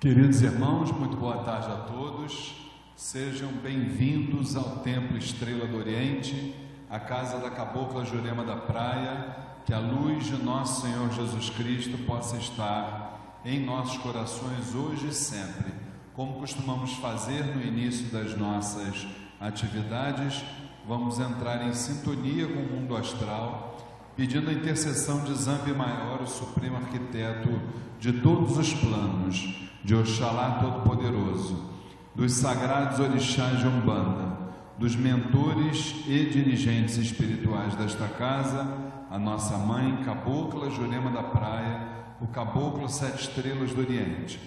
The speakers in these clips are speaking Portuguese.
Queridos irmãos, muito boa tarde a todos. Sejam bem-vindos ao Templo Estrela do Oriente, a casa da Cabocla Jurema da Praia. Que a luz de nosso Senhor Jesus Cristo possa estar em nossos corações hoje e sempre, como costumamos fazer no início das nossas atividades. Vamos entrar em sintonia com o mundo astral, pedindo a intercessão de Zambi Maior, o Supremo Arquiteto de todos os planos de Oxalá Todo-Poderoso, dos sagrados orixás de Umbanda, dos mentores e dirigentes espirituais desta casa, a nossa mãe, Cabocla Jurema da Praia, o Caboclo Sete Estrelas do Oriente,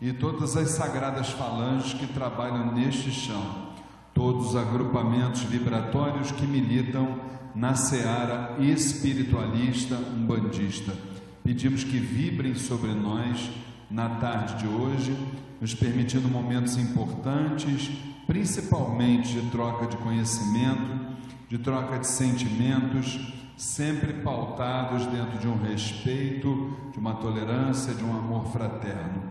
e todas as sagradas falanges que trabalham neste chão, todos os agrupamentos vibratórios que militam na seara espiritualista umbandista. Pedimos que vibrem sobre nós na tarde de hoje, nos permitindo momentos importantes, principalmente de troca de conhecimento, de troca de sentimentos, sempre pautados dentro de um respeito, de uma tolerância, de um amor fraterno.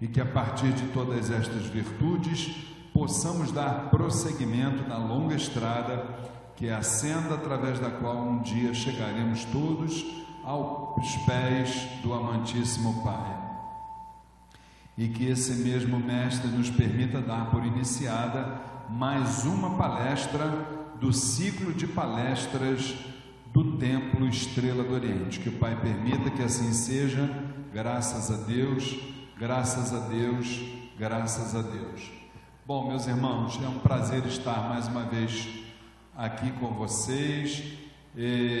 E que a partir de todas estas virtudes possamos dar prosseguimento na longa estrada que é a senda através da qual um dia chegaremos todos aos pés do amantíssimo Pai e que esse mesmo mestre nos permita dar por iniciada mais uma palestra do ciclo de palestras do Templo Estrela do Oriente. Que o Pai permita que assim seja, graças a Deus, graças a Deus, graças a Deus. Bom, meus irmãos, é um prazer estar mais uma vez aqui com vocês.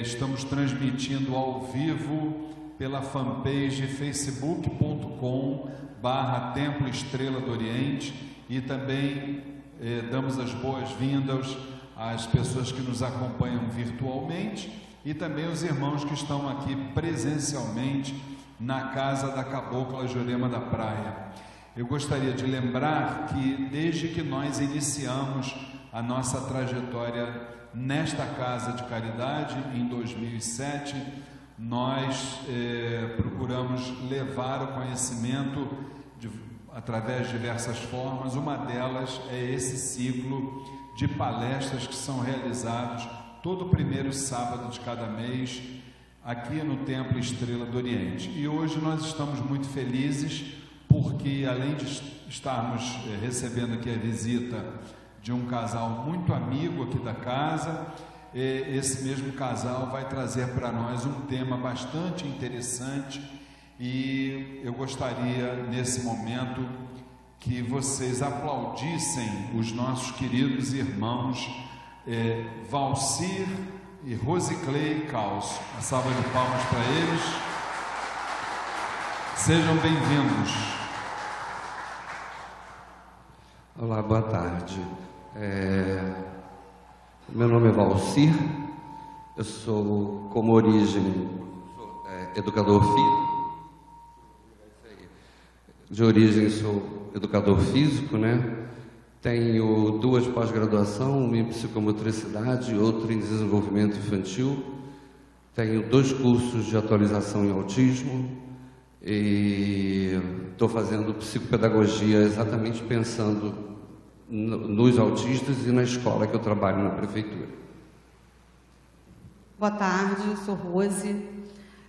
Estamos transmitindo ao vivo pela fanpage facebook.com barra Templo Estrela do Oriente e também eh, damos as boas-vindas às pessoas que nos acompanham virtualmente e também os irmãos que estão aqui presencialmente na casa da Cabocla Jurema da Praia. Eu gostaria de lembrar que desde que nós iniciamos a nossa trajetória nesta casa de caridade em 2007, nós eh, procuramos levar o conhecimento de, através de diversas formas. Uma delas é esse ciclo de palestras que são realizados todo primeiro sábado de cada mês aqui no Templo Estrela do Oriente. E hoje nós estamos muito felizes porque, além de estarmos eh, recebendo aqui a visita de um casal muito amigo aqui da casa, esse mesmo casal vai trazer para nós um tema bastante interessante e eu gostaria nesse momento que vocês aplaudissem os nossos queridos irmãos é, Valcir e Rosiclei Caos. Uma salva de palmas para eles. Sejam bem-vindos. Olá, boa tarde. É... Meu nome é Valcir, eu sou, como origem, sou, é, educador físico. De origem sou educador físico, né? Tenho duas pós-graduação, uma em psicomotricidade e outra em desenvolvimento infantil. Tenho dois cursos de atualização em autismo e estou fazendo psicopedagogia exatamente pensando nos autistas e na escola que eu trabalho na prefeitura. Boa tarde, sou Rose.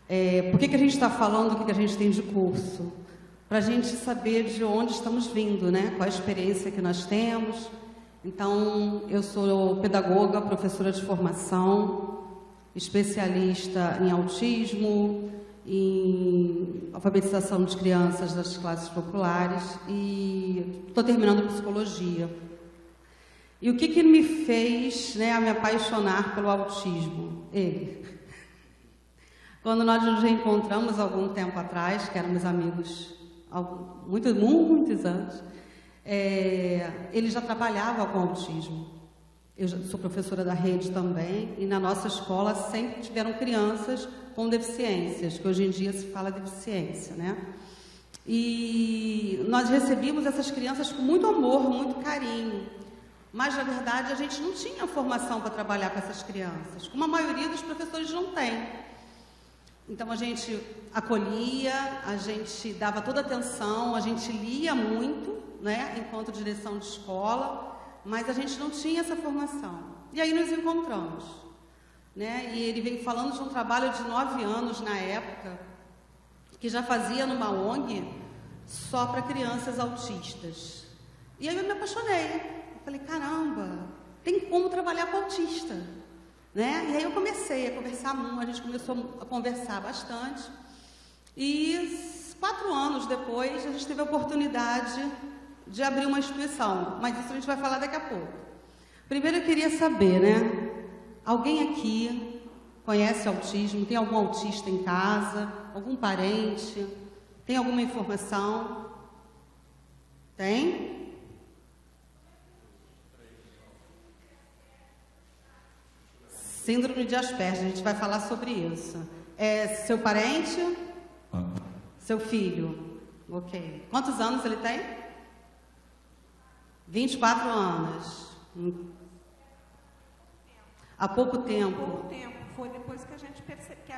É, por que, que a gente está falando do que, que a gente tem de curso? Para a gente saber de onde estamos vindo, né? qual a experiência que nós temos. Então, eu sou pedagoga, professora de formação, especialista em autismo, em alfabetização de crianças das classes populares e estou terminando psicologia. E o que, que me fez né, me apaixonar pelo autismo? Ele. Quando nós nos reencontramos algum tempo atrás, que éramos amigos muito, muitos anos, é, ele já trabalhava com autismo. Eu sou professora da rede também, e na nossa escola sempre tiveram crianças com deficiências, que hoje em dia se fala deficiência, né? E nós recebíamos essas crianças com muito amor, muito carinho. Mas, na verdade, a gente não tinha formação para trabalhar com essas crianças, como a maioria dos professores não tem. Então a gente acolhia, a gente dava toda atenção, a gente lia muito, né, enquanto direção de escola, mas a gente não tinha essa formação. E aí nos encontramos, né? E ele veio falando de um trabalho de nove anos na época, que já fazia numa ONG só para crianças autistas. E aí eu me apaixonei. Eu falei, caramba, tem como trabalhar com autista. Né? E aí eu comecei a conversar, a gente começou a conversar bastante. E quatro anos depois, a gente teve a oportunidade de abrir uma instituição, mas isso a gente vai falar daqui a pouco. Primeiro eu queria saber, né? Alguém aqui conhece autismo? Tem algum autista em casa? Algum parente? Tem alguma informação? Tem? Síndrome de Asperger, a gente vai falar sobre isso. É seu parente? Seu filho? Ok. Quantos anos ele tem? 24 anos. Há pouco tempo. Há pouco tempo. Foi depois que a gente percebeu que,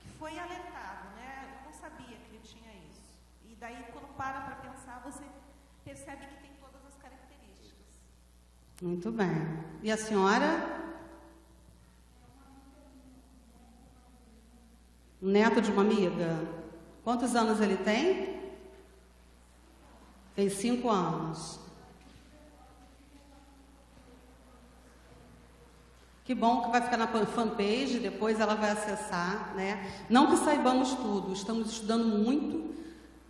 que foi alertado, né? Eu não sabia que ele tinha isso. E daí, quando para para pensar, você percebe que tem todas as características. Muito bem. E a senhora? Neto de uma amiga. Quantos anos ele tem? Tem cinco anos. Que bom que vai ficar na fanpage, depois ela vai acessar, né? Não que saibamos tudo, estamos estudando muito,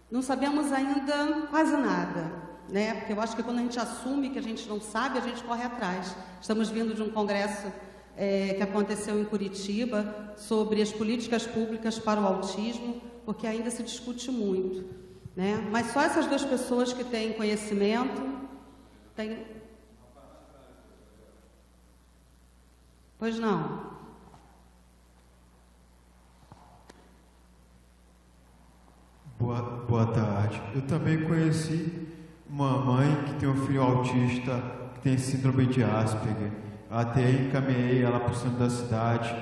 não sabemos ainda quase nada, né? Porque eu acho que quando a gente assume que a gente não sabe, a gente corre atrás. Estamos vindo de um congresso é, que aconteceu em Curitiba sobre as políticas públicas para o autismo, porque ainda se discute muito. Né? Mas só essas duas pessoas que têm conhecimento têm. Pois não. Boa, boa tarde. Eu também conheci uma mãe que tem um filho autista que tem síndrome de Asperger. Até encaminhei ela para o centro da cidade,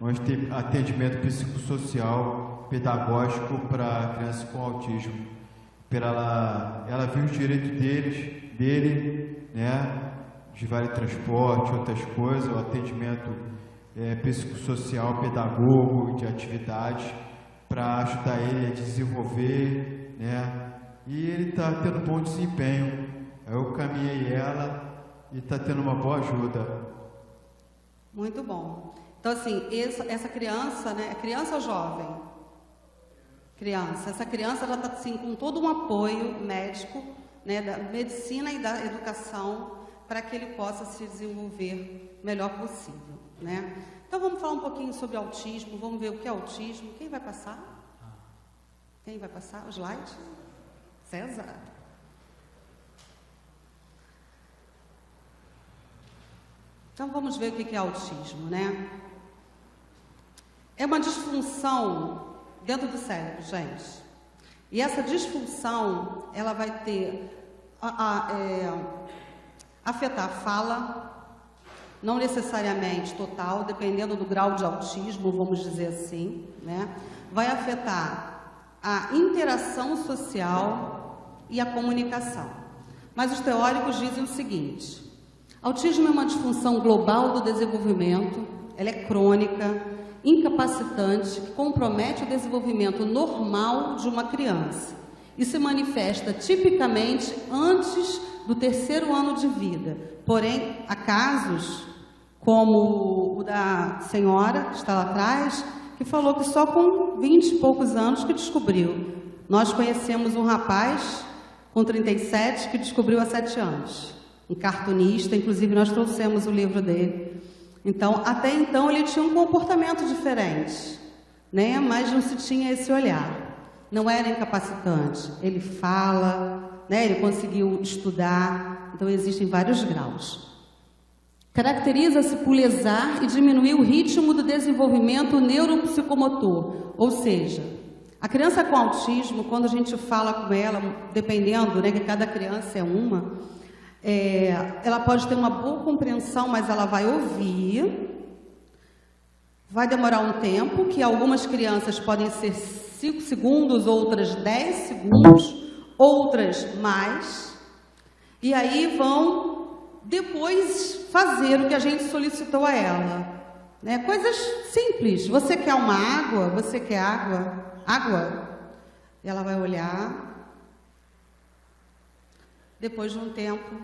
onde tem atendimento psicossocial, pedagógico para crianças com autismo. Ela, ela viu os direitos deles, dele, né, de vale transporte, outras coisas, o atendimento é, psicossocial, pedagogo, de atividades, para ajudar ele a desenvolver, né, e ele está tendo bom desempenho. Eu caminhei ela e está tendo uma boa ajuda. Muito bom. Então, assim, essa, criança, né? É criança ou jovem? Criança. Essa criança já está assim, com todo um apoio médico, né, da medicina e da educação, para que ele possa se desenvolver melhor possível, né? Então, vamos falar um pouquinho sobre autismo, vamos ver o que é autismo. Quem vai passar? Quem vai passar? O slide? César. Então vamos ver o que é autismo, né? É uma disfunção dentro do cérebro, gente. E essa disfunção, ela vai ter a, a, é, afetar a fala, não necessariamente total, dependendo do grau de autismo, vamos dizer assim, né? Vai afetar a interação social e a comunicação. Mas os teóricos dizem o seguinte: Autismo é uma disfunção global do desenvolvimento, ela é crônica, incapacitante, que compromete o desenvolvimento normal de uma criança e se manifesta tipicamente antes do terceiro ano de vida. Porém, há casos, como o da senhora que está lá atrás, que falou que só com 20 e poucos anos que descobriu. Nós conhecemos um rapaz com 37 que descobriu há 7 anos um cartunista, inclusive nós trouxemos o livro dele. Então, até então ele tinha um comportamento diferente, né? Mas não se tinha esse olhar. Não era incapacitante. Ele fala, né? Ele conseguiu estudar. Então existem vários graus. Caracteriza-se por lesar e diminuir o ritmo do desenvolvimento neuropsicomotor, ou seja, a criança com autismo, quando a gente fala com ela, dependendo, né, que cada criança é uma, é, ela pode ter uma boa compreensão, mas ela vai ouvir, Vai demorar um tempo, que algumas crianças podem ser 5 segundos, outras 10 segundos, outras mais. E aí vão depois fazer o que a gente solicitou a ela. Né? Coisas simples. Você quer uma água? Você quer água? Água? Ela vai olhar. Depois de um tempo.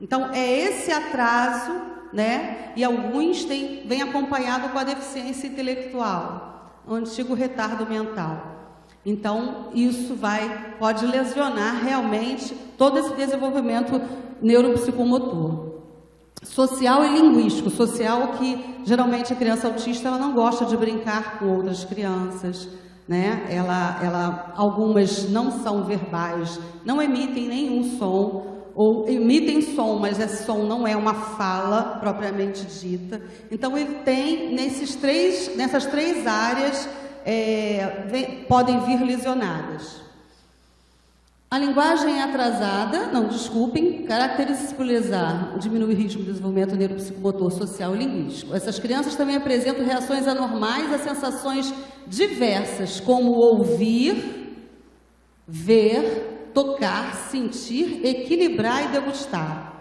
Então, é esse atraso, né? E alguns têm, vem acompanhado com a deficiência intelectual, antigo retardo mental. Então, isso vai, pode lesionar realmente todo esse desenvolvimento neuropsicomotor. Social e linguístico. Social que geralmente a criança autista ela não gosta de brincar com outras crianças, né? Ela, ela, algumas não são verbais, não emitem nenhum som ou emitem som, mas esse som não é uma fala propriamente dita. Então ele tem nesses três, nessas três áreas é, vem, podem vir lesionadas. A linguagem é atrasada, não, desculpem, caracteriza-se por lesar, diminuir o ritmo de desenvolvimento neuropsicomotor, social e linguístico. Essas crianças também apresentam reações anormais a sensações diversas, como ouvir, ver, tocar, sentir, equilibrar e degustar.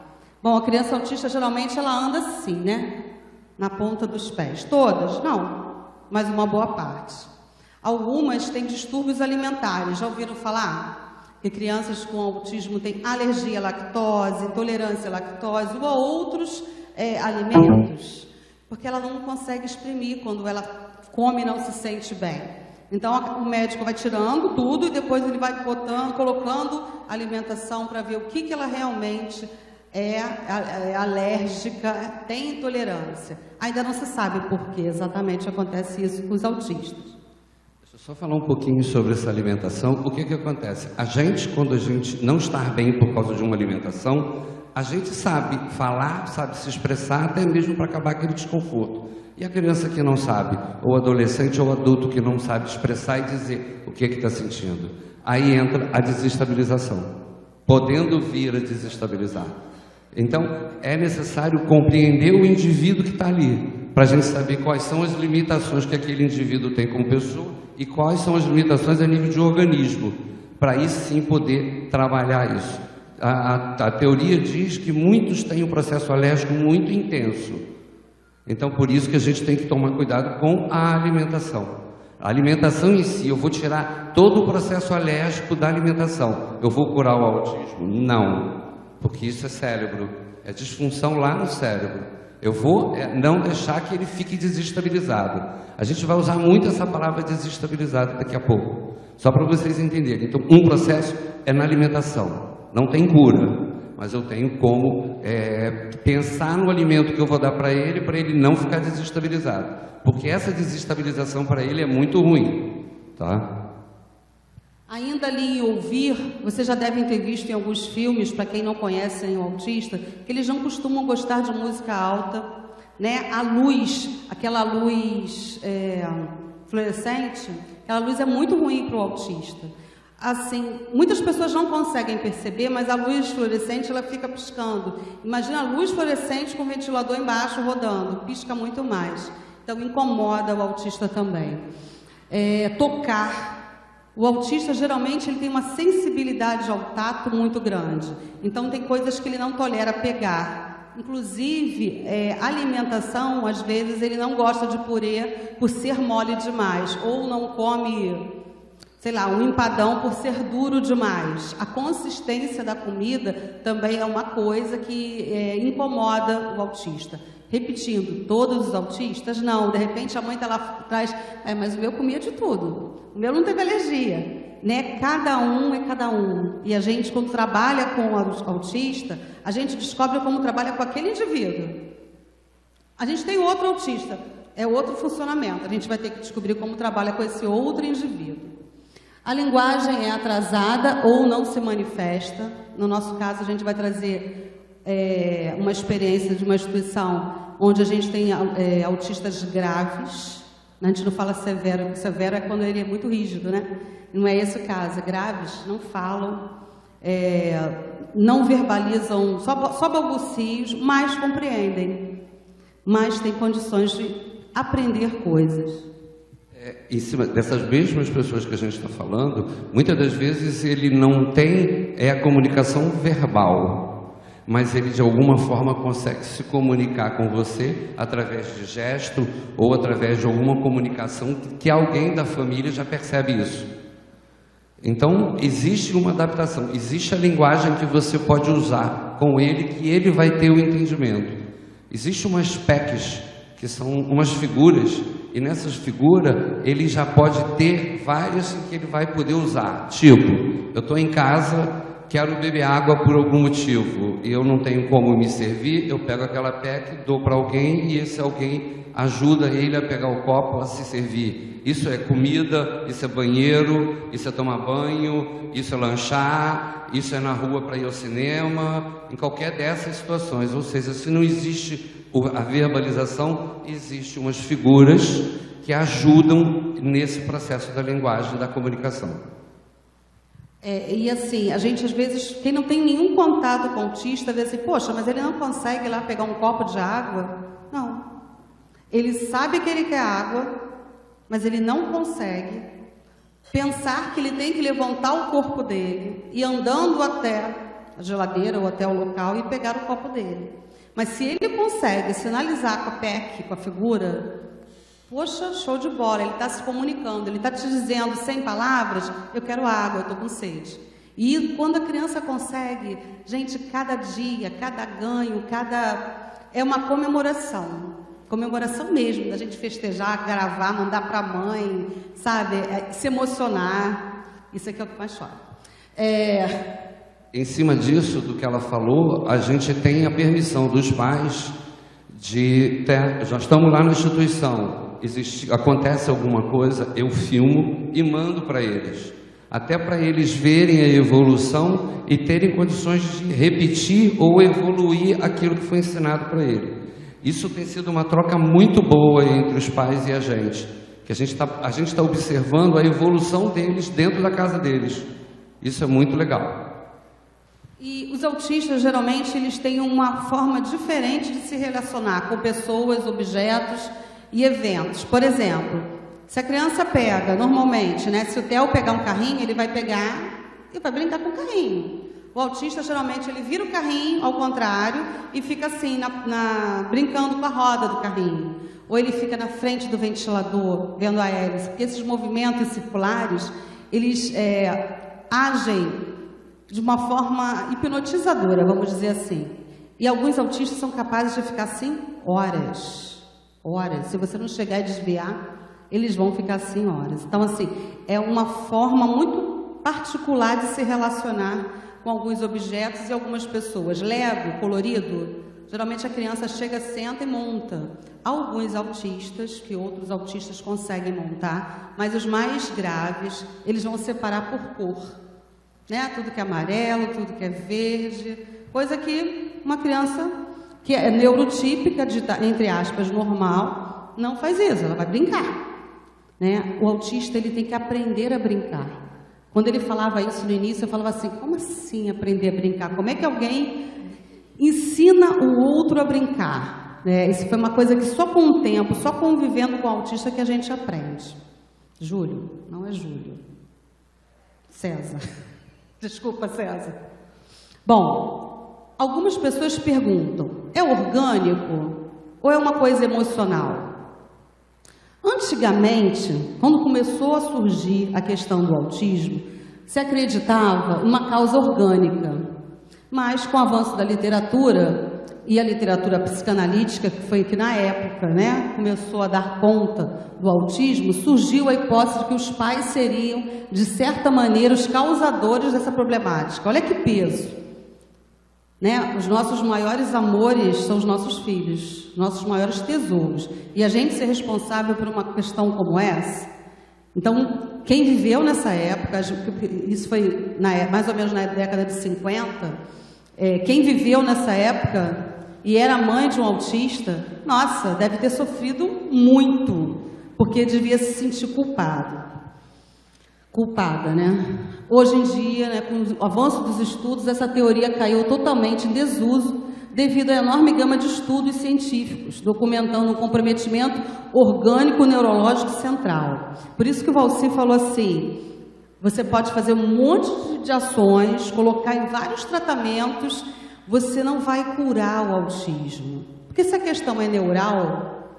Bom, a criança autista geralmente ela anda assim, né? Na ponta dos pés. Todas? Não, mas uma boa parte. Algumas têm distúrbios alimentares. Já ouviram falar? Que crianças com autismo têm alergia à lactose, intolerância à lactose ou a outros é, alimentos, porque ela não consegue exprimir quando ela come não se sente bem. Então o médico vai tirando tudo e depois ele vai botando, colocando alimentação para ver o que, que ela realmente é, é alérgica, tem intolerância. Ainda não se sabe por que exatamente acontece isso com os autistas. Só falar um pouquinho sobre essa alimentação. O que, que acontece? A gente, quando a gente não está bem por causa de uma alimentação, a gente sabe falar, sabe se expressar, até mesmo para acabar aquele desconforto. E a criança que não sabe, ou adolescente ou adulto que não sabe expressar e dizer o que é está sentindo. Aí entra a desestabilização, podendo vir a desestabilizar. Então, é necessário compreender o indivíduo que está ali, para a gente saber quais são as limitações que aquele indivíduo tem como pessoa e quais são as limitações a nível de organismo, para aí sim poder trabalhar isso. A, a, a, teoria diz que muitos têm um processo alérgico muito intenso. Então, por isso que a gente tem que tomar cuidado com a alimentação. A alimentação em si, eu vou tirar todo o processo alérgico da alimentação. Eu vou curar o autismo? Não, porque isso é cérebro, é disfunção lá no cérebro. Eu vou é, não deixar que ele fique desestabilizado. A gente vai usar muito essa palavra desestabilizado daqui a pouco, só para vocês entenderem. Então, um processo é na alimentação, não tem cura, mas eu tenho como é, pensar no alimento que eu vou dar para ele, para ele não ficar desestabilizado, porque essa desestabilização para ele é muito ruim, tá? Ainda ali em ouvir, vocês já devem ter visto em alguns filmes, para quem não conhece o autista, que eles não costumam gostar de música alta, né? A luz, aquela luz é, fluorescente, aquela luz é muito ruim para o autista. Assim, muitas pessoas não conseguem perceber, mas a luz fluorescente ela fica piscando. Imagina a luz fluorescente com o ventilador embaixo rodando, pisca muito mais. Então incomoda o autista também. É, tocar, o autista geralmente ele tem uma sensibilidade ao tato muito grande, então tem coisas que ele não tolera pegar. Inclusive, é, alimentação, às vezes ele não gosta de purê por ser mole demais, ou não come, sei lá, um empadão por ser duro demais. A consistência da comida também é uma coisa que é, incomoda o autista. Repetindo, todos os autistas? Não, de repente a mãe está lá atrás, é, mas o meu comia de tudo, o meu não teve alergia. Né? Cada um é cada um. E a gente, quando trabalha com o autista, a gente descobre como trabalha com aquele indivíduo. A gente tem outro autista, é outro funcionamento. A gente vai ter que descobrir como trabalha com esse outro indivíduo. A linguagem é atrasada ou não se manifesta. No nosso caso, a gente vai trazer é, uma experiência de uma instituição onde a gente tem é, autistas graves. A gente não fala severo, severo é quando ele é muito rígido, né? Não é esse o caso. Graves não falam, é, não verbalizam, só, só balbucios, mas compreendem, mas têm condições de aprender coisas. Em cima dessas mesmas pessoas que a gente está falando, muitas das vezes ele não tem é a comunicação verbal, mas ele de alguma forma consegue se comunicar com você através de gesto ou através de alguma comunicação que alguém da família já percebe isso. Então, existe uma adaptação, existe a linguagem que você pode usar com ele, que ele vai ter o entendimento. Existem umas PECs, que são umas figuras, e nessas figuras ele já pode ter várias que ele vai poder usar. Tipo, eu estou em casa, quero beber água por algum motivo, eu não tenho como me servir, eu pego aquela PEC, dou para alguém, e esse alguém ajuda ele a pegar o copo, a se servir. Isso é comida, isso é banheiro, isso é tomar banho, isso é lanchar, isso é na rua para ir ao cinema, em qualquer dessas situações. Ou seja, se não existe a verbalização, existem umas figuras que ajudam nesse processo da linguagem, da comunicação. É, e assim, a gente às vezes, quem não tem nenhum contato com o autista, vê assim, poxa, mas ele não consegue lá pegar um copo de água? Não. Ele sabe que ele quer água, mas ele não consegue pensar que ele tem que levantar o corpo dele e andando até a geladeira ou até o local e pegar o copo dele. Mas se ele consegue sinalizar com a PEC, com a figura, poxa, show de bola, ele está se comunicando, ele está te dizendo sem palavras, eu quero água, eu estou com sede. E quando a criança consegue, gente, cada dia, cada ganho, cada. É uma comemoração comemoração mesmo, da gente festejar, gravar, mandar para a mãe, sabe? É, se emocionar. Isso aqui é o que mais chora. É... Em cima disso, do que ela falou, a gente tem a permissão dos pais de ter, já estamos lá na instituição, existe, acontece alguma coisa, eu filmo e mando para eles, até para eles verem a evolução e terem condições de repetir ou evoluir aquilo que foi ensinado para ele. Isso tem sido uma troca muito boa entre os pais e a gente, que a gente está está observando a evolução deles dentro da casa deles. Isso é muito legal. E os autistas geralmente eles têm uma forma diferente de se relacionar com pessoas, objetos e eventos. Por exemplo, se a criança pega normalmente, né, se o Theo pegar um carrinho, ele vai pegar e vai brincar com o carrinho. O autista geralmente ele vira o carrinho ao contrário e fica assim, na, na, brincando com a roda do carrinho. Ou ele fica na frente do ventilador, vendo a hélice. Porque esses movimentos circulares, eles é, agem de uma forma hipnotizadora, vamos dizer assim. E alguns autistas são capazes de ficar assim horas. Horas. Se você não chegar e desviar, eles vão ficar assim horas. Então, assim, é uma forma muito particular de se relacionar com alguns objetos e algumas pessoas. Lego, colorido, geralmente a criança chega, senta e monta. Alguns autistas, que outros autistas conseguem montar, mas os mais graves, eles vão separar por cor. Né? Tudo que é amarelo, tudo que é verde, coisa que uma criança que é neurotípica, de, entre aspas, normal, não faz isso, ela vai brincar. Né? O autista ele tem que aprender a brincar. Quando ele falava isso no início, eu falava assim: como assim aprender a brincar? Como é que alguém ensina o outro a brincar? É, isso foi uma coisa que só com o tempo, só convivendo com o autista que a gente aprende. Júlio, não é Júlio. César. Desculpa, César. Bom, algumas pessoas perguntam: é orgânico ou é uma coisa emocional? Antigamente, quando começou a surgir a questão do autismo, se acreditava uma causa orgânica. Mas com o avanço da literatura e a literatura psicanalítica, que foi que na época né, começou a dar conta do autismo, surgiu a hipótese de que os pais seriam, de certa maneira, os causadores dessa problemática. Olha que peso. Né? Os nossos maiores amores são os nossos filhos, nossos maiores tesouros. E a gente ser responsável por uma questão como essa. Então, quem viveu nessa época, isso foi na, é, mais ou menos na década de 50, é, quem viveu nessa época e era mãe de um autista, nossa, deve ter sofrido muito, porque devia se sentir culpado. Culpada, né? Hoje em dia, né, com o avanço dos estudos, essa teoria caiu totalmente em desuso, devido à enorme gama de estudos científicos, documentando um comprometimento orgânico neurológico central. Por isso que o Valci falou assim: você pode fazer um monte de ações, colocar em vários tratamentos, você não vai curar o autismo. Porque se a questão é neural,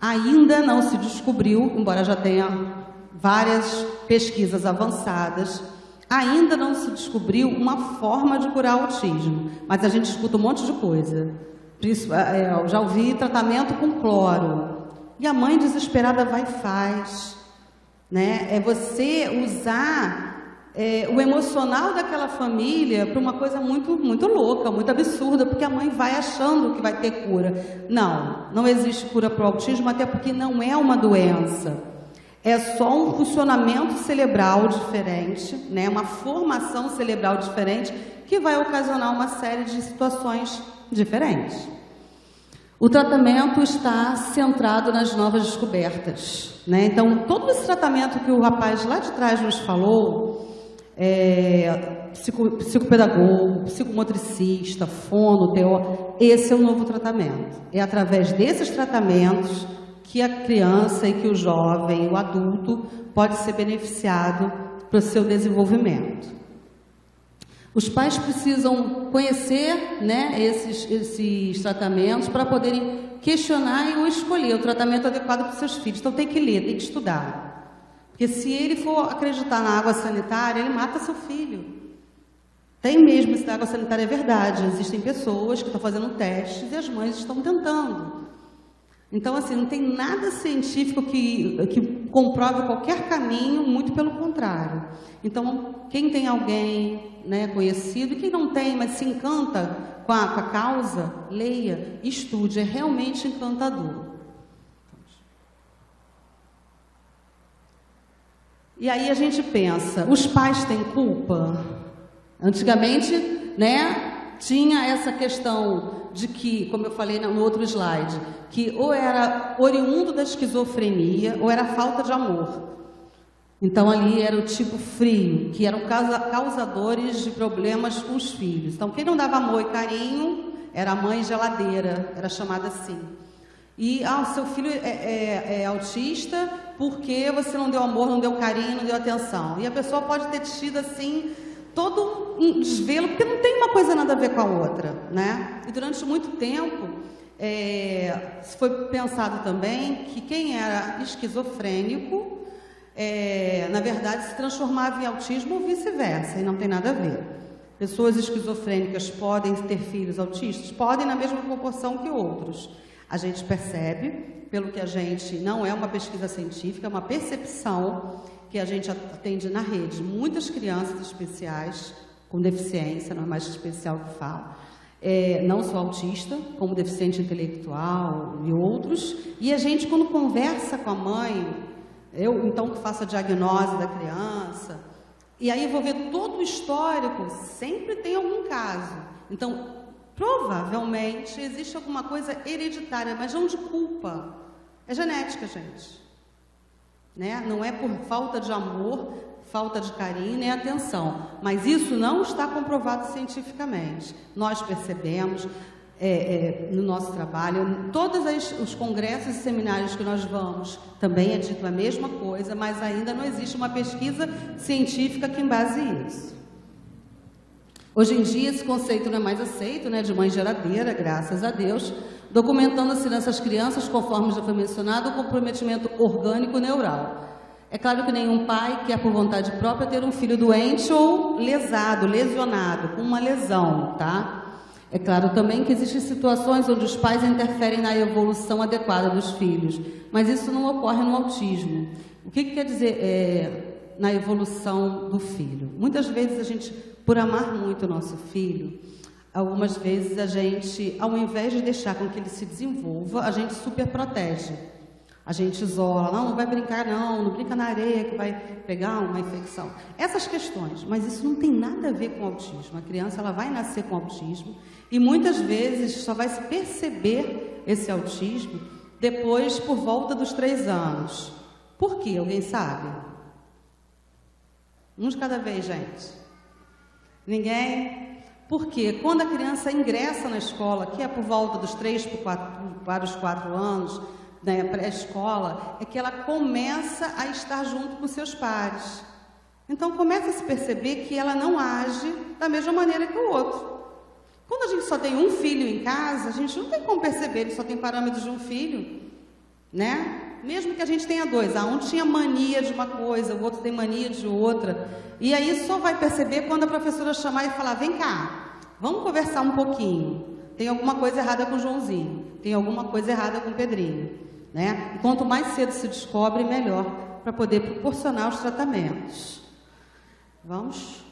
ainda não se descobriu, embora já tenha várias pesquisas avançadas, ainda não se descobriu uma forma de curar o autismo. Mas a gente escuta um monte de coisa. É, é, eu já ouvi tratamento com cloro. E a mãe desesperada vai e faz. Né? É você usar é, o emocional daquela família para uma coisa muito, muito louca, muito absurda, porque a mãe vai achando que vai ter cura. Não, não existe cura para o autismo, até porque não é uma doença. É só um funcionamento cerebral diferente, né? uma formação cerebral diferente, que vai ocasionar uma série de situações diferentes. O tratamento está centrado nas novas descobertas. Né? Então, todo esse tratamento que o rapaz lá de trás nos falou, é, psico, psicopedagogo, psicomotricista, fono, teó, esse é o novo tratamento. É através desses tratamentos que a criança e que o jovem, o adulto, pode ser beneficiado para o seu desenvolvimento. Os pais precisam conhecer né, esses, esses tratamentos para poderem questionar ou escolher o tratamento adequado para os seus filhos. Então tem que ler, tem que estudar. Porque se ele for acreditar na água sanitária, ele mata seu filho. Tem mesmo isso da água sanitária, é verdade. Existem pessoas que estão fazendo testes e as mães estão tentando. Então, assim, não tem nada científico que, que comprove qualquer caminho, muito pelo contrário. Então, quem tem alguém né, conhecido, e quem não tem, mas se encanta com a, com a causa, leia, estude, é realmente encantador. E aí a gente pensa, os pais têm culpa? Antigamente, né, tinha essa questão de que, como eu falei no outro slide, que ou era oriundo da esquizofrenia ou era falta de amor. Então ali era o tipo frio, que eram causadores de problemas com os filhos. Então quem não dava amor e carinho era mãe geladeira, era chamada assim. E, ah, o seu filho é, é, é, autista porque você não deu amor, não deu carinho, não deu atenção. E a pessoa pode ter tido, assim, todo um desvelo, porque não tem uma coisa nada a ver com a outra, né? E durante muito tempo, é, foi pensado também que quem era esquizofrênico, é, na verdade, se transformava em autismo ou vice-versa, e não tem nada a ver. Pessoas esquizofrênicas podem ter filhos autistas? Podem na mesma proporção que outros. A gente percebe, pelo que a gente não é uma pesquisa científica, é uma percepção que a gente atende na rede. Muitas crianças especiais com deficiência, não é mais especial que fala, é, não só autista, como deficiente intelectual e outros. E a gente, quando conversa com a mãe, eu então que faço a diagnose da criança, e aí vou ver todo o histórico, sempre tem algum caso. Então, Provavelmente existe alguma coisa hereditária, mas não de culpa. É genética, gente. Né? Não é por falta de amor, falta de carinho nem atenção. Mas isso não está comprovado cientificamente. Nós percebemos é, é, no nosso trabalho, todos os congressos e seminários que nós vamos, também é dito a mesma coisa, mas ainda não existe uma pesquisa científica que embase isso. Hoje em dia, esse conceito não é mais aceito, né, de mãe geradeira, graças a Deus, documentando-se nessas crianças, conforme já foi mencionado, o comprometimento orgânico neural. É claro que nenhum pai quer, por vontade própria, ter um filho doente ou lesado, lesionado, com uma lesão, tá? É claro também que existem situações onde os pais interferem na evolução adequada dos filhos, mas isso não ocorre no autismo. O que, que quer dizer é, na evolução do filho? Muitas vezes a gente por amar muito o nosso filho, algumas vezes a gente, ao invés de deixar com que ele se desenvolva, a gente super protege. A gente isola, não, não vai brincar não, não brinca na areia que vai pegar uma infecção. Essas questões, mas isso não tem nada a ver com autismo. A criança ela vai nascer com autismo e muitas vezes só vai se perceber esse autismo depois por volta dos três anos. Por quê? Alguém sabe? Um de cada vez, gente. Ninguém? Porque quando a criança ingressa na escola, que é por volta dos três para os quatro anos, né, pré-escola, é que ela começa a estar junto com seus pares. Então começa a se perceber que ela não age da mesma maneira que o outro. Quando a gente só tem um filho em casa, a gente não tem como perceber, ele só tem parâmetros de um filho, né? Mesmo que a gente tenha dois, ah, um tinha mania de uma coisa, o outro tem mania de outra. E aí só vai perceber quando a professora chamar e falar: vem cá, vamos conversar um pouquinho. Tem alguma coisa errada com o Joãozinho, tem alguma coisa errada com o Pedrinho. Né? E quanto mais cedo se descobre, melhor para poder proporcionar os tratamentos. Vamos?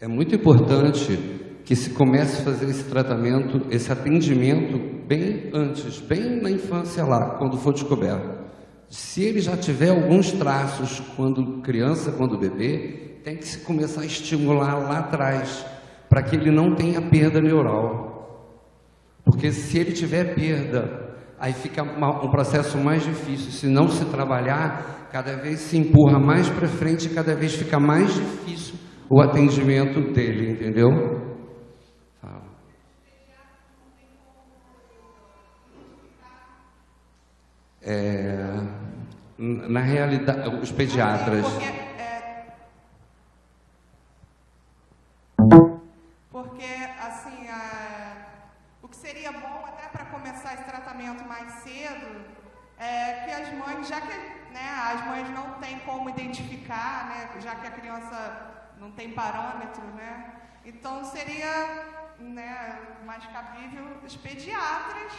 É muito importante que se comece a fazer esse tratamento, esse atendimento bem antes, bem na infância lá, quando for descoberto. Se ele já tiver alguns traços quando criança, quando bebê, tem que se começar a estimular lá atrás, para que ele não tenha perda neural. Porque se ele tiver perda, aí fica um processo mais difícil. Se não se trabalhar, cada vez se empurra mais para frente cada vez fica mais difícil o atendimento dele, entendeu? É, na realidade, os pediatras. Porque, é, assim, é, o que seria bom até para começar esse tratamento mais cedo é que as mães, já que né, as mães não têm como identificar, né, já que a criança não tem parâmetro, né? Então seria né, mais cabível os pediatras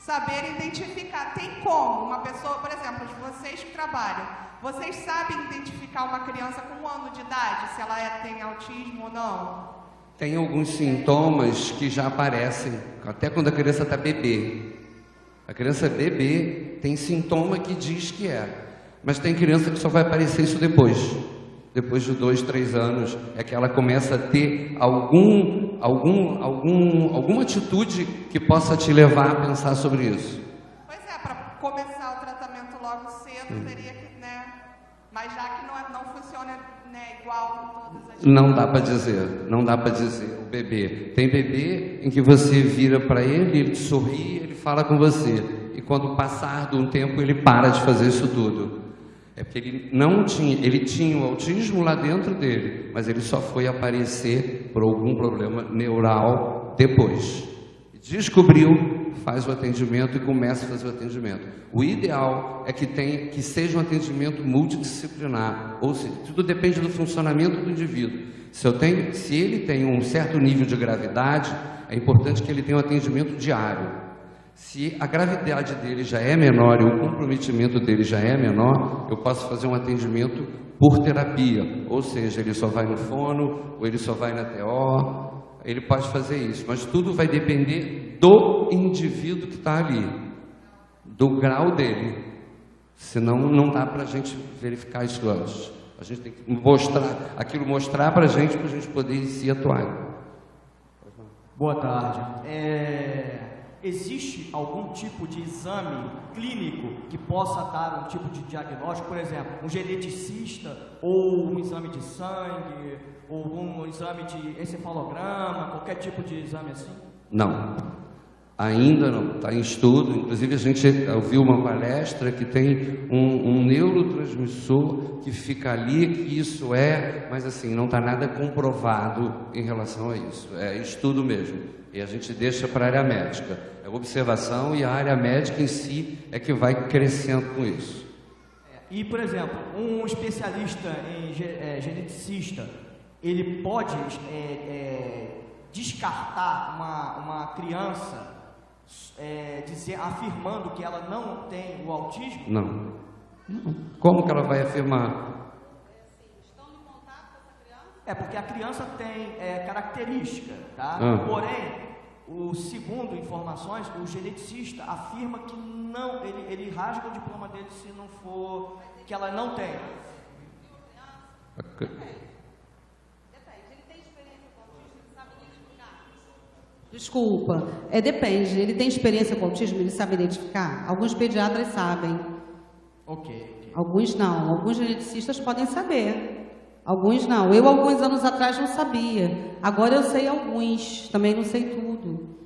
saberem identificar. Tem como uma pessoa, por exemplo, vocês que trabalham, vocês sabem identificar uma criança com um ano de idade, se ela é, tem autismo ou não? Tem alguns sintomas que já aparecem, até quando a criança está bebê. A criança bebê tem sintoma que diz que é, mas tem criança que só vai aparecer isso depois depois de dois, três anos, é que ela começa a ter algum, algum, algum, alguma atitude que possa te levar a pensar sobre isso. Pois é, para começar o tratamento logo cedo, hum. teria que, né? Mas já que não, é, não funciona né, igual todas as. Não dá para dizer, não dá para dizer. O bebê. Tem bebê em que você vira para ele, ele sorri, ele fala com você. E quando passar de um tempo, ele para de fazer isso tudo. É porque ele não tinha, ele tinha o autismo lá dentro dele, mas ele só foi aparecer por algum problema neural depois. Descobriu, faz o atendimento e começa a fazer o atendimento. O ideal é que tenha, que seja um atendimento multidisciplinar, ou seja, tudo depende do funcionamento do indivíduo. Se, eu tenho, se ele tem um certo nível de gravidade, é importante que ele tenha um atendimento diário. Se a gravidade dele já é menor e o comprometimento dele já é menor, eu posso fazer um atendimento por terapia, ou seja, ele só vai no fono, ou ele só vai na TO, ele pode fazer isso, mas tudo vai depender do indivíduo que está ali, do grau dele. Senão não dá para a gente verificar isso antes. A gente tem que mostrar, aquilo mostrar para a gente, para a gente poder se atuar. Boa tarde. É... Existe algum tipo de exame clínico que possa dar um tipo de diagnóstico, por exemplo, um geneticista ou um exame de sangue ou um exame de encefalograma, qualquer tipo de exame assim? Não, ainda não, está em estudo. Inclusive a gente ouviu uma palestra que tem um, um neurotransmissor que fica ali, que isso é, mas assim, não está nada comprovado em relação a isso. É estudo mesmo. E a gente deixa para a área médica. É observação e a área médica em si é que vai crescendo com isso. É, e, por exemplo, um especialista em é, geneticista, ele pode é, é, descartar uma, uma criança é, dizer, afirmando que ela não tem o autismo? Não. Como que ela vai afirmar? É porque a criança tem é, característica, tá? Ah. Porém, o segundo informações, o geneticista afirma que não, ele, ele rasga o diploma dele se não for que ela não tem. Desculpa, é depende. Ele tem experiência com autismo, ele sabe identificar? Alguns pediatras sabem. Ok. Alguns não. Alguns geneticistas podem saber. Alguns não. Eu, alguns anos atrás, não sabia. Agora eu sei alguns, também não sei tudo.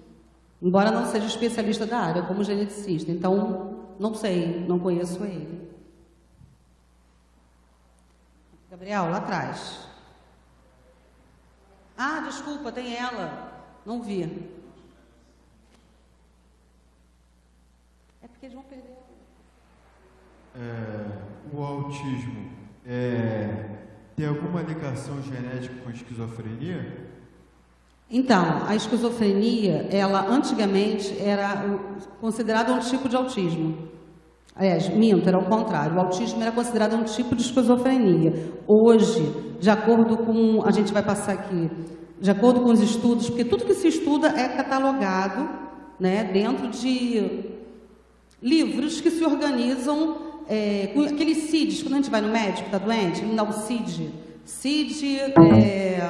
Embora não seja especialista da área, como geneticista. Então, não sei, não conheço ele. Gabriel, lá atrás. Ah, desculpa, tem ela. Não vi. É porque eles vão perder. É, o autismo é, tem alguma ligação genética com a esquizofrenia? Então, a esquizofrenia, ela antigamente era considerada um tipo de autismo. Aliás, minto, era o contrário. O autismo era considerado um tipo de esquizofrenia. Hoje, de acordo com. A gente vai passar aqui. De acordo com os estudos, porque tudo que se estuda é catalogado né, dentro de livros que se organizam é, com aqueles CIDs. Quando a gente vai no médico, está doente, ele dá o CID. CID. É,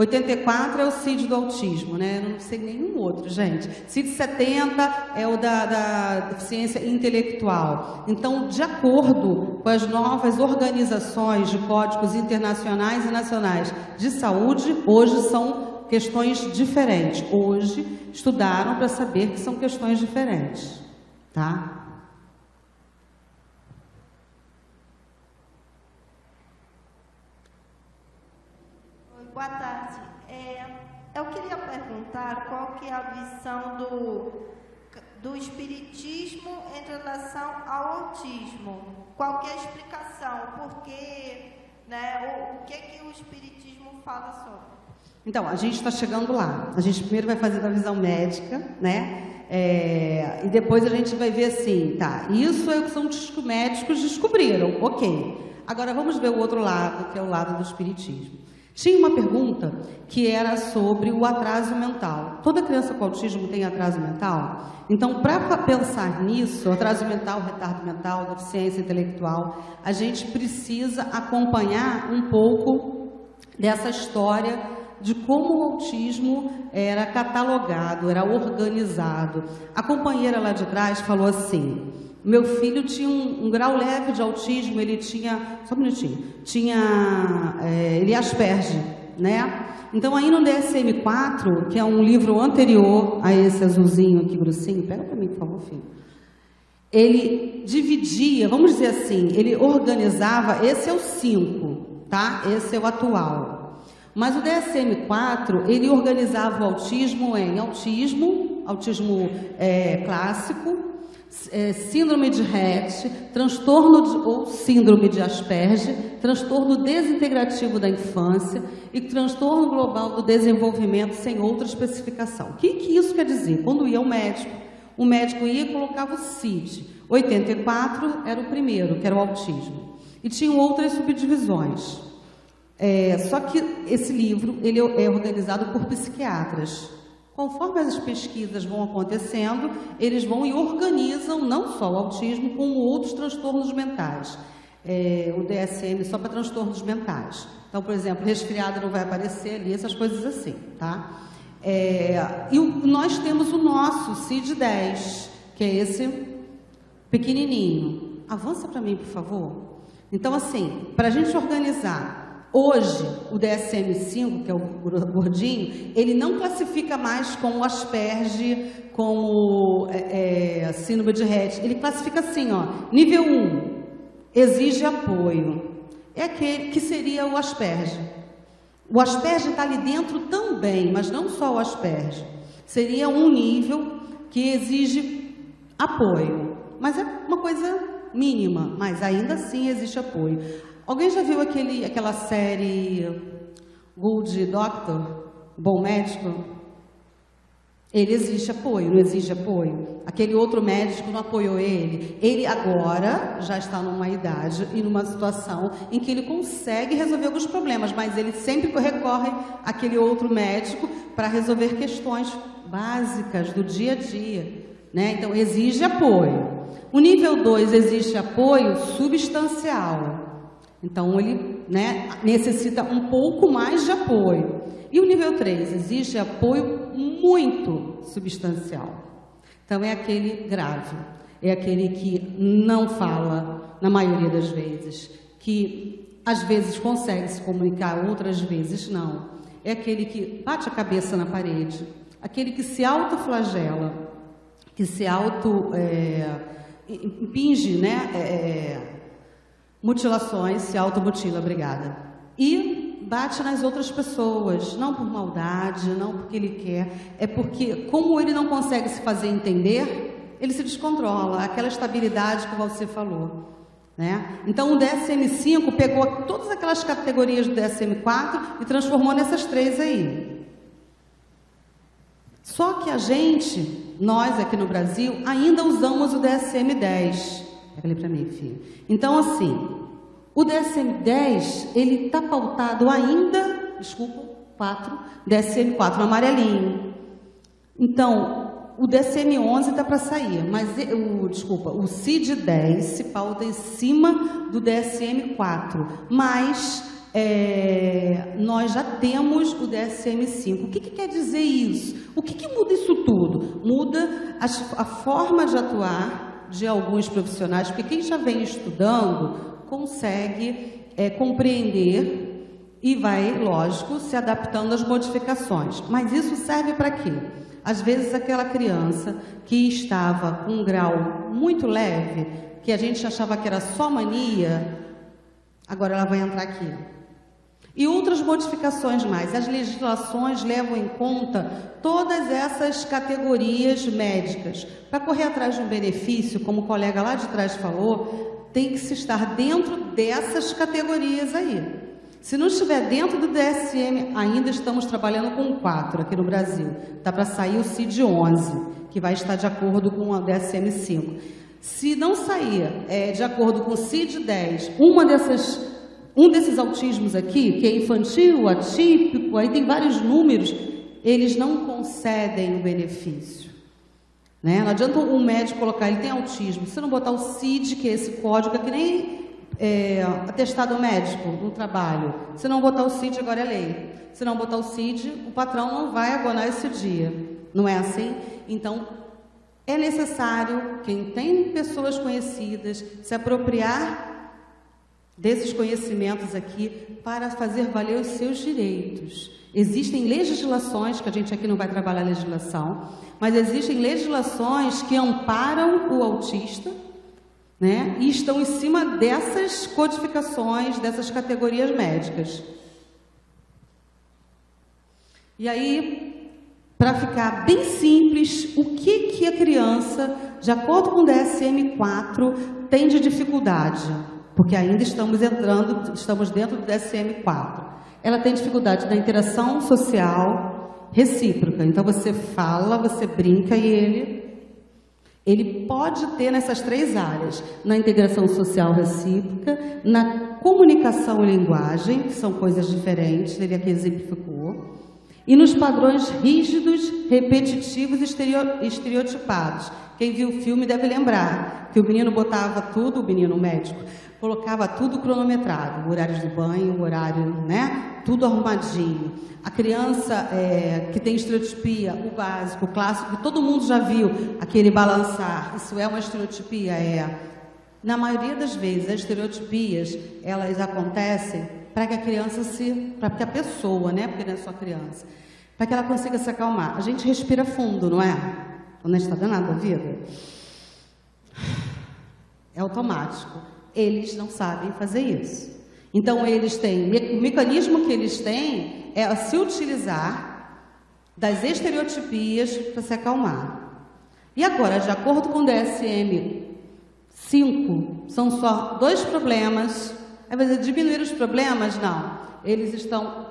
84 é o CID do autismo, né? Não sei nenhum outro, gente. CID 70 é o da, da deficiência intelectual. Então, de acordo com as novas organizações de códigos internacionais e nacionais de saúde, hoje são questões diferentes. Hoje estudaram para saber que são questões diferentes, tá? Boa tarde. É, eu queria perguntar qual que é a visão do, do espiritismo em relação ao autismo. Qual é a explicação? Porque, né, o, o que que o espiritismo fala sobre? Então, a gente está chegando lá. A gente primeiro vai fazer a visão médica, né? É, e depois a gente vai ver assim, tá? Isso é o que são os médicos descobriram, ok. Agora vamos ver o outro lado, que é o lado do espiritismo. Tinha uma pergunta que era sobre o atraso mental. Toda criança com autismo tem atraso mental? Então, para pensar nisso, atraso mental, retardo mental, deficiência intelectual, a gente precisa acompanhar um pouco dessa história de como o autismo era catalogado, era organizado. A companheira lá de trás falou assim: meu filho tinha um, um, grau leve de autismo, ele tinha, só um minutinho, tinha, é, ele Asperger, né? Então aí no DSM-4, que é um livro anterior a esse azulzinho aqui grossinho, pega para mim, por favor, filho. Ele dividia, vamos dizer assim, ele organizava, esse é o 5, tá? Esse é o atual. Mas o DSM-4, ele organizava o autismo em autismo, autismo é, clássico, é, síndrome de Rett, transtorno de, ou síndrome de Asperger, transtorno desintegrativo da infância e transtorno global do desenvolvimento sem outra especificação. O que, que isso quer dizer? Quando ia ao médico, o médico ia e colocava o CID. 84 era o primeiro, que era o autismo. E tinham outras subdivisões. É, só que esse livro ele é organizado por psiquiatras. Conforme as pesquisas vão acontecendo, eles vão e organizam não só o autismo, como outros transtornos mentais. É, o DSM só para transtornos mentais. Então, por exemplo, resfriado não vai aparecer ali, essas coisas assim, tá? É, e o, nós temos o nosso CID-10, que é esse pequenininho. Avança para mim, por favor. Então, assim, para a gente organizar Hoje, o DSM-5, que é o gordinho, ele não classifica mais como Asperger, como é, é, síndrome de Rett. Ele classifica assim, ó, nível 1, exige apoio. É aquele que seria o Asperger. O Asperger está ali dentro também, mas não só o Asperger. Seria um nível que exige apoio. Mas é uma coisa mínima, mas ainda assim existe apoio. Alguém já viu aquele, aquela série Good Doctor? Bom médico? Ele exige apoio, não exige apoio. Aquele outro médico não apoiou ele. Ele agora já está numa idade e numa situação em que ele consegue resolver alguns problemas, mas ele sempre recorre àquele outro médico para resolver questões básicas do dia a dia. Né? Então, exige apoio. O nível 2 existe apoio substancial. Então, ele né, necessita um pouco mais de apoio. E o nível 3, existe apoio muito substancial. Então, é aquele grave, é aquele que não fala, na maioria das vezes, que às vezes consegue se comunicar, outras vezes não. É aquele que bate a cabeça na parede, aquele que se autoflagela, que se auto é, impinge, né? É mutilações, se automutila, obrigada. E bate nas outras pessoas, não por maldade, não porque ele quer, é porque, como ele não consegue se fazer entender, ele se descontrola, aquela estabilidade que você falou. Né? Então o DSM-5 pegou todas aquelas categorias do DSM-4 e transformou nessas três aí. Só que a gente, nós aqui no Brasil, ainda usamos o DSM-10. Pega ali para mim, filho. Então, assim, o DSM-10, ele está pautado ainda, desculpa, 4, DSM-4, no amarelinho. Então, o DSM-11 está para sair, mas o, desculpa, o CID-10 se pauta em cima do DSM-4, mas é, nós já temos o DSM-5. O que, que, quer dizer isso? O que, que muda isso tudo? Muda a forma de atuar de alguns profissionais, porque quem já vem estudando consegue é, compreender e vai, lógico, se adaptando às modificações. Mas isso serve para quê? Às vezes aquela criança que estava com um grau muito leve, que a gente achava que era só mania, agora ela vai entrar aqui. E outras modificações mais. As legislações levam em conta todas essas categorias médicas. Para correr atrás de um benefício, como o colega lá de trás falou, tem que se estar dentro dessas categorias aí. Se não estiver dentro do DSM, ainda estamos trabalhando com quatro aqui no Brasil. Está para sair o CID-11, que vai estar de acordo com o DSM-5. Se não sair é, de acordo com o CID-10, uma dessas um desses autismos aqui, que é infantil, atípico, aí tem vários números, eles não concedem o benefício. Né? Não adianta um médico colocar, ele tem autismo, se não botar o CID, que é esse código, é que nem é, atestado médico no trabalho. Se não botar o CID, agora é lei. Se não botar o CID, o patrão não vai abonar esse dia. Não é assim? Então, é necessário, quem tem pessoas conhecidas, se apropriar desses conhecimentos aqui para fazer valer os seus direitos. Existem legislações, que a gente aqui não vai trabalhar legislação, mas existem legislações que amparam o autista, né? E estão em cima dessas codificações, dessas categorias médicas. E aí, para ficar bem simples, o que que a criança, de acordo com o DSM-4, tem de dificuldade? Porque ainda estamos entrando, estamos dentro do DSM-4. Ela tem dificuldade na interação social recíproca. Então você fala, você brinca e ele ele pode ter nessas três áreas: na integração social recíproca, na comunicação e linguagem, que são coisas diferentes, ele aqui exemplificou, e nos padrões rígidos, repetitivos e estereotipados. Quem viu o filme deve lembrar que o menino botava tudo, o menino médico, colocava tudo cronometrado, o horário de banho, horário, né? Tudo arrumadinho. A criança é, que tem estereotipia, o básico, o clássico, que todo mundo já viu, aquele balançar, isso é uma estereotipia? É. Na maioria das vezes, as estereotipias, elas acontecem para que a criança se, para que a pessoa, né? Porque não é só criança, para que ela consiga se acalmar. A gente respira fundo, não é? Quando a gente está danado da vida. É automático. Eles não sabem fazer isso. Então, eles têm, o mecanismo que eles têm é se utilizar das estereotipias para se acalmar. E agora, de acordo com o DSM 5, são só dois problemas. Você diminuir os problemas? Não. Eles estão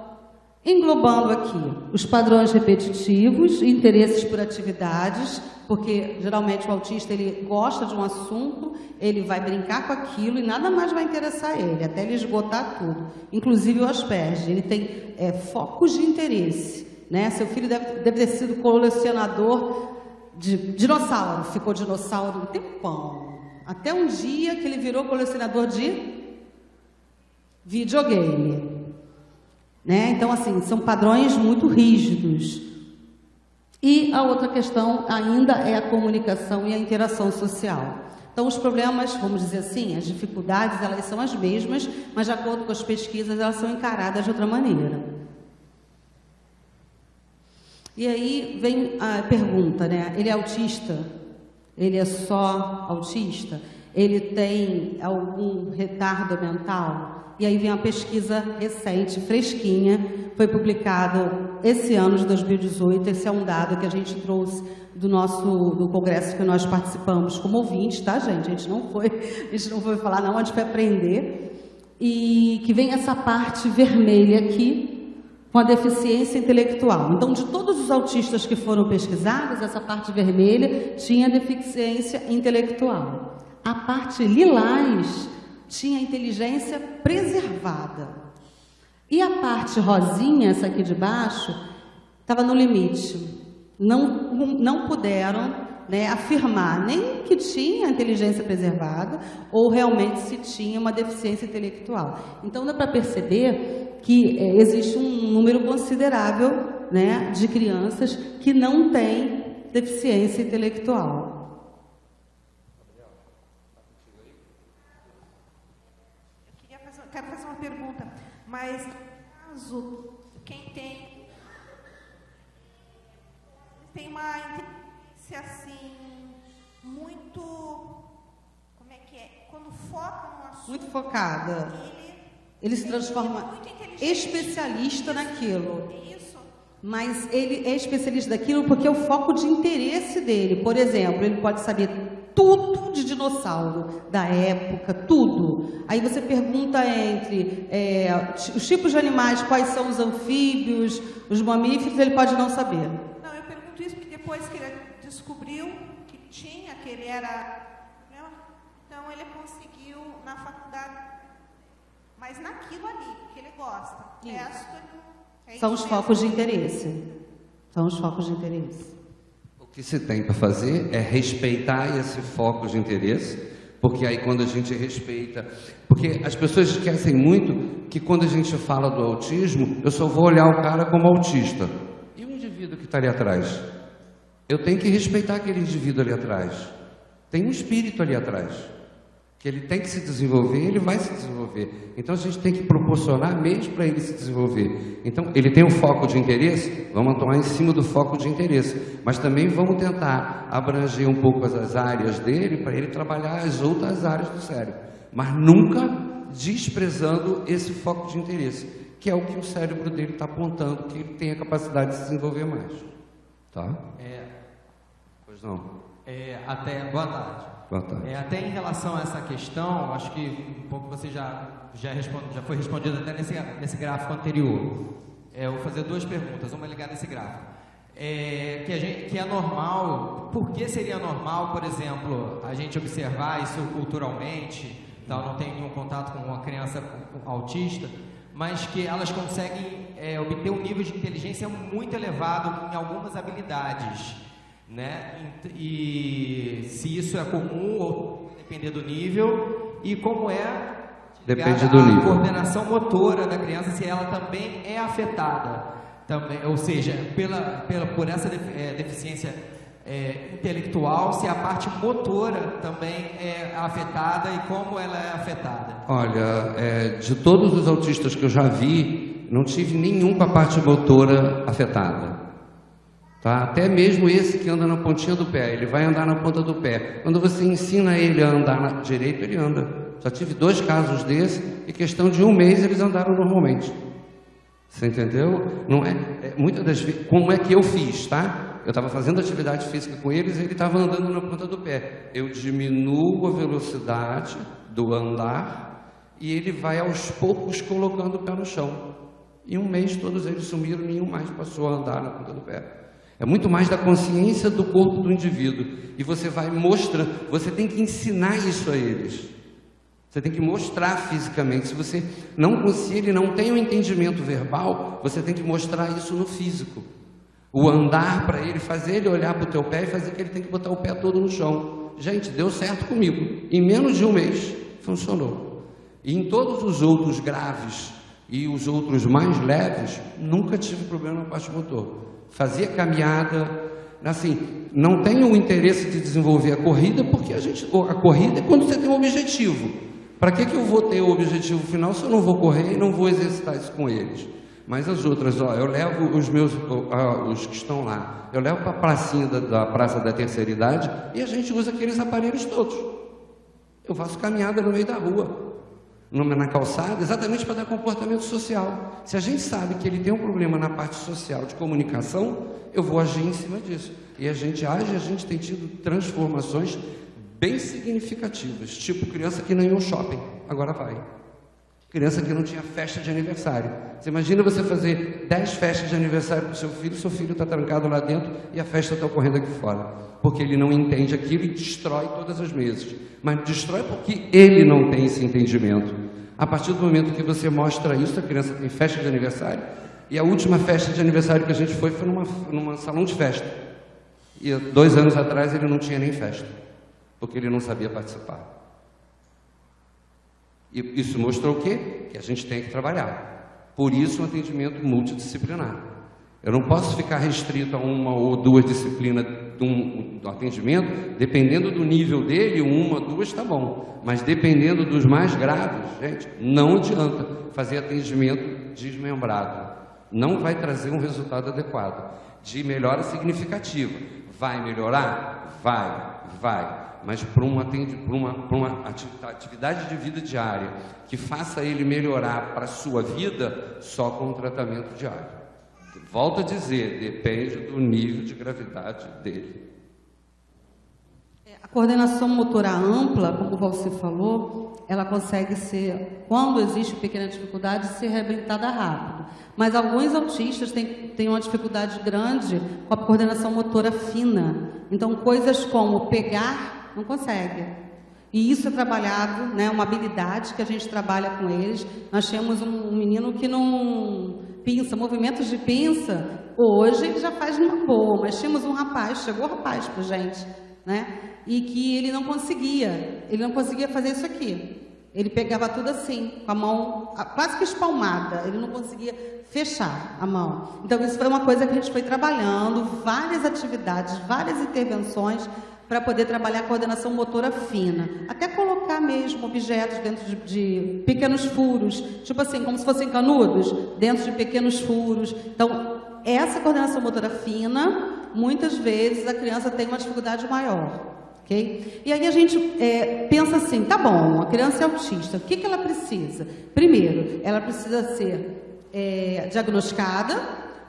englobando aqui os padrões repetitivos, interesses por atividades, porque geralmente o autista ele gosta de um assunto, ele vai brincar com aquilo e nada mais vai interessar ele, até ele esgotar tudo, inclusive o asperge. Ele tem é, focos de interesse. Né? Seu filho deve, deve ter sido colecionador de dinossauro, ficou dinossauro um tempão. Até um dia que ele virou colecionador de videogame. Né? Então, assim, são padrões muito rígidos. E a outra questão ainda é a comunicação e a interação social. Então, os problemas, vamos dizer assim, as dificuldades, elas são as mesmas, mas de acordo com as pesquisas, elas são encaradas de outra maneira. E aí vem a pergunta, né? Ele é autista? Ele é só autista? Ele tem algum retardo mental? E aí vem uma pesquisa recente, fresquinha, foi publicado esse ano de 2018. Esse é um dado que a gente trouxe do nosso do congresso que nós participamos como ouvintes, tá, gente? A gente não foi, a gente não foi falar não, a gente foi aprender. E que vem essa parte vermelha aqui com a deficiência intelectual. Então, de todos os autistas que foram pesquisados, essa parte vermelha tinha deficiência intelectual. A parte lilás tinha inteligência preservada. E a parte rosinha, essa aqui de baixo, estava no limite não, não puderam né, afirmar nem que tinha inteligência preservada ou realmente se tinha uma deficiência intelectual. Então dá para perceber que é, existe um número considerável né, de crianças que não têm deficiência intelectual. Eu fazer, quero fazer uma pergunta, mas no caso, quem tem tem uma inteligência assim, muito. Como é que é? Quando foca no assunto. Muito focada. Ele, ele se transforma é especialista naquilo. Isso. Mas ele é especialista daquilo porque é o foco de interesse dele. Por exemplo, ele pode saber tudo de dinossauro da época, tudo. Aí você pergunta entre é, os tipos de animais, quais são os anfíbios, os mamíferos, ele pode não saber depois que ele descobriu que tinha, que ele era. Né? Então ele conseguiu na faculdade, mas naquilo ali que ele gosta. Isso. Resto, é São os focos de interesse. São os focos de interesse. Que se tem para fazer é respeitar esse foco de interesse, porque aí quando a gente respeita, porque as pessoas esquecem muito que quando a gente fala do autismo, eu só vou olhar o cara como autista. E o indivíduo que está ali atrás? Eu tenho que respeitar aquele indivíduo ali atrás. Tem um espírito ali atrás. Que ele tem que se desenvolver, ele vai se desenvolver. Então a gente tem que proporcionar meios para ele se desenvolver. Então, ele tem um foco de interesse, vamos atuar em cima do foco de interesse. Mas também vamos tentar abranger um pouco as áreas dele para ele trabalhar as outras áreas do cérebro. Mas nunca desprezando esse foco de interesse, que é o que o cérebro dele está apontando, que ele tem a capacidade de se desenvolver mais. Tá? É, Pois não. É, até, boa tarde. É, até em relação a essa questão, acho que um pouco você já, já, responde, já foi respondido até nesse, nesse gráfico anterior. É, eu vou fazer duas perguntas, uma ligada a esse gráfico. É, que, gente, que é normal, por que seria normal, por exemplo, a gente observar isso culturalmente, tal, não tem nenhum contato com uma criança autista, mas que elas conseguem é, obter um nível de inteligência muito elevado em algumas habilidades né? E se isso é comum ou depender do nível e como é depende do nível. coordenação motora da criança se ela também é afetada também, ou seja, pela, pela por essa é, deficiência é, intelectual, se a parte motora também é afetada e como ela é afetada. Olha, é, de todos os autistas que eu já vi, não tive nenhum com a parte motora afetada. Tá? Até mesmo esse que anda na pontinha do pé, ele vai andar na ponta do pé. Quando você ensina ele a andar na direito, ele anda. Já tive dois casos desse e questão de um mês eles andaram normalmente. Você entendeu? Não é, é muitas das vezes, como é que eu fiz, tá? Eu estava fazendo atividade física com eles e ele estava andando na ponta do pé. Eu diminuo a velocidade do andar e ele vai aos poucos colocando o pé no chão. Em um mês todos eles sumiram, nenhum mais passou a andar na ponta do pé. É muito mais da consciência do corpo do indivíduo. E você vai mostrando, você tem que ensinar isso a eles. Você tem que mostrar fisicamente. Se você não conseguir, não tem o um entendimento verbal, você tem que mostrar isso no físico. O andar para ele, fazer ele olhar para o teu pé e fazer que ele tem que botar o pé todo no chão. Gente, deu certo comigo. Em menos de um mês, funcionou. E em todos os outros graves e os outros mais leves, nunca tive problema no parte motor fazia caminhada, Assim, não tenho o interesse de desenvolver a corrida, porque a, gente, a corrida é quando você tem um objetivo. Para que, que eu vou ter o objetivo final se eu não vou correr e não vou exercitar isso com eles? Mas as outras, ó, eu levo os meus, os que estão lá, eu levo para a pracinha da, da Praça da Terceira Idade e a gente usa aqueles aparelhos todos. Eu faço caminhada no meio da rua, na calçada, exatamente para dar comportamento social. Se a gente sabe que ele tem um problema na parte social de comunicação, eu vou agir em cima disso. E a gente age, a gente tem tido transformações bem significativas, tipo criança que não ia ao shopping, agora vai. Criança que não tinha festa de aniversário. Você imagina você fazer 10 festas de aniversário para o seu filho, seu filho está trancado lá dentro e a festa está ocorrendo aqui fora. Porque ele não entende aquilo e destrói todas as mesas. Mas destrói porque ele não tem esse entendimento. A partir do momento que você mostra isso, a criança tem festa de aniversário. E a última festa de aniversário que a gente foi foi numa, numa salão de festa. E dois anos atrás ele não tinha nem festa, porque ele não sabia participar. E isso mostrou o quê? Que a gente tem que trabalhar. Por isso, um atendimento multidisciplinar. Eu não posso ficar restrito a uma ou duas disciplinas do um, atendimento, dependendo do nível dele, uma, duas está bom. Mas dependendo dos mais graves, gente, não adianta fazer atendimento desmembrado. Não vai trazer um resultado adequado. De melhora significativa. Vai melhorar? Vai, vai mas para uma, uma, uma atividade de vida diária que faça ele melhorar para a sua vida, só com um tratamento diário. Volto a dizer, depende do nível de gravidade dele. É, a coordenação motora ampla, como você falou, ela consegue ser, quando existe pequena dificuldade, ser reabilitada rápido. Mas alguns autistas têm, têm uma dificuldade grande com a coordenação motora fina. Então, coisas como pegar não consegue. E isso é trabalhado, né, uma habilidade que a gente trabalha com eles. Nós temos um, menino que não pinça, movimentos de pinça, hoje ele já faz numa boa, mas tínhamos um rapaz, chegou um rapaz para gente, né, e que ele não conseguia, ele não conseguia fazer isso aqui. Ele pegava tudo assim, com a mão quase que espalmada, ele não conseguia fechar a mão. Então, isso foi uma coisa que a gente foi trabalhando, várias atividades, várias intervenções, para poder trabalhar a coordenação motora fina. Até colocar mesmo objetos dentro de, de, pequenos furos, tipo assim, como se fossem canudos, dentro de pequenos furos. Então, essa coordenação motora fina, muitas vezes a criança tem uma dificuldade maior. Okay? E aí a gente é, pensa assim, tá bom, a criança é autista, o que, que ela precisa? Primeiro, ela precisa ser é, diagnosticada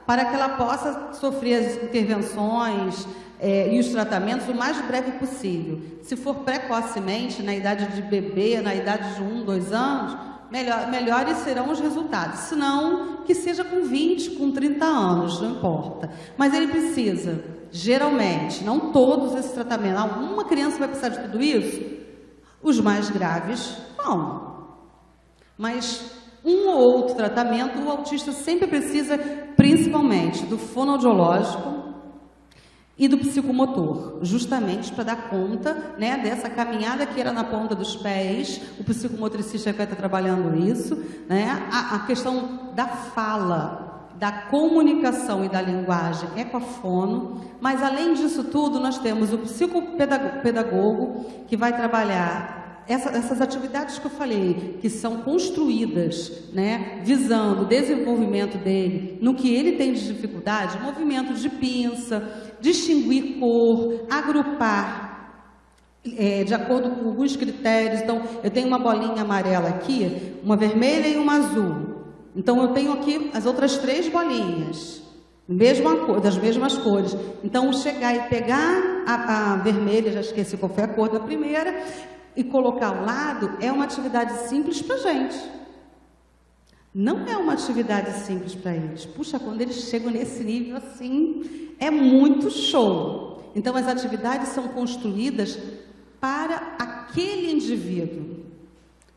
para que ela possa sofrer as intervenções, é, e os tratamentos o mais breve possível. Se for precocemente, na idade de bebê, na idade de um, dois anos, melhor, melhores serão os resultados. Se não, que seja com 20, com 30 anos, não importa. Mas ele precisa, geralmente, não todos esses tratamentos. Alguma criança vai precisar de tudo isso? Os mais graves, não. Mas um ou outro tratamento, o autista sempre precisa, principalmente do fonoaudiológico, e do psicomotor, justamente para dar conta né, dessa caminhada que era na ponta dos pés. O psicomotricista vai estar trabalhando isso, né? A, a, questão da fala, da comunicação e da linguagem é com a fono, mas além disso tudo, nós temos o psicopedagogo que vai trabalhar essa, essas atividades que eu falei, que são construídas, né, visando o desenvolvimento dele, no que ele tem de dificuldade, movimento de pinça, distinguir cor, agrupar é, de acordo com alguns critérios. Então, eu tenho uma bolinha amarela aqui, uma vermelha e uma azul. Então, eu tenho aqui as outras três bolinhas, mesma das mesmas cores. Então, chegar e pegar a, a vermelha, já esqueci qual foi a cor da primeira, e colocar ao lado é uma atividade simples para a gente. Não é uma atividade simples para eles. Puxa, quando eles chegam nesse nível assim, é muito show. Então, as atividades são construídas para aquele indivíduo.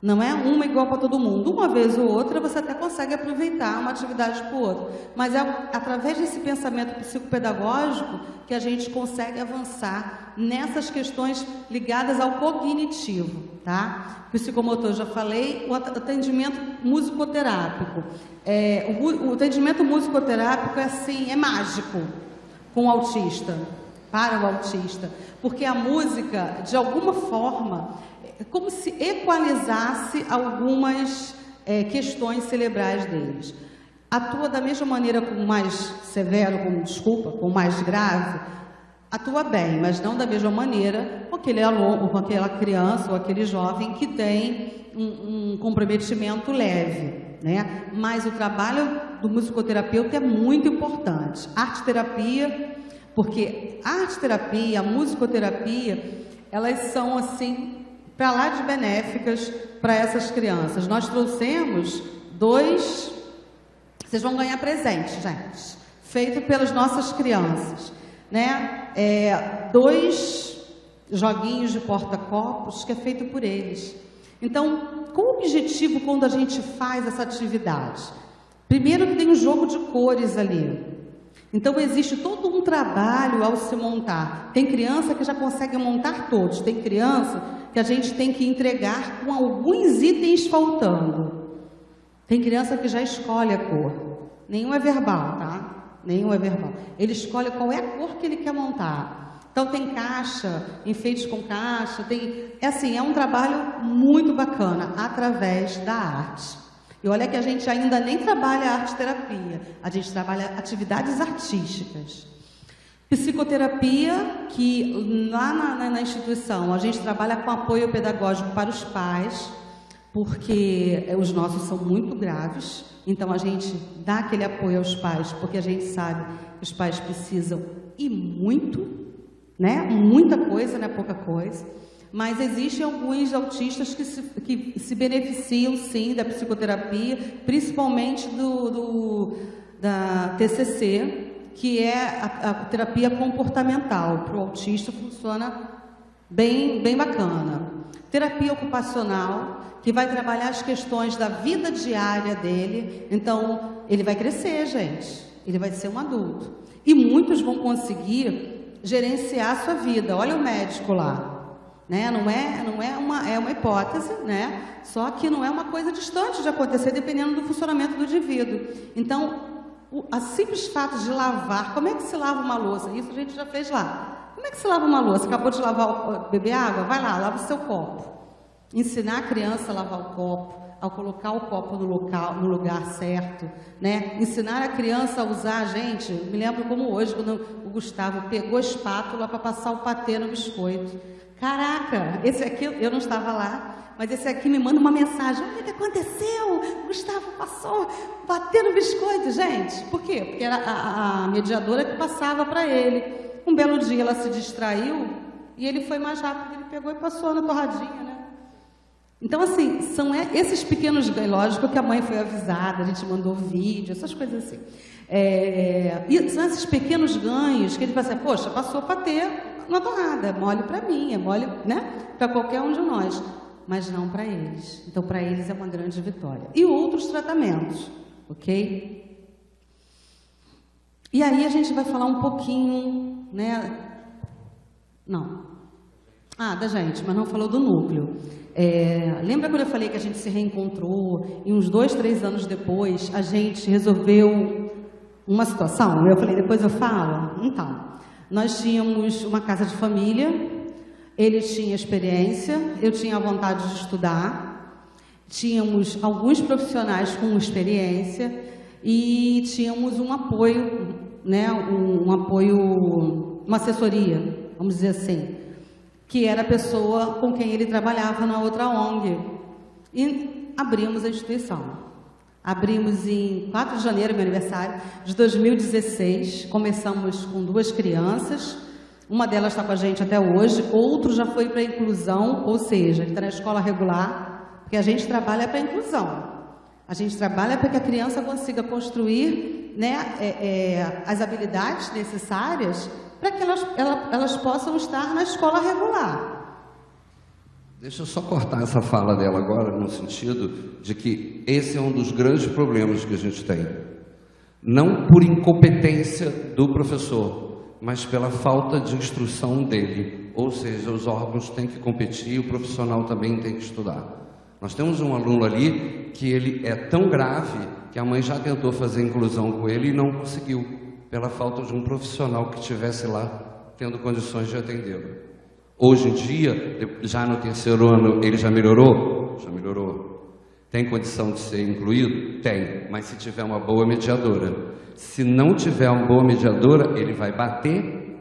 Não é uma igual para todo mundo. Uma vez ou outra você até consegue aproveitar uma atividade para o outro. Mas é através desse pensamento psicopedagógico que a gente consegue avançar nessas questões ligadas ao cognitivo. Tá? Psicomotor, já falei, o atendimento musicoterápico. É, o, o atendimento musicoterápico é assim, é mágico com o autista. para o autista, porque a música, de alguma forma, como se equalizasse algumas é, questões cerebrais deles. Atua da mesma maneira com mais severo, com desculpa, com mais grave, atua bem, mas não da mesma maneira com aquele aluno, com aquela criança ou aquele jovem que tem um, um comprometimento leve. Né? Mas o trabalho do musicoterapeuta é muito importante. Arte terapia porque a arte terapia, a musicoterapia, elas são assim para lá de benéficas para essas crianças. Nós trouxemos dois, vocês vão ganhar presente, gente, feito pelas nossas crianças, né? É, dois joguinhos de porta-copos que é feito por eles. Então, qual o objetivo quando a gente faz essa atividade? Primeiro que tem um jogo de cores ali. Então existe todo um trabalho ao se montar. Tem criança que já consegue montar todos, tem criança que a gente tem que entregar com alguns itens faltando. Tem criança que já escolhe a cor. Nenhum é verbal, tá? Nenhum é verbal. Ele escolhe qual é a cor que ele quer montar. Então tem caixa, enfeites com caixa, tem, é assim, é um trabalho muito bacana através da arte. E olha que a gente ainda nem trabalha arte terapia, a gente trabalha atividades artísticas. Psicoterapia, que lá na, na, instituição a gente trabalha com apoio pedagógico para os pais, porque os nossos são muito graves, então a gente dá aquele apoio aos pais, porque a gente sabe que os pais precisam e muito, né? Muita coisa, não é pouca coisa. Mas existem alguns autistas que se, que se beneficiam, sim, da psicoterapia, principalmente do, do da TCC, que é a, a terapia comportamental. Para o autista funciona bem, bem bacana. Terapia ocupacional, que vai trabalhar as questões da vida diária dele. Então, ele vai crescer, gente. Ele vai ser um adulto. E muitos vão conseguir gerenciar a sua vida. Olha o médico lá. Né? Não, é, não é, uma, é uma hipótese, né? só que não é uma coisa distante de acontecer dependendo do funcionamento do indivíduo. Então, o a simples fato de lavar, como é que se lava uma louça? Isso a gente já fez lá. Como é que se lava uma louça? Acabou de lavar, beber água? Vai lá, lava o seu copo. Ensinar a criança a lavar o copo, ao colocar o copo no, local, no lugar certo, né? Ensinar a criança a usar, gente, me lembro como hoje, quando o Gustavo pegou a espátula para passar o patê no biscoito. Caraca, esse aqui, eu não estava lá, mas esse aqui me manda uma mensagem: olha o que aconteceu, Gustavo passou, bateu no biscoito, gente. Por quê? Porque era a, a mediadora que passava para ele. Um belo dia ela se distraiu e ele foi mais rápido, ele pegou e passou na torradinha, né? Então, assim, são esses pequenos ganhos, lógico que a mãe foi avisada, a gente mandou vídeo, essas coisas assim. É, e são esses pequenos ganhos que ele fala assim, poxa, passou para ter uma torrada, é mole para mim, é mole né, para qualquer um de nós, mas não para eles. Então, para eles é uma grande vitória. E outros tratamentos, ok? E aí a gente vai falar um pouquinho, né? Não. Ah, da gente, mas não falou do núcleo. É, lembra quando eu falei que a gente se reencontrou e uns dois, três anos depois a gente resolveu uma situação? Eu falei, depois eu falo? Então, nós tínhamos uma casa de família, ele tinha experiência, eu tinha vontade de estudar, tínhamos alguns profissionais com experiência e tínhamos um apoio, né, um, um apoio, uma assessoria, vamos dizer assim, que era a pessoa com quem ele trabalhava na outra ONG. E abrimos a instituição. Abrimos em 4 de janeiro, meu aniversário, de 2016. Começamos com duas crianças. Uma delas está com a gente até hoje, outro já foi para a inclusão, ou seja, ele está na escola regular, porque a gente trabalha para a inclusão. A gente trabalha para que a criança consiga construir né, é, é, as habilidades necessárias para que elas, elas, elas possam estar na escola regular. Deixa eu só cortar essa fala dela agora, no sentido de que esse é um dos grandes problemas que a gente tem. Não por incompetência do professor, mas pela falta de instrução dele. Ou seja, os órgãos têm que competir e o profissional também tem que estudar. Nós temos um aluno ali que ele é tão grave que a mãe já tentou fazer inclusão com ele e não conseguiu, pela falta de um profissional que estivesse lá tendo condições de atendê-lo. Hoje em dia, já no terceiro ano, ele já melhorou? Já melhorou. Tem condição de ser incluído? Tem, mas se tiver uma boa mediadora. Se não tiver uma boa mediadora, ele vai bater,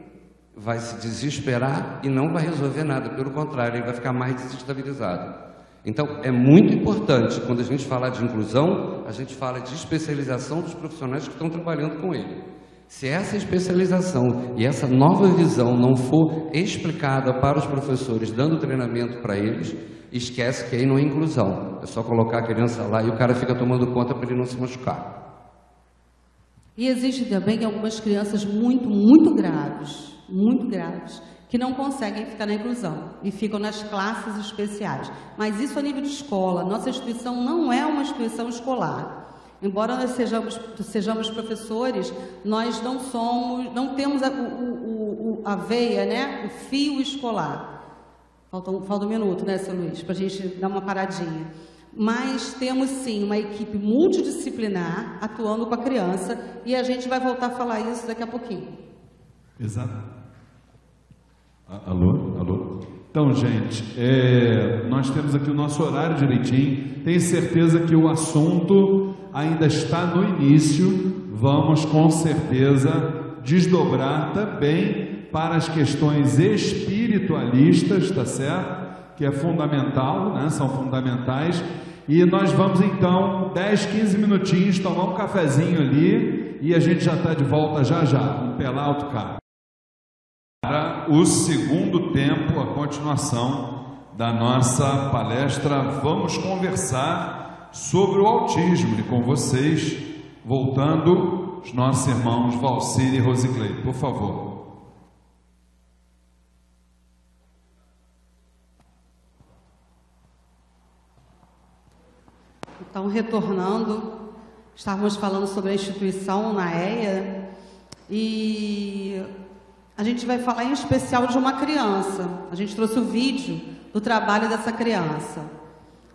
vai se desesperar e não vai resolver nada. Pelo contrário, ele vai ficar mais desestabilizado. Então, é muito importante, quando a gente fala de inclusão, a gente fala de especialização dos profissionais que estão trabalhando com ele. Se essa especialização e essa nova visão não for explicada para os professores, dando treinamento para eles, esquece que aí não é inclusão. É só colocar a criança lá e o cara fica tomando conta para ele não se machucar. E existe também algumas crianças muito, muito graves, muito graves, que não conseguem ficar na inclusão e ficam nas classes especiais. Mas isso a nível de escola. Nossa instituição não é uma instituição escolar. Embora nós sejamos, sejamos professores, nós não somos, não temos a, o, o, a veia, né? o fio escolar. Falta um, falta um minuto, né, seu Luiz, para a gente dar uma paradinha. Mas temos sim uma equipe multidisciplinar atuando com a criança e a gente vai voltar a falar isso daqui a pouquinho. Exato. Alô? Alô? Então, gente, é, nós temos aqui o nosso horário direitinho. Tenho certeza que o assunto ainda está no início. Vamos com certeza desdobrar também para as questões espiritualistas, tá certo? Que é fundamental, né? São fundamentais. E nós vamos então, 10, 15 minutinhos, tomar um cafezinho ali e a gente já está de volta já já, um Pelalto Cara para o segundo tempo, a continuação da nossa palestra. Vamos conversar sobre o autismo e com vocês, voltando os nossos irmãos Valcir e Rosigley, por favor. Então, retornando, estávamos falando sobre a instituição na EIA e a gente vai falar em especial de uma criança. A gente trouxe o vídeo do trabalho dessa criança.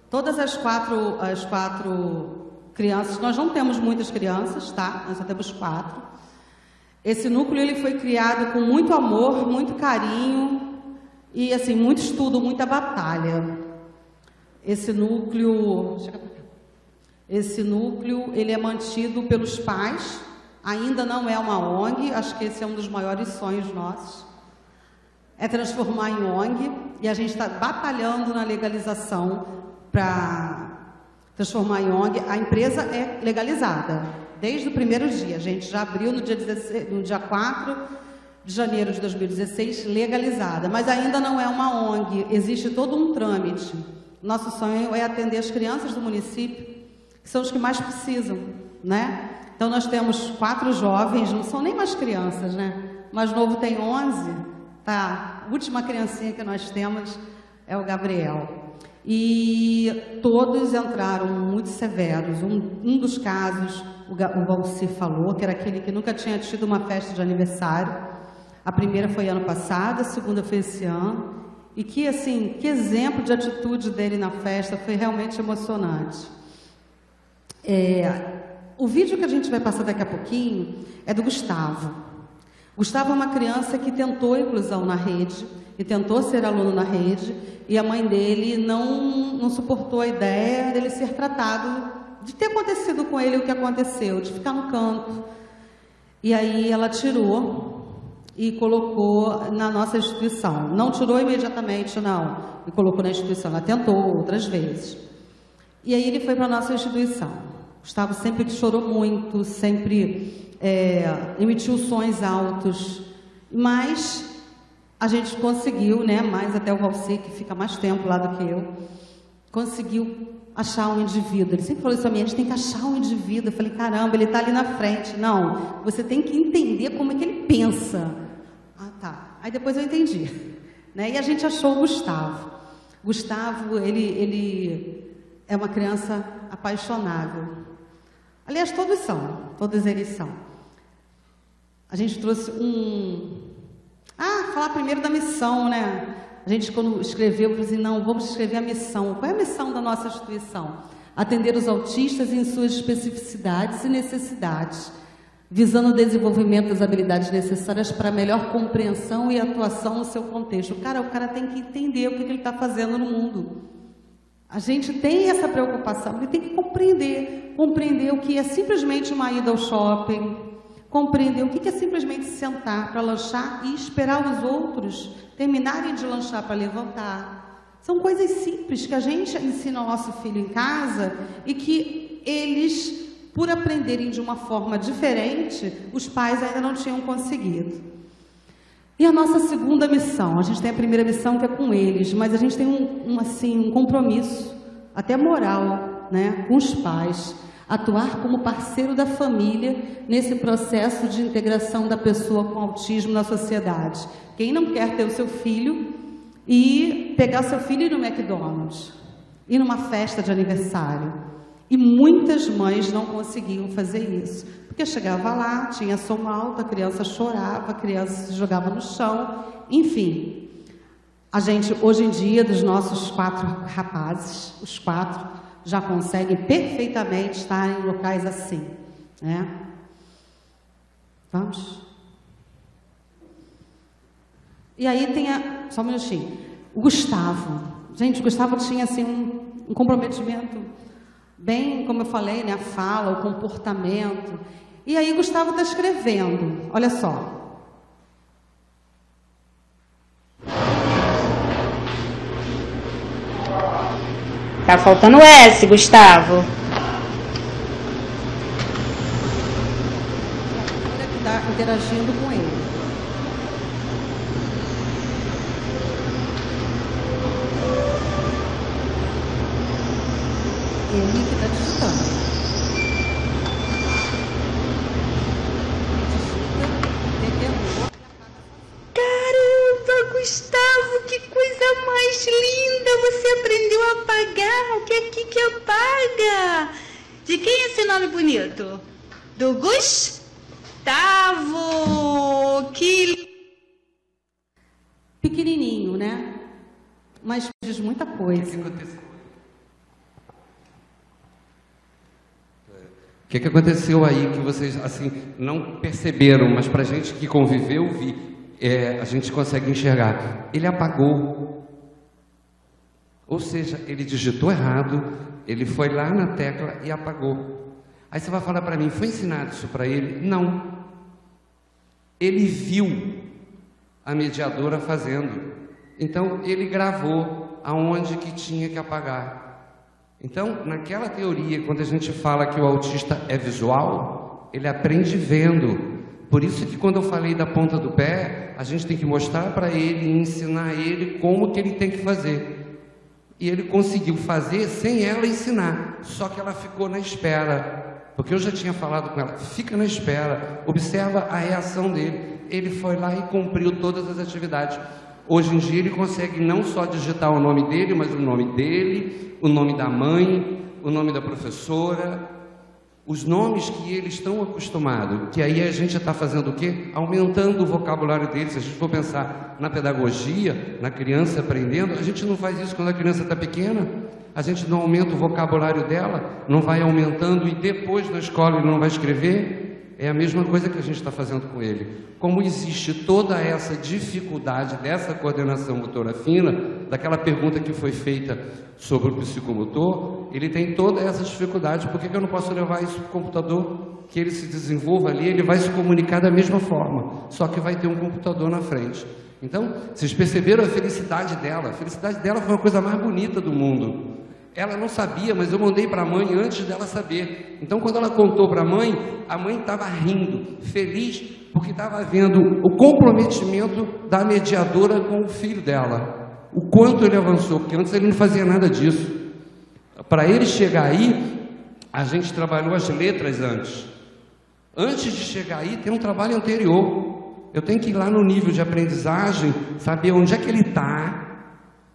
Todas as quatro, as quatro crianças, nós não temos muitas crianças, tá? Nós só temos quatro. Esse núcleo ele foi criado com muito amor, muito carinho e assim muito estudo, muita batalha. Esse núcleo, esse núcleo ele é mantido pelos pais Ainda não é uma ONG, acho que esse é um dos maiores sonhos nossos. É transformar em ONG e a gente está batalhando na legalização para transformar em ONG. A empresa é legalizada desde o primeiro dia. A gente já abriu no dia, 16, no dia 4 de janeiro de 2016, legalizada, mas ainda não é uma ONG, existe todo um trâmite. Nosso sonho é atender as crianças do município, são os que mais precisam, né? Então nós temos quatro jovens, não são nem mais crianças, né? O mais novo tem 11, tá? A última criancinha que nós temos é o Gabriel. E todos entraram muito severos. Um, um dos casos, o, o Valci falou, que era aquele que nunca tinha tido uma festa de aniversário. A primeira foi ano passado, a segunda foi esse ano. E que, assim, que exemplo de atitude dele na festa, foi realmente emocionante. É, o vídeo que a gente vai passar daqui a pouquinho é do Gustavo. Gustavo é uma criança que tentou inclusão na rede e tentou ser aluno na rede e a mãe dele não, não suportou a ideia dele ser tratado, de ter acontecido com ele o que aconteceu, de ficar no canto. E aí ela tirou e colocou na nossa instituição. Não tirou imediatamente, não, e colocou na instituição. Ela tentou outras vezes. E aí ele foi para a nossa instituição. Gustavo sempre chorou muito, sempre é, emitiu sons altos, mas a gente conseguiu, né, mais até o Valci, que fica mais tempo lá do que eu, conseguiu achar um indivíduo. Ele sempre falou isso a mim, a gente tem que achar um indivíduo. Eu falei, caramba, ele está ali na frente. Não, você tem que entender como é que ele pensa. Ah, tá. Aí depois eu entendi. Né? E a gente achou o Gustavo. Gustavo, ele, ele é uma criança apaixonável. Aliás, todos são, todos eles são. A gente trouxe um. Ah, falar primeiro da missão, né? A gente, quando escreveu, falou assim: não, vamos escrever a missão. Qual é a missão da nossa instituição? Atender os autistas em suas especificidades e necessidades. visando o desenvolvimento das habilidades necessárias para melhor compreensão e atuação no seu contexto. Cara, o cara tem que entender o que ele está fazendo no mundo. A gente tem essa preocupação, ele tem que compreender, compreender o que é simplesmente uma ida ao shopping, compreender o que é simplesmente sentar para lanchar e esperar os outros terminarem de lanchar para levantar. São coisas simples que a gente ensina ao nosso filho em casa e que eles por aprenderem de uma forma diferente, os pais ainda não tinham conseguido. E a nossa segunda missão, a gente tem a primeira missão que é com eles, mas a gente tem um, um assim, um compromisso, até moral, né, com os pais, atuar como parceiro da família nesse processo de integração da pessoa com autismo na sociedade. Quem não quer ter o seu filho e pegar seu filho ir no McDonald's, ir numa festa de aniversário, e muitas mães não conseguiam fazer isso. Porque chegava lá, tinha som alto, a criança chorava, a criança se jogava no chão, enfim. A gente, hoje em dia, dos nossos quatro rapazes, os quatro já conseguem perfeitamente estar em locais assim. Né? Vamos? E aí tem a. Só um minutinho. O Gustavo. Gente, o Gustavo tinha assim um, um comprometimento bem, como eu falei, né, a fala, o comportamento. E aí Gustavo está escrevendo, olha só. Tá faltando S, Gustavo. Está interagindo com ele. Ele que está digitando. Caramba, Gustavo, que linda! Você aprendeu a apagar, que aqui que apaga. De quem é esse nome bonito? Do Gustavo! Que Pequenininho, né? Mas diz muita coisa. O que, que aconteceu aí que vocês assim não perceberam, mas para gente que conviveu, vi, é, a gente consegue enxergar. Ele apagou. Ou seja, ele digitou errado, ele foi lá na tecla e apagou. Aí você vai falar para mim, foi ensinado isso para ele? Não. Ele viu a mediadora fazendo. Então ele gravou aonde que tinha que apagar. Então, naquela teoria, quando a gente fala que o autista é visual, ele aprende vendo. Por isso que quando eu falei da ponta do pé, a gente tem que mostrar para ele ensinar ele como que ele tem que fazer. E ele conseguiu fazer sem ela ensinar, só que ela ficou na espera. Porque eu já tinha falado com ela, fica na espera, observa a reação dele. Ele foi lá e cumpriu todas as atividades. Hoje em dia ele consegue não só digitar o nome dele, mas o nome dele, o nome da mãe, o nome da professora, os nomes que eles estão acostumados. Que aí a gente está fazendo o quê? Aumentando o vocabulário deles. Se a gente for pensar na pedagogia, na criança aprendendo, a gente não faz isso quando a criança está pequena. A gente não aumenta o vocabulário dela, não vai aumentando e depois na escola ele não vai escrever. É a mesma coisa que a gente está fazendo com ele. Como existe toda essa dificuldade dessa coordenação motora fina, daquela pergunta que foi feita sobre o psicomotor, ele tem toda essa dificuldade. Por que, que eu não posso levar isso para o computador? Que ele se desenvolva ali, ele vai se comunicar da mesma forma, só que vai ter um computador na frente. Então, vocês perceberam a felicidade dela? A felicidade dela foi a coisa mais bonita do mundo. Ela não sabia, mas eu mandei para a mãe antes dela saber. Então, quando ela contou para a mãe, a mãe estava rindo, feliz, porque estava vendo o comprometimento da mediadora com o filho dela. O quanto ele avançou, porque antes ele não fazia nada disso. Para ele chegar aí, a gente trabalhou as letras antes. Antes de chegar aí, tem um trabalho anterior. Eu tenho que ir lá no nível de aprendizagem, saber onde é que ele está,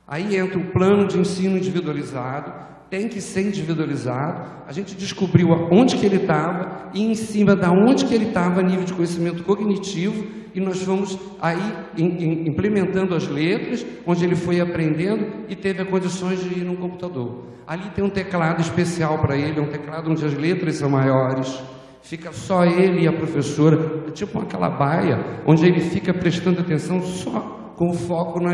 Aí entra o plano de ensino individualizado, tem que ser individualizado. A gente descobriu onde que ele estava e em cima da onde que ele estava, nível de conhecimento cognitivo, e nós fomos aí implementando as letras, onde ele foi aprendendo e teve as condições de ir no computador. Ali tem um teclado especial para ele, é um teclado onde as letras são maiores. Fica só ele e a professora, é tipo aquela baia, onde ele fica prestando atenção só com foco na,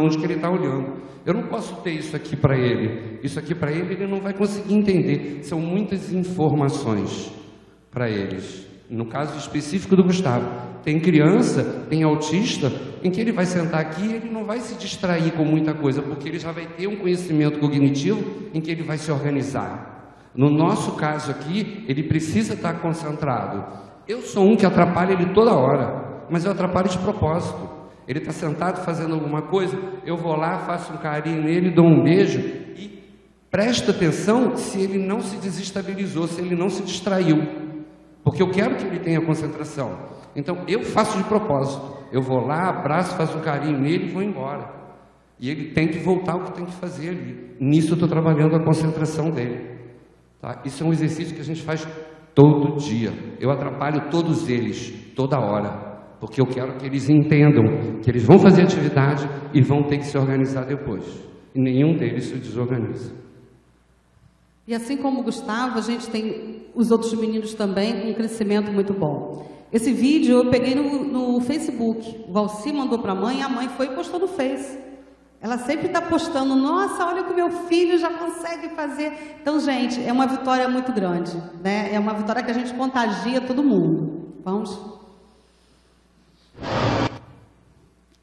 onde que ele está olhando. Eu não posso ter isso aqui para ele. Isso aqui para ele ele não vai conseguir entender. São muitas informações para eles. No caso específico do Gustavo, tem criança, tem autista, em que ele vai sentar aqui e ele não vai se distrair com muita coisa, porque ele já vai ter um conhecimento cognitivo em que ele vai se organizar. No nosso caso aqui, ele precisa estar concentrado. Eu sou um que atrapalha ele toda hora, mas eu atrapalho de propósito. Ele está sentado fazendo alguma coisa, eu vou lá, faço um carinho nele, dou um beijo e presta atenção se ele não se desestabilizou, se ele não se distraiu. Porque eu quero que ele tenha concentração. Então eu faço de propósito. Eu vou lá, abraço, faço um carinho nele e vou embora. E ele tem que voltar o que tem que fazer ali. Nisso eu estou trabalhando a concentração dele. Tá? Isso é um exercício que a gente faz todo dia. Eu atrapalho todos eles, toda hora porque eu quero que eles entendam que eles vão fazer atividade e vão ter que se organizar depois. E nenhum deles se desorganiza. E assim como o Gustavo, a gente tem os outros meninos também com um crescimento muito bom. Esse vídeo eu peguei no, no Facebook. O Valci mandou para a mãe, a mãe foi e postou no Face. Ela sempre está postando, nossa, olha o que meu filho já consegue fazer. Então, gente, é uma vitória muito grande, né? É uma vitória que a gente contagia todo mundo. Vamos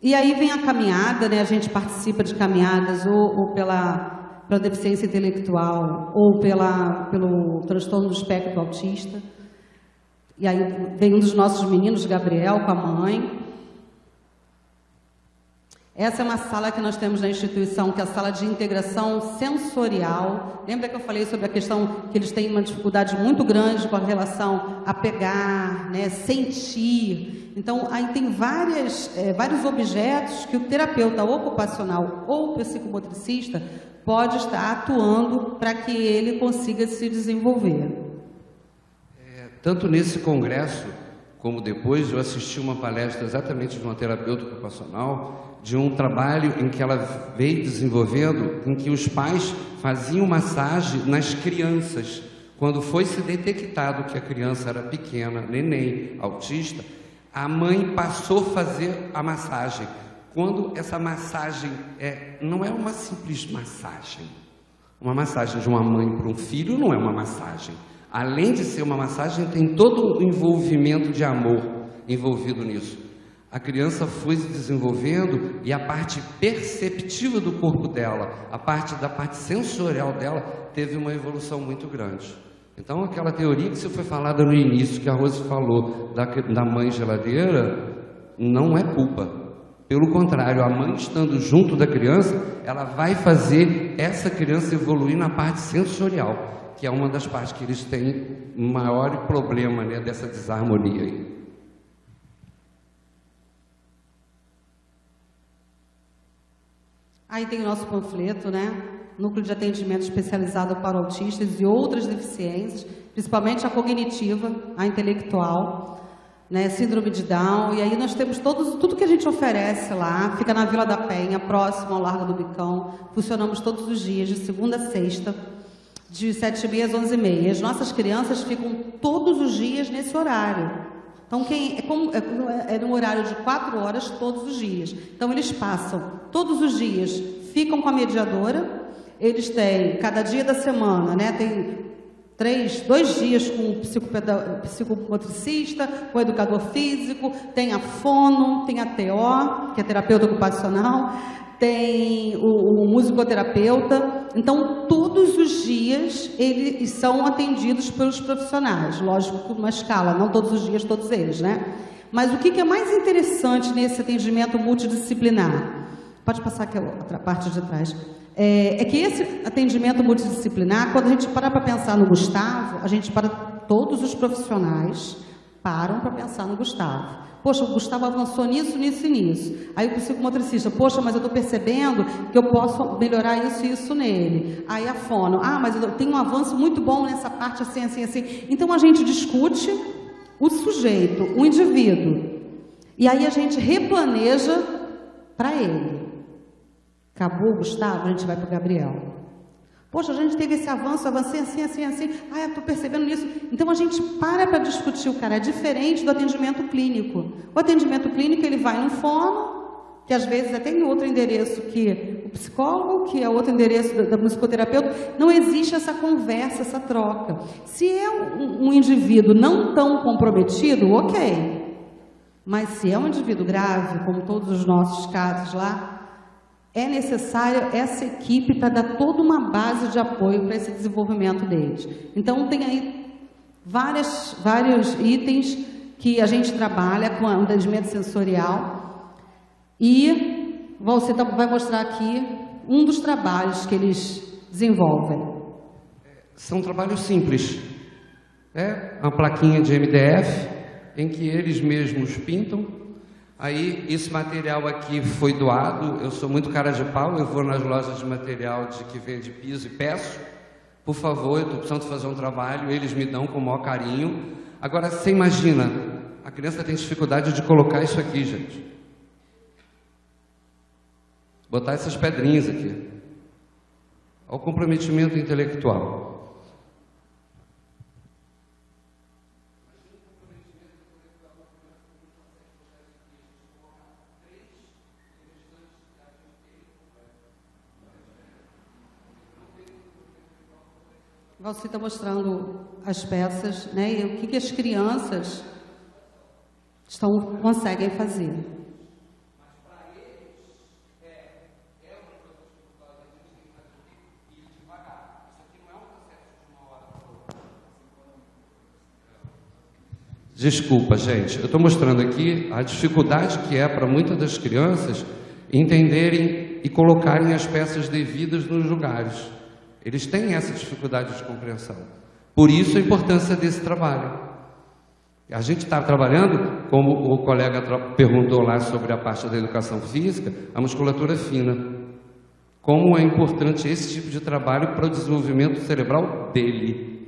e aí vem a caminhada, né? A gente participa de caminhadas ou, ou pela, pela deficiência intelectual ou pela, pelo transtorno do espectro autista. E aí vem um dos nossos meninos, Gabriel, com a mãe. Essa é uma sala que nós temos na instituição, que é a sala de integração sensorial. Lembra que eu falei sobre a questão que eles têm uma dificuldade muito grande com relação a pegar, né, sentir. Então, aí tem várias, é, vários objetos que o terapeuta ocupacional ou psicomotricista pode estar atuando para que ele consiga se desenvolver. É, tanto nesse congresso como depois, eu assisti uma palestra exatamente de uma terapeuta ocupacional de um trabalho em que ela veio desenvolvendo, em que os pais faziam massagem nas crianças. Quando foi se detectado que a criança era pequena, neném, autista, a mãe passou a fazer a massagem. Quando essa massagem é, não é uma simples massagem. Uma massagem de uma mãe para um filho não é uma massagem. Além de ser uma massagem, tem todo o envolvimento de amor envolvido nisso. A criança foi se desenvolvendo e a parte perceptiva do corpo dela, a parte da parte sensorial dela, teve uma evolução muito grande. Então, aquela teoria que você foi falada no início, que a Rose falou, da, da mãe geladeira, não é culpa. Pelo contrário, a mãe estando junto da criança, ela vai fazer essa criança evoluir na parte sensorial, que é uma das partes que eles têm maior problema né, dessa desarmonia aí. Aí tem o nosso panfleto, né? Núcleo de atendimento especializado para autistas e outras deficiências, principalmente a cognitiva, a intelectual, né? Síndrome de Down. E aí nós temos todos, tudo que a gente oferece lá. Fica na Vila da Penha, próximo ao Largo do Bicão. Funcionamos todos os dias, de segunda a sexta, de sete e meia às onze e meia. As nossas crianças ficam todos os dias nesse horário. Então, quem, é, como, é, é no horário de quatro horas todos os dias. Então, eles passam todos os dias, ficam com a mediadora, eles têm, cada dia da semana, né, tem três, dois dias com o psicomotricista, com o educador físico, tem a fono, tem a TO, que é terapeuta ocupacional, tem o, o musicoterapeuta. Então, todos os dias eles são atendidos pelos profissionais, lógico que uma escala, não todos os dias, todos eles, né? Mas o que, que é mais interessante nesse atendimento multidisciplinar? Pode passar aquela outra parte de trás. É, é, que esse atendimento multidisciplinar, quando a gente para para pensar no Gustavo, a gente para todos os profissionais param para pensar no Gustavo. Poxa, o Gustavo avançou nisso, nisso e nisso. Aí o psicomotricista, poxa, mas eu estou percebendo que eu posso melhorar isso e isso nele. Aí a fono, ah, mas eu tenho um avanço muito bom nessa parte assim, assim, assim. Então a gente discute o sujeito, o indivíduo. E aí a gente replaneja para ele. Acabou o Gustavo, a gente vai para o Gabriel. Poxa, a gente teve esse avanço, avancei assim, assim, assim. Ah, estou percebendo isso. Então a gente para para discutir o cara. É diferente do atendimento clínico. O atendimento clínico ele vai no fono, que às vezes até em outro endereço que o psicólogo, que é outro endereço da, da musicoterapeuta. Não existe essa conversa, essa troca. Se é um, um indivíduo não tão comprometido, ok. Mas se é um indivíduo grave, como todos os nossos casos lá, é necessário essa equipe para dar toda uma base de apoio para esse desenvolvimento deles. Então, tem aí várias, vários itens que a gente trabalha com o atendimento sensorial e você tá, vai mostrar aqui um dos trabalhos que eles desenvolvem. São trabalhos simples. É uma plaquinha de MDF em que eles mesmos pintam Aí, esse material aqui foi doado. Eu sou muito cara de pau, eu vou nas lojas de material de que vende piso e peço. Por favor, eu estou precisando fazer um trabalho, eles me dão com o maior carinho. Agora, você imagina, a criança tem dificuldade de colocar isso aqui, gente. Botar essas pedrinhas aqui. O comprometimento intelectual. Você está mostrando as peças, né? E o que, que as crianças estão, conseguem fazer. Desculpa, gente. Eu estou mostrando aqui a dificuldade que é para muitas das crianças entenderem e colocarem as peças devidas nos lugares. Eles têm essa dificuldade de compreensão. Por isso a importância desse trabalho. A gente está trabalhando, como o colega perguntou lá sobre a parte da educação física, a musculatura fina. Como é importante esse tipo de trabalho para o desenvolvimento cerebral dele.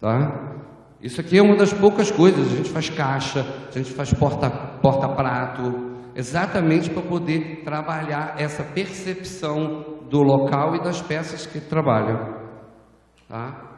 Tá? Isso aqui é uma das poucas coisas. A gente faz caixa, a gente faz porta-prato, porta exatamente para poder trabalhar essa percepção do local e das peças que trabalham. Tá?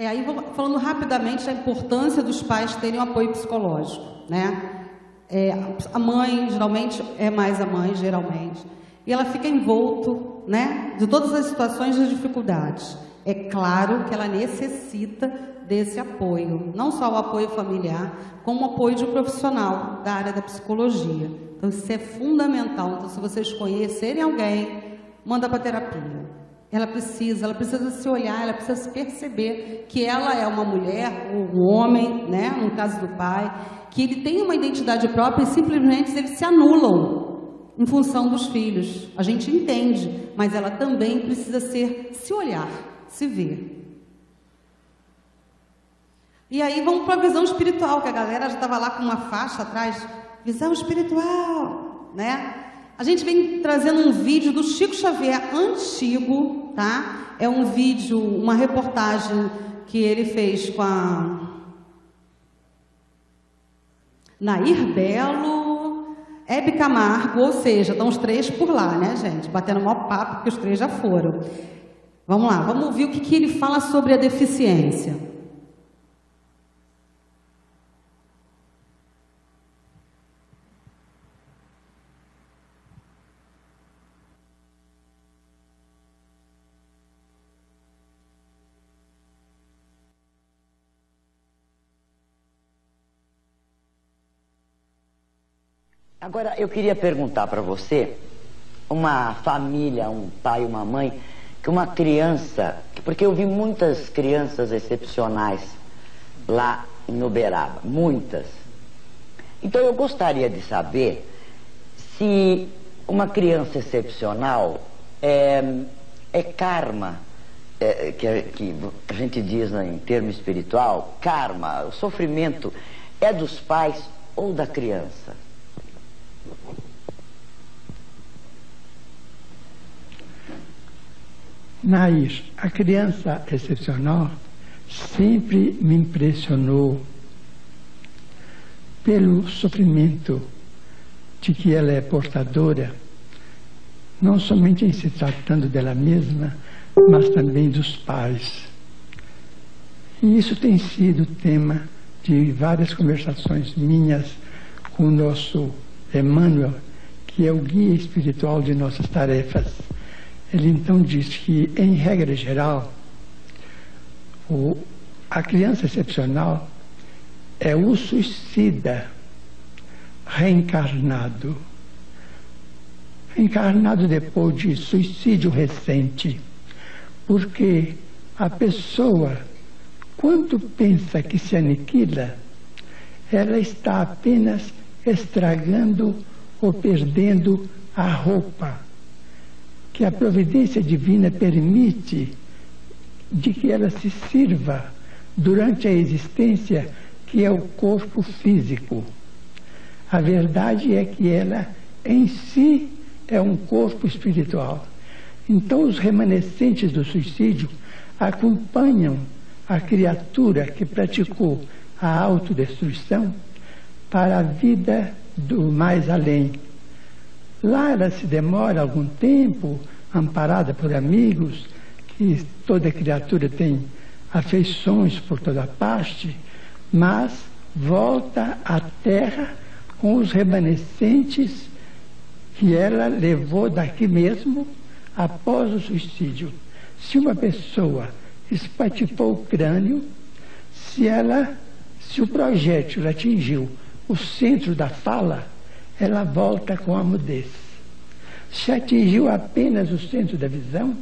É, aí falando rapidamente da importância dos pais terem um apoio psicológico, né? É, a mãe, geralmente, é mais a mãe, geralmente, e ela fica envolto, né, de todas as situações de dificuldades. É claro que ela necessita desse apoio, não só o apoio familiar, como o apoio de um profissional da área da psicologia. Então, isso é fundamental. Então, se vocês conhecerem alguém, manda para terapia. Ela precisa, ela precisa se olhar, ela precisa se perceber que ela é uma mulher, um homem, né, no caso do pai, que ele tem uma identidade própria e simplesmente eles se anulam em função dos filhos. A gente entende, mas ela também precisa ser se olhar, se ver. E aí vamos para a visão espiritual, que a galera já estava lá com uma faixa atrás visão espiritual, né? A gente vem trazendo um vídeo do Chico Xavier antigo, tá? É um vídeo, uma reportagem que ele fez com a Nair Belo, Hebe Camargo, ou seja, estão os três por lá, né, gente? Batendo maior papo, porque os três já foram. Vamos lá, vamos ouvir o que, que ele fala sobre a deficiência. Agora, eu queria perguntar para você, uma família, um pai, uma mãe, que uma criança, porque eu vi muitas crianças excepcionais lá em Uberaba, muitas. Então eu gostaria de saber se uma criança excepcional é, é karma, é, que, que a gente diz né, em termo espiritual, karma, o sofrimento é dos pais ou da criança? Nair, a criança excepcional sempre me impressionou pelo sofrimento de que ela é portadora não somente em se tratando dela mesma, mas também dos pais. E isso tem sido tema de várias conversações minhas com o nosso Emmanuel, que é o guia espiritual de nossas tarefas. Ele então diz que, em regra geral, o, a criança excepcional é o suicida reencarnado. Reencarnado depois de suicídio recente. Porque a pessoa, quando pensa que se aniquila, ela está apenas estragando ou perdendo a roupa que a providência divina permite de que ela se sirva durante a existência, que é o corpo físico. A verdade é que ela em si é um corpo espiritual. Então, os remanescentes do suicídio acompanham a criatura que praticou a autodestruição para a vida do mais além. Lá ela se demora algum tempo, amparada por amigos, que toda criatura tem afeições por toda parte, mas volta à terra com os remanescentes que ela levou daqui mesmo após o suicídio. Se uma pessoa espatifou o crânio, se ela, se o projétil atingiu o centro da fala, ela volta com a mudez. Se atingiu apenas o centro da visão,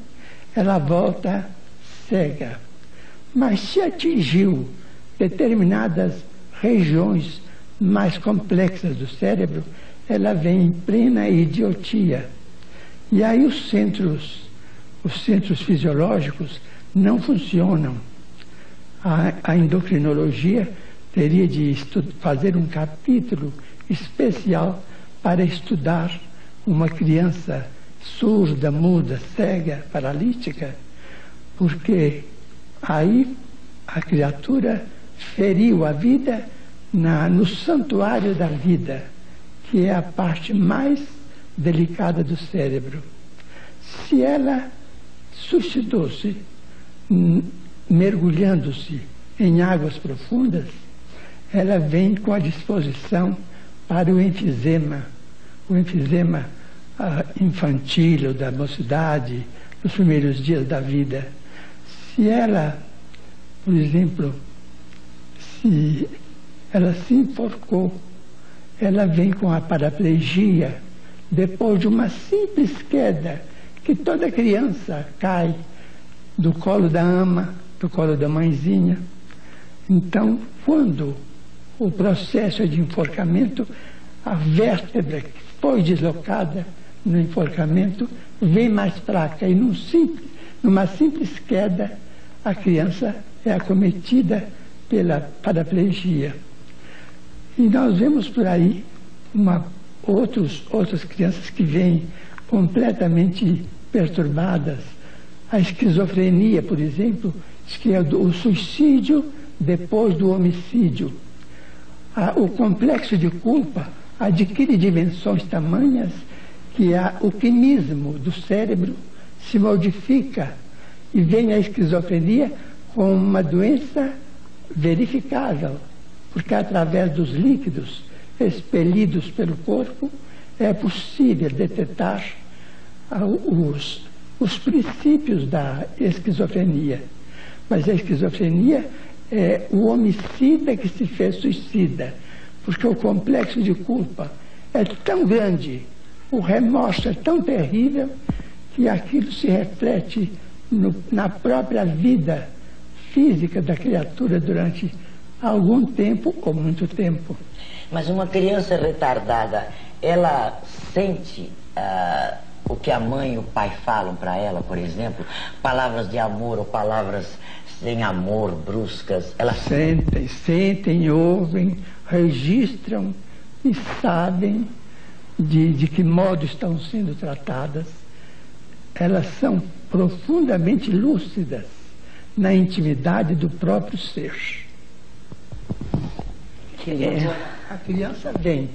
ela volta cega. Mas se atingiu determinadas regiões mais complexas do cérebro, ela vem em plena idiotia. E aí os centros, os centros fisiológicos não funcionam. A, a endocrinologia teria de fazer um capítulo especial para estudar uma criança surda, muda, cega, paralítica, porque aí a criatura feriu a vida na, no santuário da vida, que é a parte mais delicada do cérebro. Se ela suicidou-se mergulhando-se em águas profundas, ela vem com a disposição para o enfisema, o enfisema infantil, da mocidade, nos primeiros dias da vida. Se ela, por exemplo, se ela se enforcou, ela vem com a paraplegia depois de uma simples queda que toda criança cai do colo da ama, do colo da mãezinha. Então, quando o processo de enforcamento, a vértebra que foi deslocada no enforcamento vem mais fraca e num simples, numa simples queda a criança é acometida pela paraplegia. E nós vemos por aí uma, outros, outras crianças que vêm completamente perturbadas. A esquizofrenia, por exemplo, que é o suicídio depois do homicídio o complexo de culpa adquire dimensões tamanhas que a, o quimismo do cérebro se modifica e vem a esquizofrenia como uma doença verificável, porque através dos líquidos expelidos pelo corpo é possível detectar os, os princípios da esquizofrenia. Mas a esquizofrenia é o homicida que se fez suicida, porque o complexo de culpa é tão grande, o remorso é tão terrível, que aquilo se reflete no, na própria vida física da criatura durante algum tempo ou muito tempo. Mas uma criança retardada, ela sente uh, o que a mãe e o pai falam para ela, por exemplo, palavras de amor ou palavras sem amor, bruscas. Elas sentem, sentem, ouvem, registram e sabem de, de que modo estão sendo tratadas. Elas são profundamente lúcidas na intimidade do próprio ser. É, a criança vem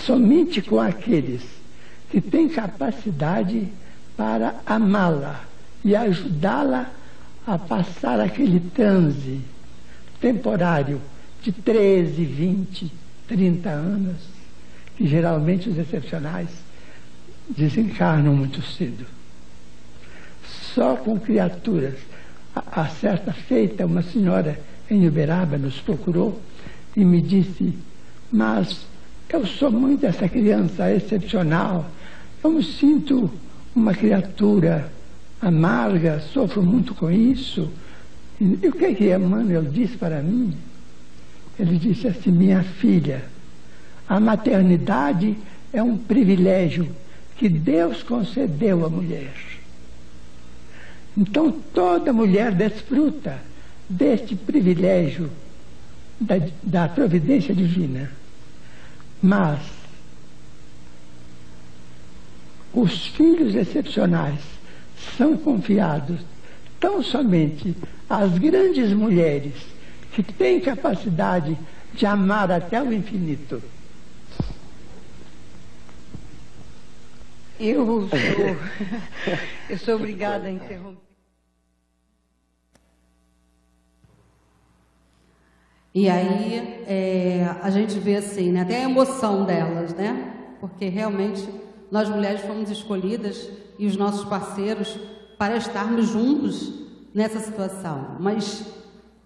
somente com aqueles que tem capacidade para amá-la e ajudá-la a passar aquele transe temporário de 13, 20, 30 anos, que geralmente os excepcionais desencarnam muito cedo. Só com criaturas. A, a certa feita, uma senhora em Uberaba nos procurou e me disse: Mas eu sou muito essa criança excepcional, eu me sinto uma criatura amarga, sofro muito com isso. E o que, é que Emmanuel disse para mim? Ele disse assim: Minha filha, a maternidade é um privilégio que Deus concedeu à mulher. Então toda mulher desfruta deste privilégio da, da providência divina. Mas os filhos excepcionais são confiados tão somente às grandes mulheres que têm capacidade de amar até o infinito. Eu sou, eu sou obrigada a interromper. E aí é, a gente vê assim, né, até a emoção delas, né? Porque realmente nós mulheres fomos escolhidas e os nossos parceiros para estarmos juntos nessa situação. Mas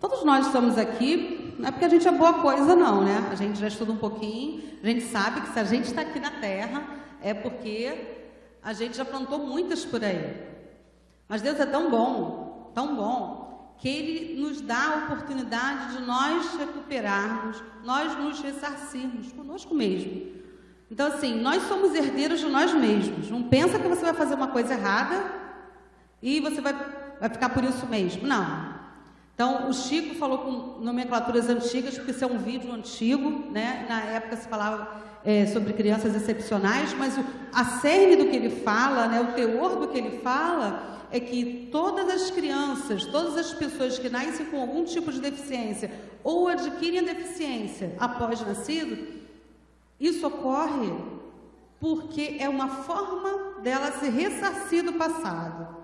todos nós estamos aqui, não é porque a gente é boa coisa, não, né? A gente já estuda um pouquinho, a gente sabe que se a gente está aqui na Terra é porque a gente já plantou muitas por aí. Mas Deus é tão bom, tão bom, que Ele nos dá a oportunidade de nós recuperarmos, nós nos ressarcirmos conosco mesmo. Então, assim, nós somos herdeiros de nós mesmos. Não pensa que você vai fazer uma coisa errada e você vai, vai ficar por isso mesmo. Não. Então, o Chico falou com nomenclaturas antigas, porque isso é um vídeo antigo, né? Na época se falava é, sobre crianças excepcionais, mas o, a cerne do que ele fala, né, o teor do que ele fala, é que todas as crianças, todas as pessoas que nascem com algum tipo de deficiência ou adquirem a deficiência após nascido, isso ocorre porque é uma forma dela se ressarcir do passado.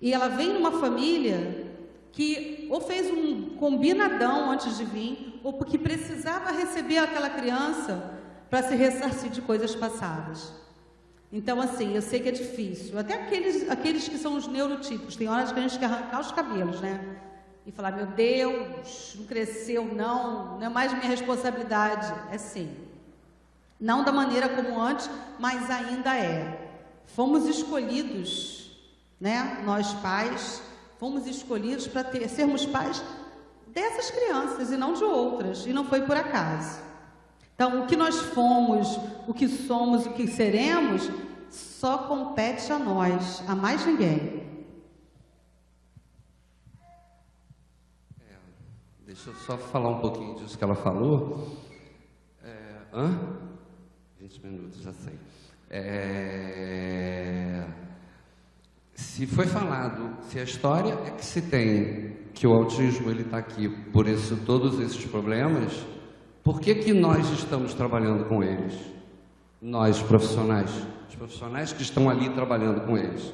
E ela vem numa família que ou fez um combinadão antes de vir, ou porque precisava receber aquela criança para se ressarcir de coisas passadas. Então, assim, eu sei que é difícil. Até aqueles, aqueles que são os neurotipos, tem horas que a gente quer arrancar os cabelos, né? E falar, meu Deus, não cresceu, não, não é mais minha responsabilidade. É sim. Não da maneira como antes, mas ainda é. Fomos escolhidos, né? Nós pais, fomos escolhidos para sermos pais dessas crianças e não de outras. E não foi por acaso. Então, o que nós fomos, o que somos, o que seremos, só compete a nós, a mais ninguém. É, deixa eu só falar um pouquinho disso que ela falou. É, hã? 20 minutos, já sei. É, se foi falado, se a história é que se tem que o autismo ele está aqui por isso, todos esses problemas, por que, que nós estamos trabalhando com eles? Nós, profissionais, os profissionais que estão ali trabalhando com eles.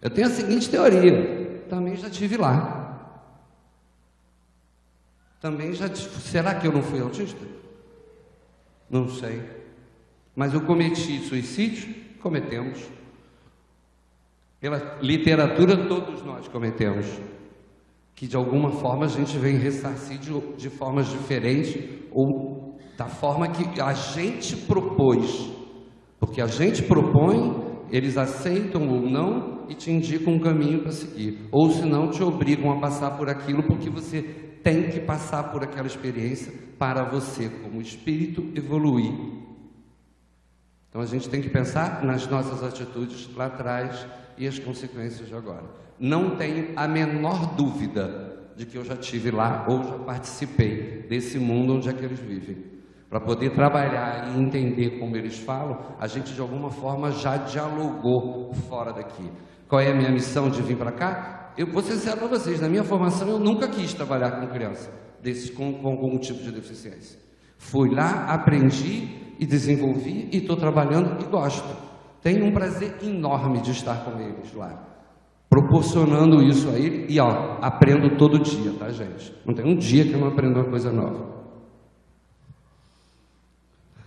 Eu tenho a seguinte teoria, também já tive lá. Também já será que eu não fui autista? Não sei. Mas eu cometi suicídio? Cometemos. Pela literatura todos nós cometemos que de alguma forma a gente vem ressarcir de, de formas diferentes ou da forma que a gente propôs. Porque a gente propõe, eles aceitam ou não e te indicam um caminho para seguir. Ou se não, te obrigam a passar por aquilo porque você tem que passar por aquela experiência para você, como espírito, evoluir. Então a gente tem que pensar nas nossas atitudes lá atrás e as consequências de agora não tenho a menor dúvida de que eu já tive lá ou já participei desse mundo onde é que eles vivem. Para poder trabalhar e entender como eles falam, a gente de alguma forma já dialogou fora daqui. Qual é a minha missão de vir para cá? Eu vou ser sincero para vocês, na minha formação eu nunca quis trabalhar com criança desses com, com algum tipo de deficiência. Fui lá, aprendi e desenvolvi e estou trabalhando e gosto. Tenho um prazer enorme de estar com eles lá, proporcionando isso a ele e ó, aprendo todo dia, tá, gente? Não tem um dia que eu não aprendo uma coisa nova.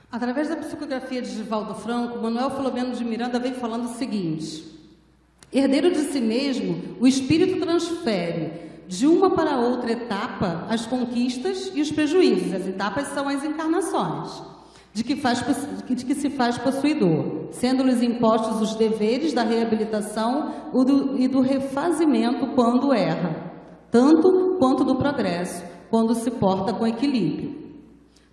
Através da psicografia de Givaldo Franco, Manuel Filomeno de Miranda vem falando o seguinte: herdeiro de si mesmo, o espírito transfere de uma para outra etapa as conquistas e os prejuízos. As etapas são as encarnações, de que, faz, de que se faz possuidor, sendo-lhes impostos os deveres da reabilitação e do refazimento quando erra, tanto quanto do progresso, quando se porta com equilíbrio.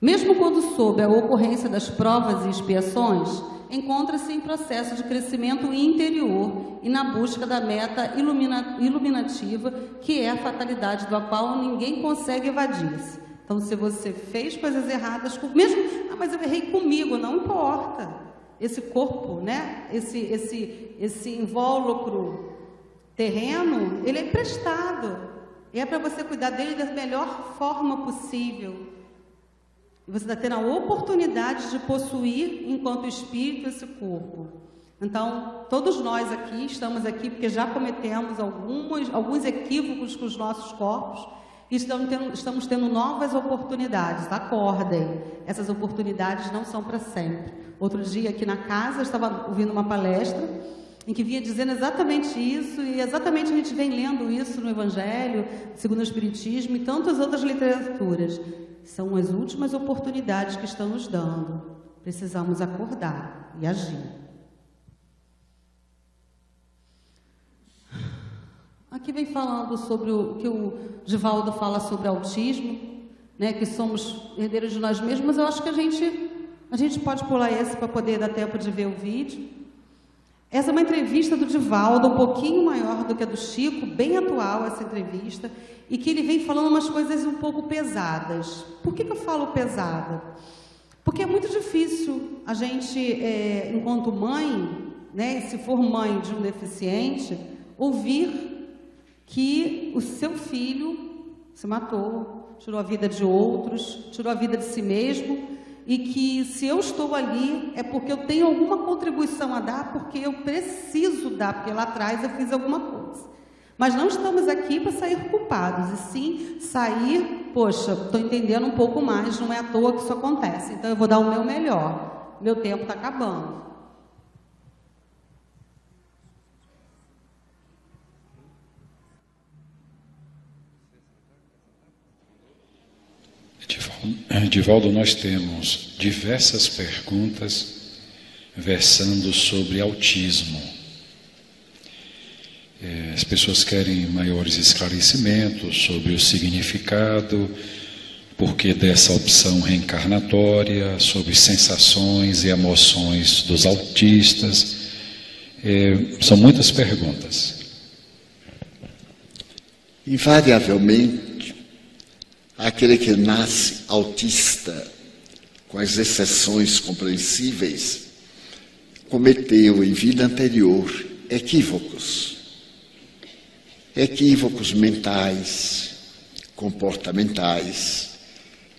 Mesmo quando sob a ocorrência das provas e expiações, encontra-se em processo de crescimento interior e na busca da meta ilumina iluminativa, que é a fatalidade do qual ninguém consegue evadir-se. Então, se você fez coisas erradas, mesmo, ah, mas eu errei comigo, não importa. Esse corpo, né? Esse, esse, esse invólucro terreno, ele é emprestado. E é para você cuidar dele da melhor forma possível. E você está tendo a oportunidade de possuir, enquanto espírito, esse corpo. Então, todos nós aqui estamos aqui porque já cometemos alguns, alguns equívocos com os nossos corpos estamos tendo, estamos tendo novas oportunidades. Acordem, essas oportunidades não são para sempre. Outro dia, aqui na casa, eu estava ouvindo uma palestra em que vinha dizendo exatamente isso, e exatamente a gente vem lendo isso no Evangelho, segundo o Espiritismo e tantas outras literaturas. São as últimas oportunidades que estão nos dando. Precisamos acordar e agir. Aqui vem falando sobre o que o Divaldo fala sobre autismo, né, que somos herdeiros de nós mesmos, mas eu acho que a gente, a gente pode pular esse para poder dar tempo de ver o vídeo. Essa é uma entrevista do Divaldo, um pouquinho maior do que a do Chico, bem atual essa entrevista, e que ele vem falando umas coisas um pouco pesadas. Por que, que eu falo pesada? Porque é muito difícil a gente, é, enquanto mãe, né, se for mãe de um deficiente, ouvir que o seu filho se matou, tirou a vida de outros, tirou a vida de si mesmo e que se eu estou ali é porque eu tenho alguma contribuição a dar, porque eu preciso dar, porque lá atrás eu fiz alguma coisa. Mas não estamos aqui para sair culpados, e sim sair, poxa, estou entendendo um pouco mais, não é à toa que isso acontece, então eu vou dar o meu melhor. Meu tempo está acabando. Divaldo, nós temos diversas perguntas versando sobre autismo. É, as pessoas querem maiores esclarecimentos sobre o significado, porquê dessa opção reencarnatória, sobre sensações e emoções dos autistas. É, são muitas perguntas. Invariavelmente, aquele que nasce autista, com as exceções compreensíveis, cometeu em vida anterior equívocos. Equívocos mentais, comportamentais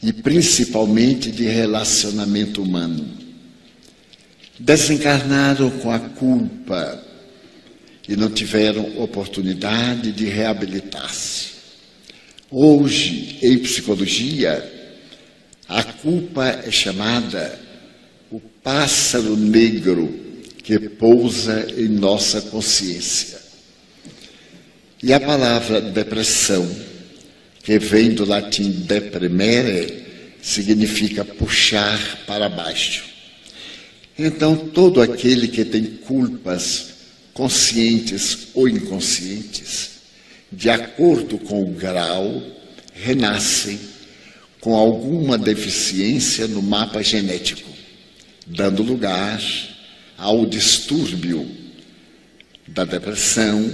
e principalmente de relacionamento humano. Desencarnaram com a culpa e não tiveram oportunidade de reabilitar-se. Hoje, em psicologia, a culpa é chamada o pássaro negro que pousa em nossa consciência. E a palavra depressão, que vem do latim deprimere, significa puxar para baixo. Então, todo aquele que tem culpas conscientes ou inconscientes, de acordo com o grau, renascem com alguma deficiência no mapa genético, dando lugar ao distúrbio da depressão,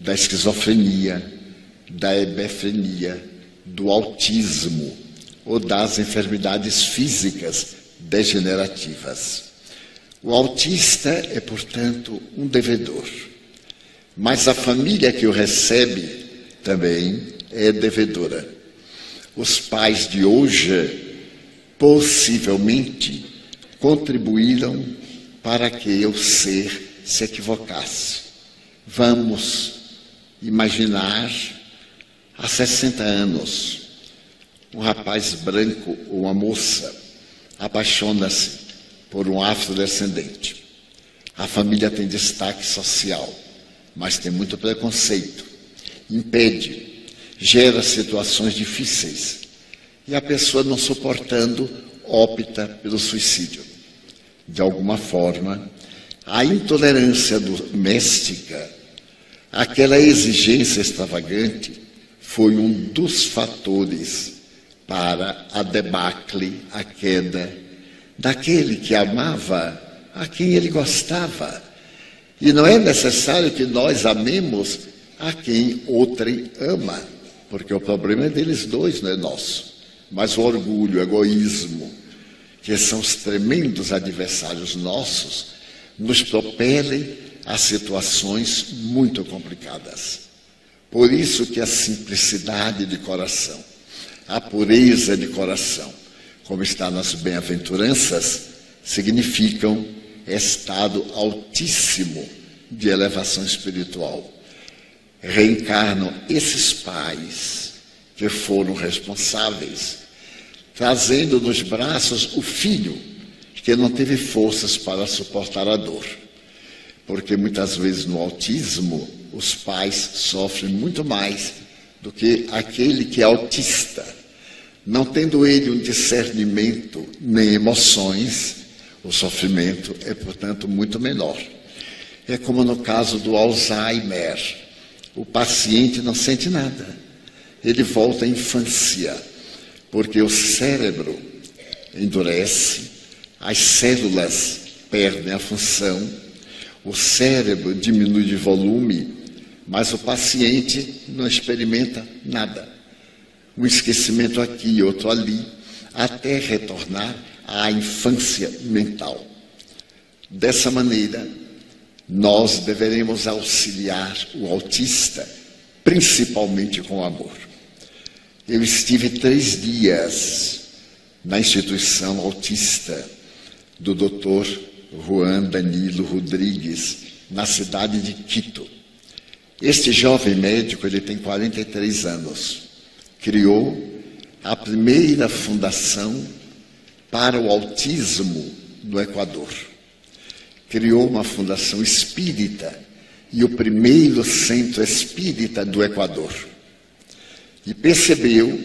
da esquizofrenia, da hebefrenia, do autismo ou das enfermidades físicas degenerativas. O autista é, portanto, um devedor mas a família que o recebe também é devedora. Os pais de hoje possivelmente contribuíram para que eu ser se equivocasse. Vamos imaginar há 60 anos, um rapaz branco ou uma moça apaixona-se por um afrodescendente. A família tem destaque social, mas tem muito preconceito, impede, gera situações difíceis e a pessoa não suportando opta pelo suicídio. De alguma forma, a intolerância doméstica, aquela exigência extravagante, foi um dos fatores para a debacle, a queda daquele que amava a quem ele gostava. E não é necessário que nós amemos a quem outrem ama, porque o problema é deles dois, não é nosso. Mas o orgulho, o egoísmo, que são os tremendos adversários nossos, nos propelem a situações muito complicadas. Por isso que a simplicidade de coração, a pureza de coração, como está nas bem-aventuranças, significam estado altíssimo de elevação espiritual. Reencarnam esses pais que foram responsáveis, trazendo nos braços o filho que não teve forças para suportar a dor. Porque muitas vezes no autismo os pais sofrem muito mais do que aquele que é autista. Não tendo ele um discernimento nem emoções, o sofrimento é, portanto, muito menor. É como no caso do Alzheimer. O paciente não sente nada. Ele volta à infância, porque o cérebro endurece, as células perdem a função, o cérebro diminui de volume, mas o paciente não experimenta nada. Um esquecimento aqui, outro ali, até retornar à infância mental. Dessa maneira, nós deveremos auxiliar o autista, principalmente com amor. Eu estive três dias na instituição autista do Dr. Juan Danilo Rodrigues, na cidade de Quito. Este jovem médico, ele tem 43 anos, criou a primeira fundação para o autismo no Equador. Criou uma fundação espírita e o primeiro centro espírita do Equador. E percebeu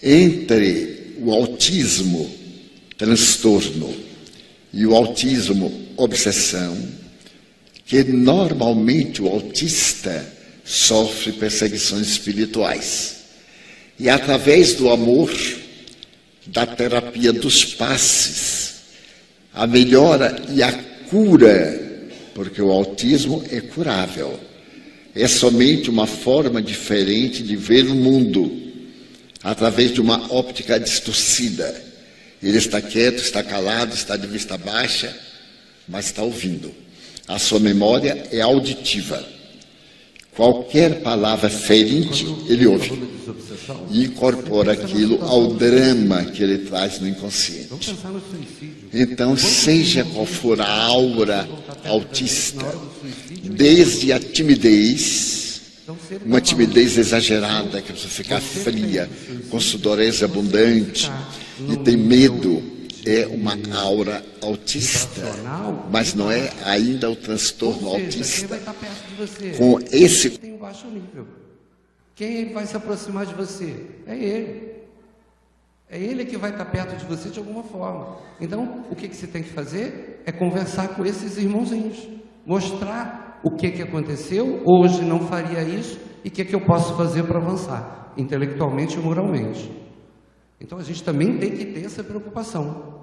entre o autismo transtorno e o autismo obsessão, que normalmente o autista sofre perseguições espirituais. E através do amor, da terapia dos passes, a melhora e a cura, porque o autismo é curável. É somente uma forma diferente de ver o mundo, através de uma óptica distorcida ele está quieto, está calado, está de vista baixa, mas está ouvindo. A sua memória é auditiva. Qualquer palavra ferinte, ele ouve. E incorpora aquilo ao drama que ele traz no inconsciente. Então, seja qual for a aura autista, desde a timidez, uma timidez exagerada, que precisa ficar fria, com sudorese abundante, e tem medo, é uma aura autista, mas não é ainda o transtorno autista. Com esse. Tem um baixo nível. Quem vai se aproximar de você? É ele. É ele que vai estar perto de você de alguma forma. Então, o que, que você tem que fazer é conversar com esses irmãozinhos, mostrar o que, que aconteceu, hoje não faria isso e o que, que eu posso fazer para avançar, intelectualmente e moralmente. Então a gente também tem que ter essa preocupação.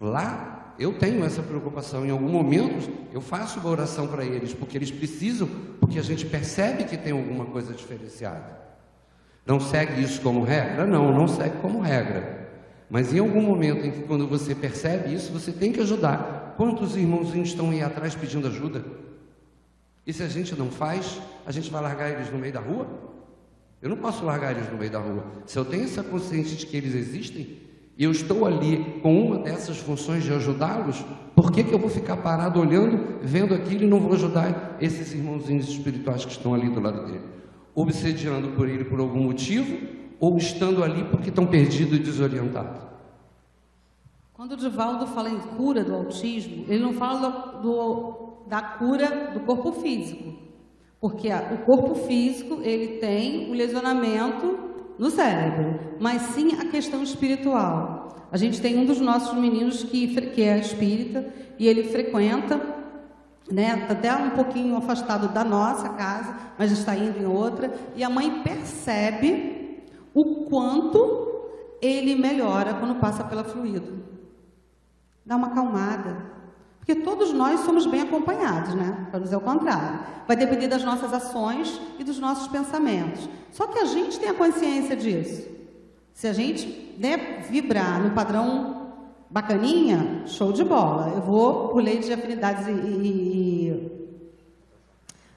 Lá eu tenho essa preocupação. Em algum momento eu faço uma oração para eles, porque eles precisam, porque a gente percebe que tem alguma coisa diferenciada. Não segue isso como regra? Não, não segue como regra. Mas em algum momento em que quando você percebe isso, você tem que ajudar. Quantos irmãozinhos estão aí atrás pedindo ajuda? E se a gente não faz, a gente vai largar eles no meio da rua? Eu não posso largar eles no meio da rua. Se eu tenho essa consciência de que eles existem, e eu estou ali com uma dessas funções de ajudá-los, por que, que eu vou ficar parado olhando, vendo aquilo e não vou ajudar esses irmãozinhos espirituais que estão ali do lado dele? Obsediando por ele por algum motivo ou estando ali porque estão perdidos e desorientados? Quando o Divaldo fala em cura do autismo, ele não fala do, do, da cura do corpo físico, porque o corpo físico ele tem o lesionamento no cérebro, mas sim a questão espiritual. A gente tem um dos nossos meninos que, que é espírita e ele frequenta, né, tá até um pouquinho afastado da nossa casa, mas está indo em outra, e a mãe percebe o quanto ele melhora quando passa pela fluido. Dá uma acalmada. Porque todos nós somos bem acompanhados, né? Para dizer o contrário. Vai depender das nossas ações e dos nossos pensamentos. Só que a gente tem a consciência disso. Se a gente né, vibrar no padrão bacaninha, show de bola. Eu vou, por lei de afinidades e, e,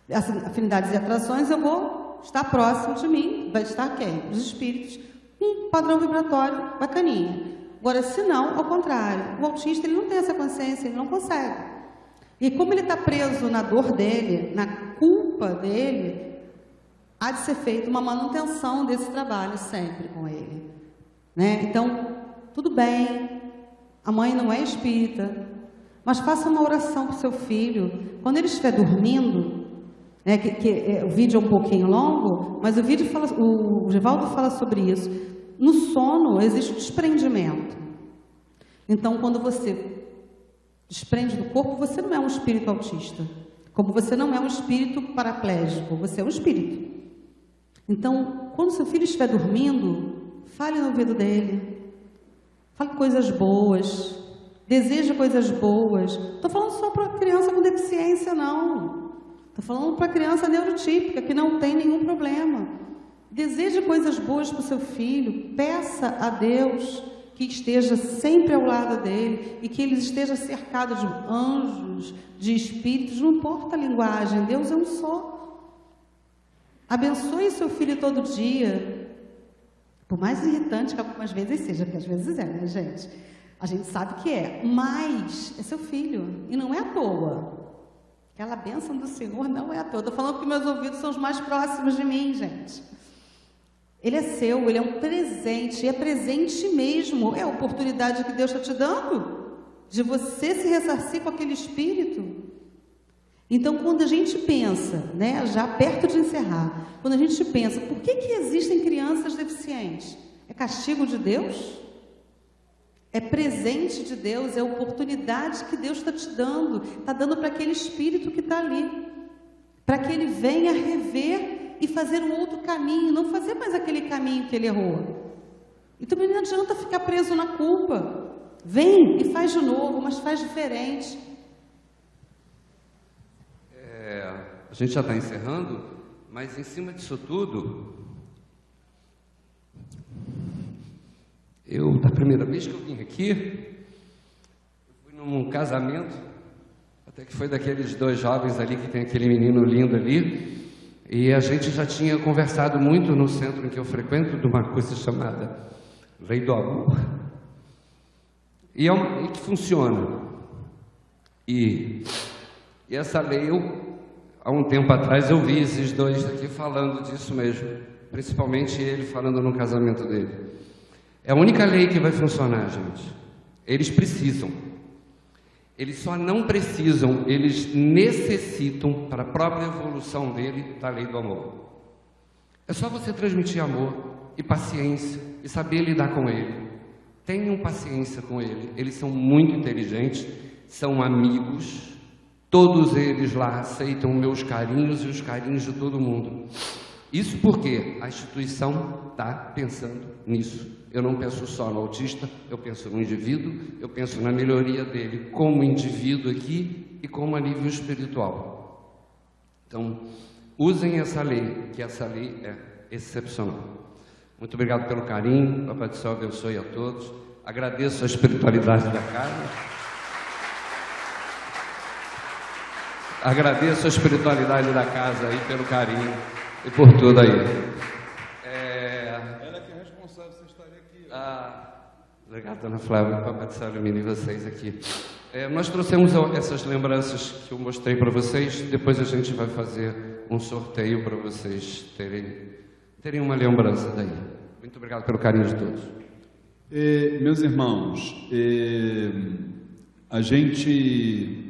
e assim, afinidades e atrações, eu vou estar próximo de mim. Vai estar quem? Os espíritos. Um padrão vibratório bacaninha. Agora, se não, ao contrário, o autista ele não tem essa consciência, ele não consegue. E como ele está preso na dor dele, na culpa dele, há de ser feita uma manutenção desse trabalho sempre com ele. Né? Então, tudo bem, a mãe não é espírita, mas faça uma oração para o seu filho. Quando ele estiver dormindo, né, que, que é, o vídeo é um pouquinho longo, mas o vídeo fala, o Givaldo fala sobre isso. No sono existe desprendimento. Então, quando você desprende do corpo, você não é um espírito autista. Como você não é um espírito paraplégico, você é um espírito. Então, quando seu filho estiver dormindo, fale no ouvido dele. Fale coisas boas. Deseja coisas boas. Estou falando só para criança com deficiência, não. Estou falando para criança neurotípica, que não tem nenhum problema. Deseje coisas boas para o seu filho, peça a Deus que esteja sempre ao lado dele e que ele esteja cercado de anjos, de espíritos, não importa a linguagem, Deus é um só. Abençoe seu filho todo dia, por mais irritante que algumas vezes seja, porque às vezes é, né, gente? A gente sabe que é, mas é seu filho e não é à toa. Aquela bênção do Senhor não é à toa. Estou falando que meus ouvidos são os mais próximos de mim, gente. Ele é seu, ele é um presente, é presente mesmo. É a oportunidade que Deus está te dando de você se ressarcir com aquele espírito. Então, quando a gente pensa, né, já perto de encerrar, quando a gente pensa, por que, que existem crianças deficientes? É castigo de Deus? É presente de Deus, é oportunidade que Deus está te dando, está dando para aquele espírito que está ali, para que ele venha rever e fazer um outro caminho, não fazer mais aquele caminho que ele errou. E também não adianta ficar preso na culpa. Vem e faz de novo, mas faz diferente. É, a gente já está encerrando, mas em cima disso tudo, eu, da primeira vez que eu vim aqui, eu fui num casamento, até que foi daqueles dois jovens ali, que tem aquele menino lindo ali, e a gente já tinha conversado muito no centro em que eu frequento de uma coisa chamada Lei do Amor. E, é uma, e que funciona. E, e essa lei, eu, há um tempo atrás, eu vi esses dois aqui falando disso mesmo. Principalmente ele falando no casamento dele. É a única lei que vai funcionar, gente. Eles precisam. Eles só não precisam, eles necessitam, para a própria evolução dele, da lei do amor. É só você transmitir amor e paciência e saber lidar com ele. Tenham paciência com ele. Eles são muito inteligentes, são amigos. Todos eles lá aceitam meus carinhos e os carinhos de todo mundo. Isso porque a instituição está pensando nisso. Eu não penso só no autista, eu penso no indivíduo, eu penso na melhoria dele como indivíduo aqui e como a nível espiritual. Então, usem essa lei, que essa lei é excepcional. Muito obrigado pelo carinho, Papai do Céu abençoe a todos. Agradeço a espiritualidade da casa. Agradeço a espiritualidade da casa aí pelo carinho e por tudo aí. Legal. Obrigado, Dona Flávia, Papai do Céu ilumine vocês aqui. É, nós trouxemos essas lembranças que eu mostrei para vocês, depois a gente vai fazer um sorteio para vocês terem, terem uma lembrança daí. Muito obrigado pelo carinho de todos. Eh, meus irmãos, eh, a gente,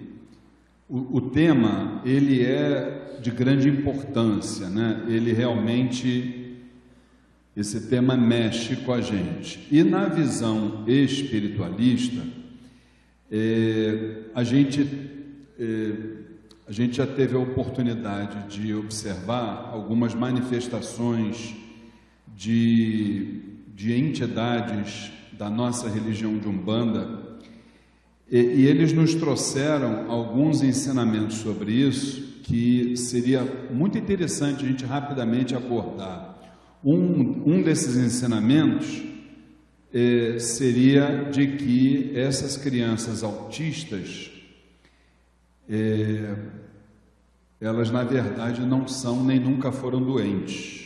o, o, tema, ele é de grande importância, né? Ele realmente, esse tema mexe com a gente. E na visão espiritualista, eh, a gente, a gente já teve a oportunidade de observar algumas manifestações de de entidades da nossa religião de Umbanda, e, e eles nos trouxeram alguns ensinamentos sobre isso que seria muito interessante a gente rapidamente abordar. Um, um desses ensinamentos eh, seria de que essas crianças autistas, eh, elas na verdade não são nem nunca foram doentes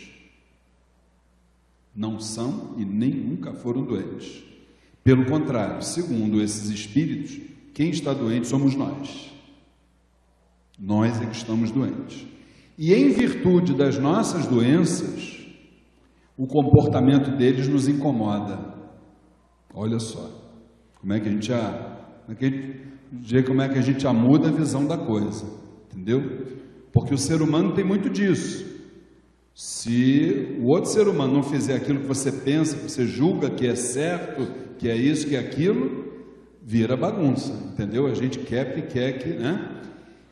não são e nem nunca foram doentes. Pelo contrário, segundo esses espíritos, quem está doente somos nós. Nós é que estamos doentes. E em virtude das nossas doenças, o comportamento deles nos incomoda. Olha só, como é que a gente já, como é que a gente, como é já muda a visão da coisa, entendeu? Porque o ser humano tem muito disso. Se o outro ser humano não fizer aquilo que você pensa, que você julga que é certo, que é isso, que é aquilo, vira bagunça, entendeu? A gente quer que quer que, né?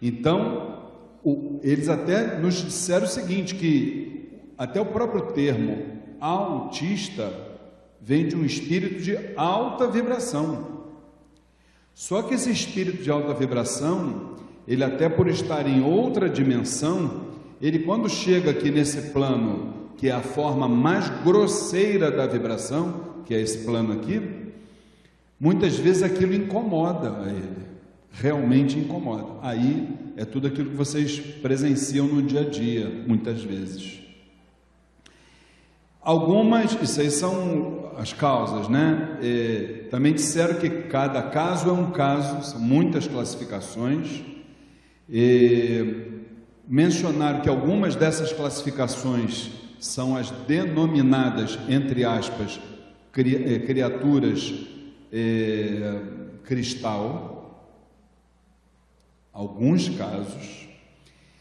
Então, o, eles até nos disseram o seguinte, que até o próprio termo autista vem de um espírito de alta vibração. Só que esse espírito de alta vibração, ele até por estar em outra dimensão, ele quando chega aqui nesse plano, que é a forma mais grosseira da vibração, que é esse plano aqui, muitas vezes aquilo incomoda a ele, realmente incomoda. Aí é tudo aquilo que vocês presenciam no dia a dia, muitas vezes. Algumas, isso aí são as causas, né? É, também disseram que cada caso é um caso, são muitas classificações. É, mencionaram que algumas dessas classificações são as denominadas, entre aspas, cri, eh, criaturas eh, cristal, alguns casos,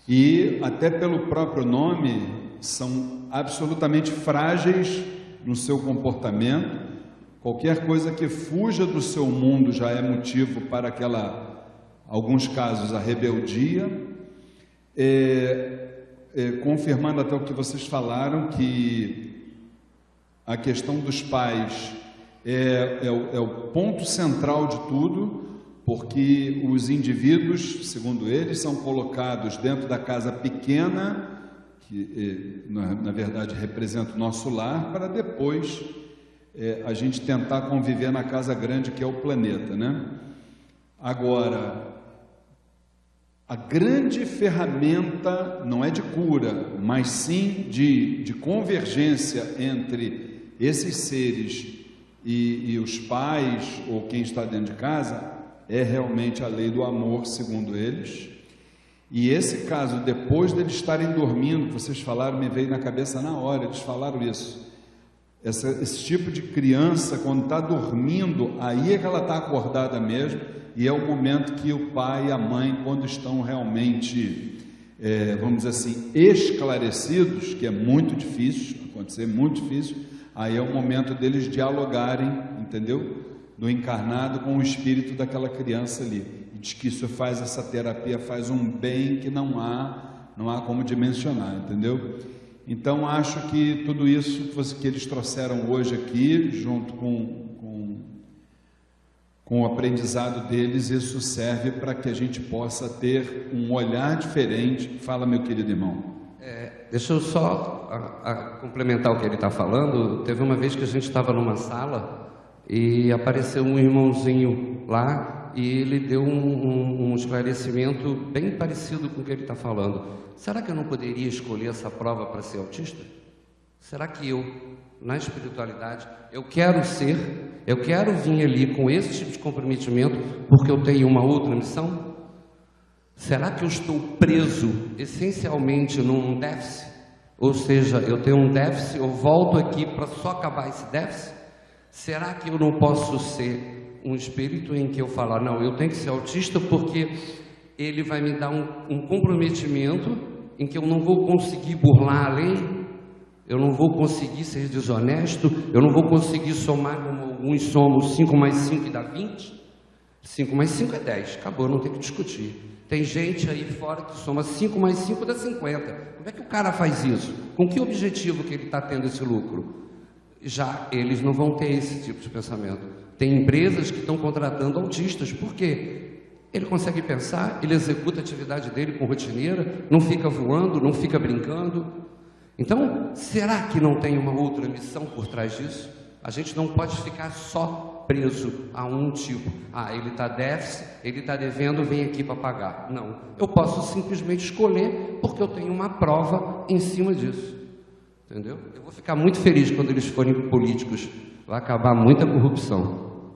e até pelo próprio nome são absolutamente frágeis no seu comportamento. Qualquer coisa que fuja do seu mundo já é motivo para aquela, alguns casos, a rebeldia é, é, confirmando até o que vocês falaram, que a questão dos pais é, é, é o ponto central de tudo, porque os indivíduos, segundo eles, são colocados dentro da casa pequena, que é, na, na verdade representa o nosso lar, para depois é, a gente tentar conviver na casa grande que é o planeta, né? Agora, a grande ferramenta não é de cura, mas sim de, de convergência entre esses seres e, e os pais ou quem está dentro de casa é realmente a lei do amor, segundo eles. E esse caso, depois deles estarem dormindo, vocês falaram, me veio na cabeça na hora, eles falaram isso. Essa, esse tipo de criança, quando está dormindo, aí é que ela está acordada mesmo e é o momento que o pai e a mãe, quando estão realmente, é, vamos dizer assim, esclarecidos, que é muito difícil acontecer, muito difícil, aí é o momento deles dialogarem, entendeu? Do encarnado com o espírito daquela criança ali. E diz que isso faz, essa terapia faz um bem que não há, não há como dimensionar, entendeu? Então acho que tudo isso que eles trouxeram hoje aqui, junto com com o aprendizado deles, isso serve para que a gente possa ter um olhar diferente. Fala, meu querido irmão. É, deixa eu só a, a complementar o que ele está falando. Teve uma vez que a gente estava numa sala e apareceu um irmãozinho lá e ele deu um, um, um esclarecimento bem parecido com o que ele está falando. Será que eu não poderia escolher essa prova para ser autista? Será que eu, na espiritualidade, eu quero ser Eu quero vir ali com esse tipo de comprometimento porque eu tenho uma outra missão? Será que eu estou preso essencialmente num déficit? Ou seja, eu tenho um déficit, eu volto aqui para só acabar esse déficit? Será que eu não posso ser um espírito em que eu falo, não, eu tenho que ser autista porque ele vai me dar um, um comprometimento em que eu não vou conseguir burlar a lei, eu não vou conseguir ser desonesto, eu não vou conseguir somar como alguns somos 5 mais 5 dá 20. 5 mais 5 é 10, acabou, não tem que discutir. Tem gente aí fora que soma 5 mais 5 dá 50. Como é que o cara faz isso? Com que objetivo que ele está tendo esse lucro? Já eles não vão ter esse tipo de pensamento. Tem empresas que estão contratando autistas. Por quê? Ele consegue pensar, ele executa a atividade dele com rotineira, não fica voando, não fica brincando. Então, será que não tem uma outra missão por trás disso? A gente não pode ficar só preso a um tipo. Ah, ele está déficit, ele está devendo, vem aqui para pagar. Não. Eu posso simplesmente escolher porque eu tenho uma prova em cima disso. Entendeu? Eu vou ficar muito feliz quando eles forem políticos. Vai acabar muita corrupção.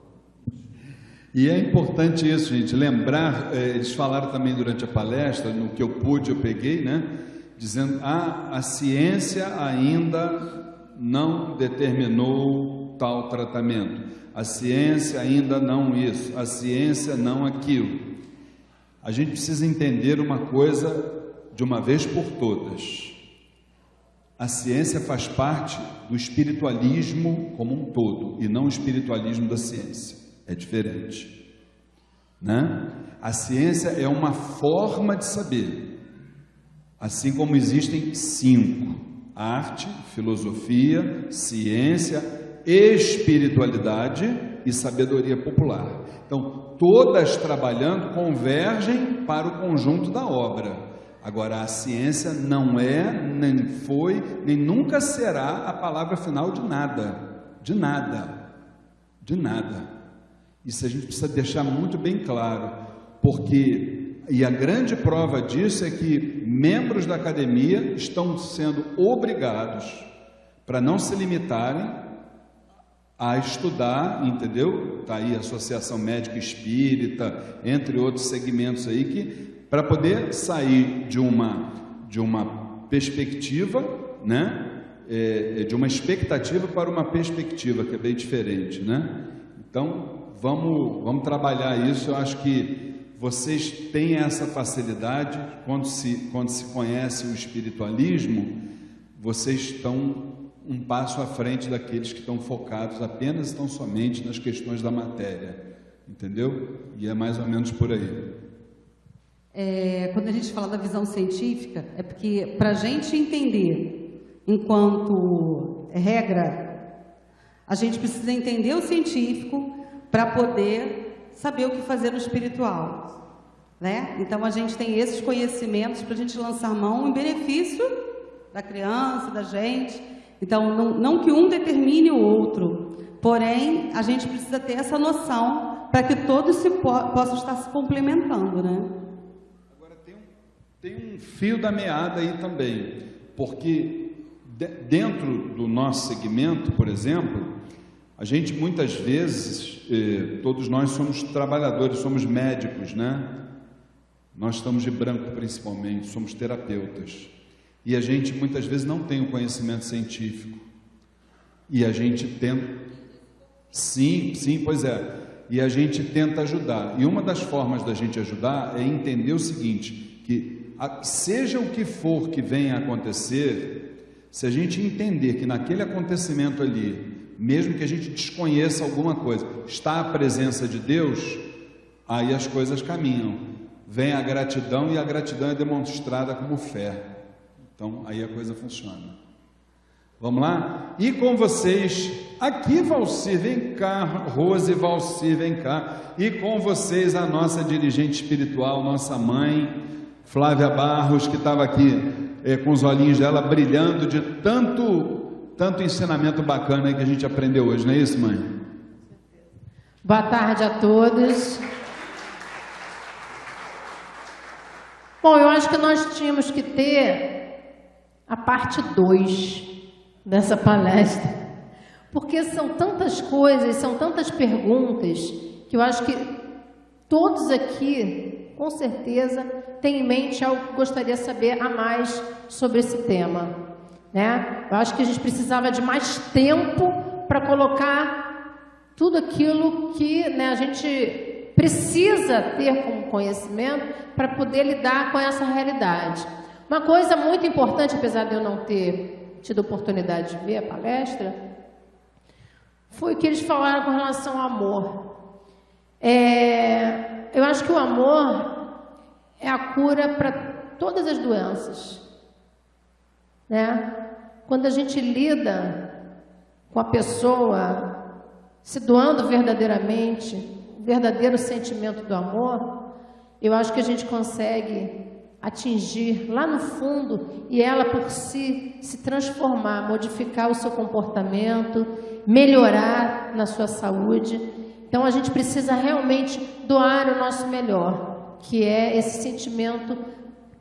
E é importante isso, gente, lembrar, eh, eles falaram também durante a palestra, no que eu pude, eu peguei, né? Dizendo, ah, a ciência ainda não determinou tal tratamento, a ciência ainda não isso, a ciência não aquilo. A gente precisa entender uma coisa de uma vez por todas. A ciência faz parte do espiritualismo como um todo e não o espiritualismo da ciência é diferente. Né? A ciência é uma forma de saber, assim como existem cinco: arte, filosofia, ciência, espiritualidade e sabedoria popular. Então, todas trabalhando convergem para o conjunto da obra. Agora, a ciência não é, nem foi, nem nunca será a palavra final de nada. De nada. De nada. Isso a gente precisa deixar muito bem claro, porque, e a grande prova disso é que membros da academia estão sendo obrigados, para não se limitarem, a estudar, entendeu? Está aí a Associação Médica Espírita, entre outros segmentos aí, que para poder sair de uma, de uma perspectiva, né? É, de uma expectativa para uma perspectiva que é bem diferente, né? Então, vamos, vamos trabalhar isso. Eu acho que vocês têm essa facilidade quando se, quando se conhece o espiritualismo, vocês estão um passo à frente daqueles que estão focados apenas estão somente nas questões da matéria, entendeu? E é mais ou menos por aí. É, quando a gente fala da visão científica, é porque para a gente entender, enquanto regra, a gente precisa entender o científico, para poder saber o que fazer no espiritual. Né? Então a gente tem esses conhecimentos para a gente lançar mão em benefício da criança, da gente. Então, não, não que um determine o outro, porém a gente precisa ter essa noção para que todos se po possam estar se complementando. Né? Tem um, fio da meada aí também, porque de, dentro do nosso segmento, por exemplo, a gente muitas vezes, eh, todos nós somos trabalhadores, somos médicos, né? Nós estamos de branco principalmente, somos terapeutas. E a gente muitas vezes não tem o conhecimento científico. E a gente tenta. Sim, sim, pois é. E a gente tenta ajudar. E uma das formas da gente ajudar é entender o seguinte: que seja o que for que venha a acontecer, se a gente entender que naquele acontecimento ali mesmo que a gente desconheça alguma coisa, está a presença de Deus, aí as coisas caminham. Vem a gratidão e a gratidão é demonstrada como fé. Então aí a coisa funciona. Vamos lá? E com vocês, aqui Valcir, vem cá, Rose Valcir, vem cá. E com vocês a nossa dirigente espiritual, nossa mãe, Flávia Barros, que estava aqui é, com os olhinhos dela brilhando de tanto tanto ensinamento bacana que a gente aprendeu hoje, não é isso, mãe? Boa tarde a todos. Bom, eu acho que nós tínhamos que ter a parte 2 dessa palestra, Porque são tantas coisas, são tantas perguntas, que eu acho que todos aqui, com certeza, têm em mente algo que gostaria de saber a mais sobre esse tema. Né? Eu acho que a gente precisava de mais tempo para colocar tudo aquilo que né, a gente precisa ter como conhecimento para poder lidar com essa realidade. Uma coisa muito importante, apesar de eu não ter tido oportunidade de ver a palestra, foi o que eles falaram com relação ao amor. É, eu acho que o amor é a cura para todas as doenças. Né? Quando a gente lida com a pessoa se doando verdadeiramente, o verdadeiro sentimento do amor, eu acho que a gente consegue atingir lá no fundo e ela por si se transformar, modificar o seu comportamento, melhorar na sua saúde. Então a gente precisa realmente doar o nosso melhor, que é esse sentimento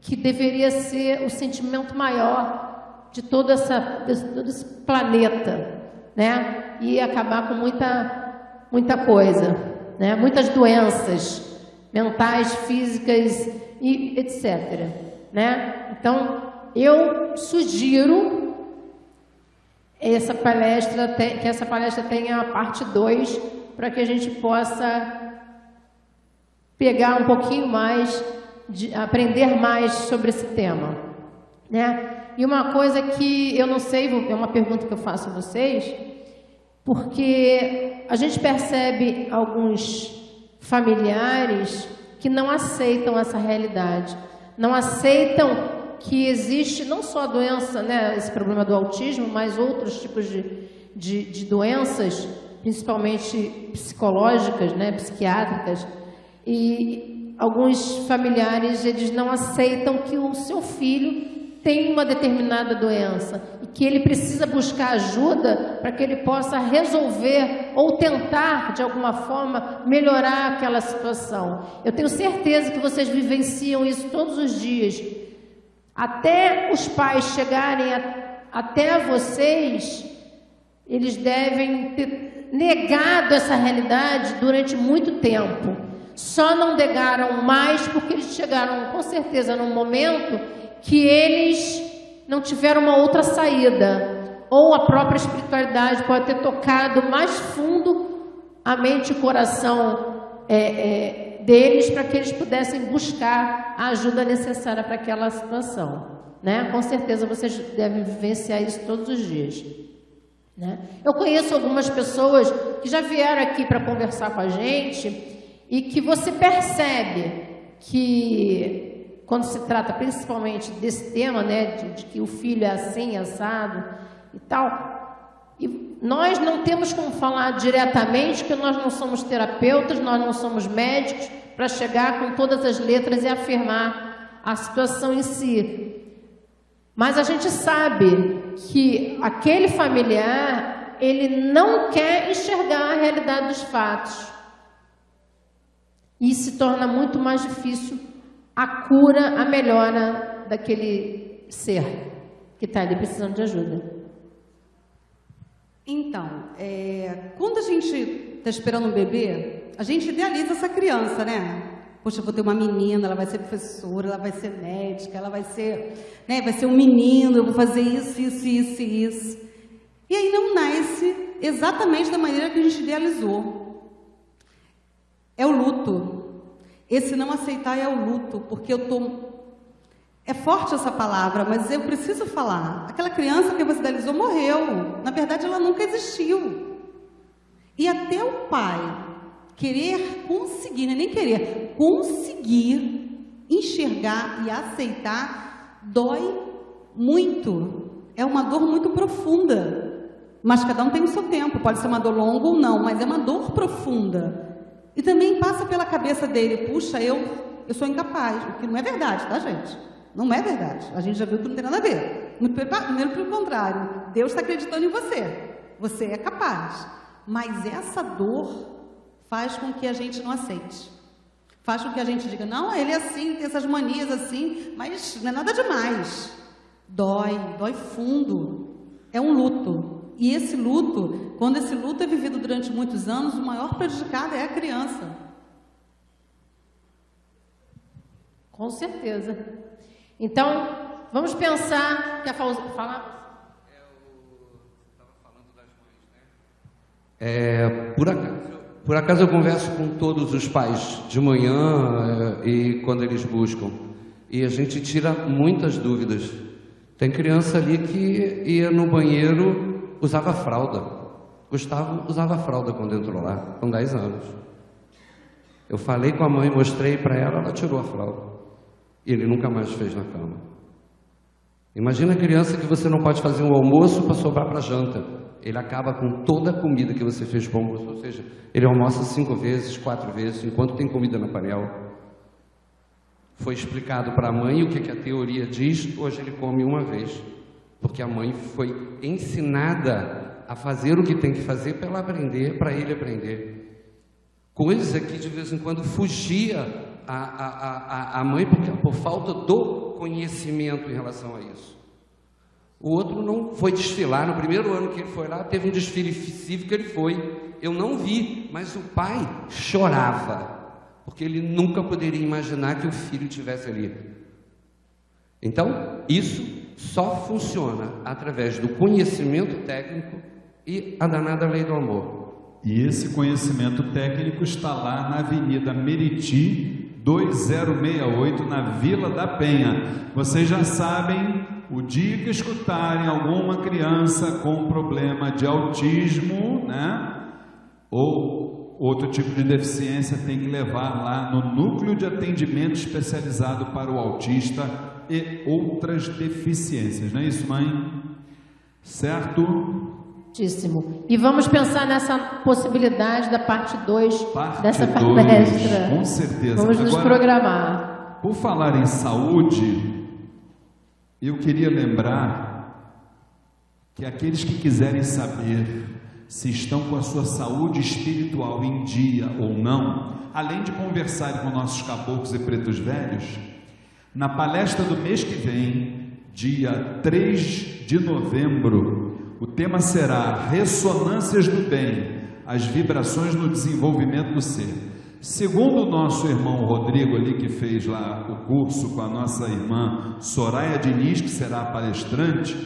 que deveria ser o sentimento maior de todo, essa, de todo esse planeta, né? E acabar com muita, muita coisa, né? Muitas doenças mentais, físicas e etc. Né? Então, eu sugiro essa palestra, que essa palestra tenha a parte 2, para que a gente possa pegar um pouquinho mais, de, aprender mais sobre esse tema. Né? E uma coisa que eu não sei, é uma pergunta que eu faço a vocês, porque a gente percebe alguns familiares que não aceitam essa realidade, não aceitam que existe não só a doença, né, esse problema do autismo, mas outros tipos de, de, de doenças, principalmente psicológicas, né, psiquiátricas, e alguns familiares eles não aceitam que o seu filho tem uma determinada doença e que ele precisa buscar ajuda para que ele possa resolver ou tentar, de alguma forma, melhorar aquela situação. Eu tenho certeza que vocês vivenciam isso todos os dias. Até os pais chegarem a, até vocês, eles devem ter negado essa realidade durante muito tempo. Só não negaram mais porque eles chegaram, com certeza, num momento que eles não tiveram uma outra saída, ou a própria espiritualidade pode ter tocado mais fundo a mente e o coração é, é, deles para que eles pudessem buscar a ajuda necessária para aquela situação. Né? Com certeza vocês devem vivenciar isso todos os dias. Né? Eu conheço algumas pessoas que já vieram aqui para conversar com a gente e que você percebe que quando se trata principalmente desse tema, né, de, de, que o filho é assim, assado e tal. E nós não temos como falar diretamente, porque nós não somos terapeutas, nós não somos médicos, para chegar com todas as letras e afirmar a situação em si. Mas a gente sabe que aquele familiar, ele não quer enxergar a realidade dos fatos. E se torna muito mais difícil a cura, a melhora daquele ser que está ali precisando de ajuda. Então, é, quando a gente está esperando um bebê, a gente idealiza essa criança, né? Poxa, eu vou ter uma menina, ela vai ser professora, ela vai ser médica, ela vai ser, né, vai ser um menino, eu vou fazer isso, isso, isso isso. E aí não nasce exatamente da maneira que a gente idealizou. É o luto. Esse não aceitar é o luto, porque eu estou. É forte essa palavra, mas eu preciso falar. Aquela criança que você idealizou morreu. Na verdade, ela nunca existiu. E até o pai querer conseguir, é nem querer, conseguir enxergar e aceitar, dói muito. É uma dor muito profunda. Mas cada um tem o seu tempo. Pode ser uma dor longa ou não, mas é uma dor profunda. E também passa pela cabeça dele, puxa, eu, eu sou incapaz, o que não é verdade, tá, gente? Não é verdade. A gente já viu que não tem nada a ver. Muito primeiro, pelo contrário, Deus está acreditando em você. Você é capaz. Mas essa dor faz com que a gente não aceite. Faz com que a gente diga, não, ele é assim, tem essas manias assim, mas não é nada demais. Dói, dói fundo. É um luto. E esse luto, quando esse luto é vivido durante muitos anos, o maior prejudicado é a criança. Com certeza. Então, vamos pensar que a Fauzi... Fala. É, por, acaso, por acaso eu converso com todos os pais de manhã é, e quando eles buscam. E a gente tira muitas dúvidas. Tem criança ali que ia no banheiro, usava fralda. Gustavo usava fralda quando entrou lá, com 10 anos. Eu falei com a mãe, mostrei para ela, ela tirou a fralda. E ele nunca mais fez na cama. Imagina a criança que você não pode fazer um almoço para sobrar para janta. Ele acaba com toda a comida que você fez para o almoço. Ou seja, ele almoça cinco vezes, quatro vezes, enquanto tem comida na panela. Foi explicado para a mãe o que, que a teoria diz, hoje ele come uma vez. Porque a mãe foi ensinada a fazer o que tem que fazer para ela aprender, para ele aprender. Coisa que de vez em quando fugia a, a, a, a mãe por falta do conhecimento em relação a isso. O outro não foi desfilar. No primeiro ano que ele foi lá, teve um desfile cívico, ele foi. Eu não vi, mas o pai chorava, porque ele nunca poderia imaginar que o filho tivesse ali. Então, isso só funciona através do conhecimento técnico e a danada lei do amor. E esse conhecimento técnico está lá na Avenida Meriti, 2068, na Vila da Penha. Vocês já sabem, o dia que escutarem alguma criança com problema de autismo, né? Ou outro tipo de deficiência, tem que levar lá no núcleo de atendimento especializado para o autista e outras deficiências, não é isso, mãe? Certo? E vamos pensar nessa possibilidade da parte 2 dessa palestra. Com certeza. Vamos nos Agora, programar. Por falar em saúde, eu queria lembrar que aqueles que quiserem saber se estão com a sua saúde espiritual em dia ou não, além de conversarem com nossos caboclos e pretos velhos, na palestra do mês que vem, dia 3 de novembro, o tema será Ressonâncias do Bem, as vibrações no desenvolvimento do ser. Segundo o nosso irmão Rodrigo ali, que fez lá o curso com a nossa irmã Soraya Diniz, que será palestrante,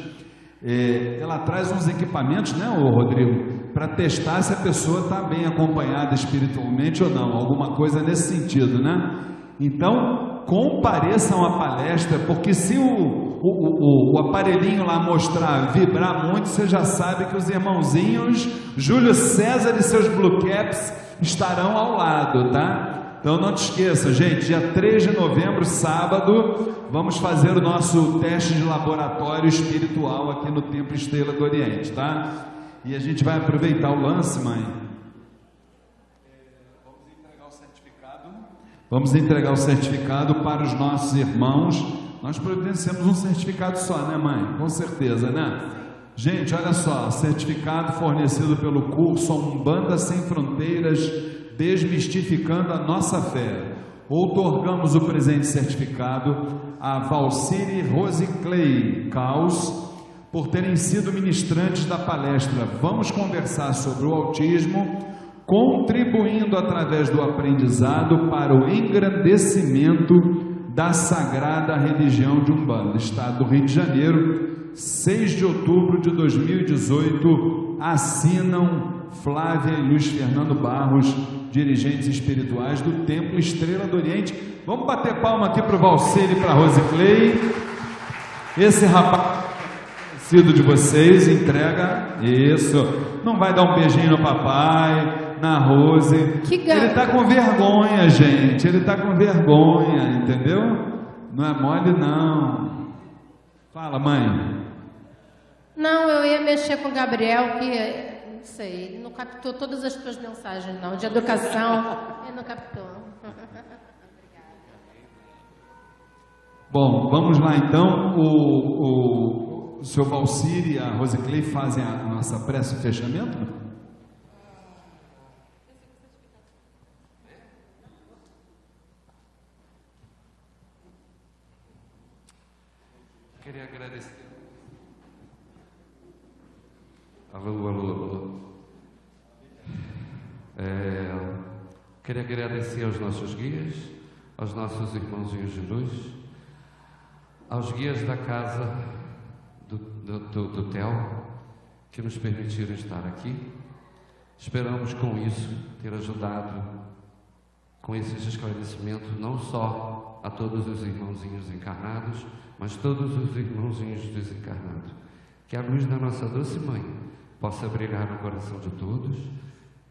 é, ela traz uns equipamentos, né, ô Rodrigo, para testar se a pessoa está bem acompanhada espiritualmente ou não, alguma coisa nesse sentido, né? Então, compareçam à palestra, porque se o, o, o, o, aparelhinho lá mostrar, vibrar muito, você já sabe que os irmãozinhos Júlio César e seus Blue Caps estarão ao lado, tá? Então não te esqueça, gente, dia 3 de novembro, sábado, vamos fazer o nosso teste de laboratório espiritual aqui no Templo Estrela do Oriente, tá? E a gente vai aproveitar o lance, mãe. Vamos entregar o certificado para os nossos irmãos. Nós providenciamos um certificado só, né, mãe? Com certeza, né? Gente, olha só, certificado fornecido pelo curso Umbanda Sem Fronteiras, desmistificando a nossa fé. Outorgamos o presente certificado a Valcine Rose Clay Caos por terem sido ministrantes da palestra Vamos conversar sobre o autismo, contribuindo através do aprendizado para o engrandecimento da sagrada religião de Umbanda, Estado do Rio de Janeiro, 6 de outubro de 2018, assinam Flávia e Luiz Fernando Barros, dirigentes espirituais do Templo Estrela do Oriente. Vamos bater palma aqui para o Valcene e para a Rose Clay. Esse rapaz conhecido de vocês, entrega isso. Não vai dar um beijinho no papai, na Rose. Ele está com vergonha, gente. Ele está com vergonha, entendeu? Não é mole, não. Fala, mãe. Não, eu ia mexer com o Gabriel, que não sei, ele não captou todas as tuas mensagens, não, de educação. ele não captou. Bom, vamos lá então. O, o, o senhor Valcir e a Rosiclei fazem a nossa prece de fechamento? Queria agradecer. Alô, alô, alô. É, queria agradecer aos nossos guias, aos nossos irmãozinhos de luz, aos guias da casa do, do, do, do TEL, que nos permitiram estar aqui. Esperamos com isso ter ajudado com esses esclarecimentos não só a todos os irmãozinhos encarnados, mas todos os irmãozinhos desencarnados. Que a luz da nossa doce mãe possa brilhar no coração de todos,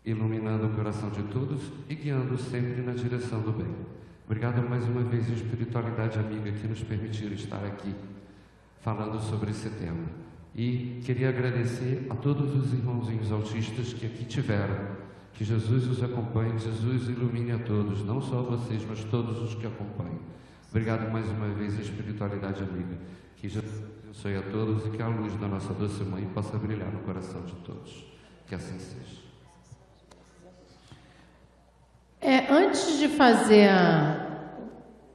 iluminando o coração de todos e guiando sempre na direção do bem. Obrigado mais uma vez, espiritualidade amiga, que nos permitiram estar aqui falando sobre esse tema. E queria agradecer a todos os irmãozinhos autistas que aqui tiveram. Que Jesus os acompanhe, Jesus ilumine a todos, não só vocês, mas todos os que acompanham. Obrigado mais uma vez, espiritualidade amiga. Que Jesus abençoe a todos e que a luz da nossa doce mãe possa brilhar no coração de todos. Que assim seja. É, antes de fazer a-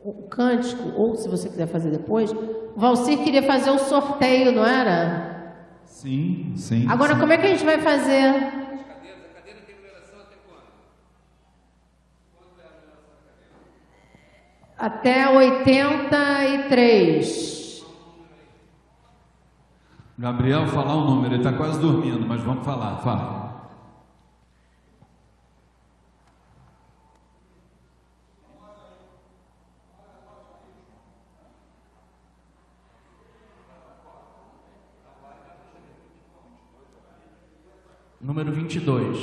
o cântico, ou se você quiser fazer depois, o Valcir queria fazer o sorteio, não era? Sim, sim. Agora, sim. como é que a gente vai fazer? Até 83. Gabriel, falar o número, ele está quase dormindo, mas vamos falar, fala. Número 22.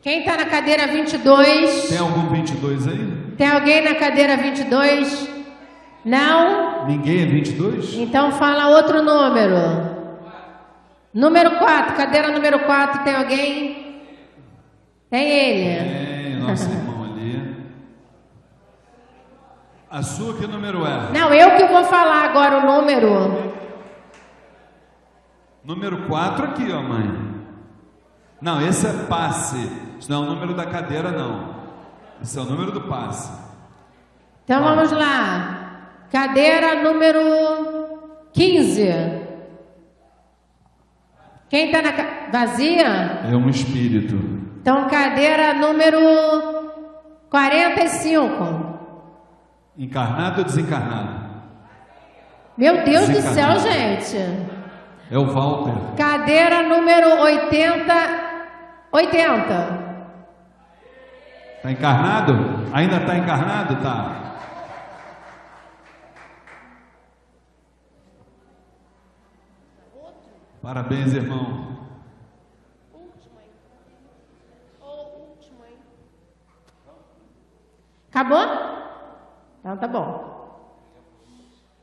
Quem está na cadeira 22? Tem algum 22 aí? Tem alguém na cadeira 22? Não? Ninguém é 22? Então fala outro número. Número 4, cadeira número 4, tem alguém? Tem ele. Tem, nosso irmão ali. A sua que número é? Não, eu que vou falar agora o número. Número 4 aqui, ó, mãe. Não, esse é passe. Isso não é o número da cadeira, não. Esse é o número do passe. Então vamos lá. Cadeira número 15. Quem está na ca- vazia? É um espírito. Então cadeira número 45. Encarnado ou desencarnado? Meu Deus do céu, gente. É o Walter. Cadeira número 80. 80. Tá encarnado? Ainda tá encarnado? Tá. Parabéns, irmão. Acabou? Então tá bom.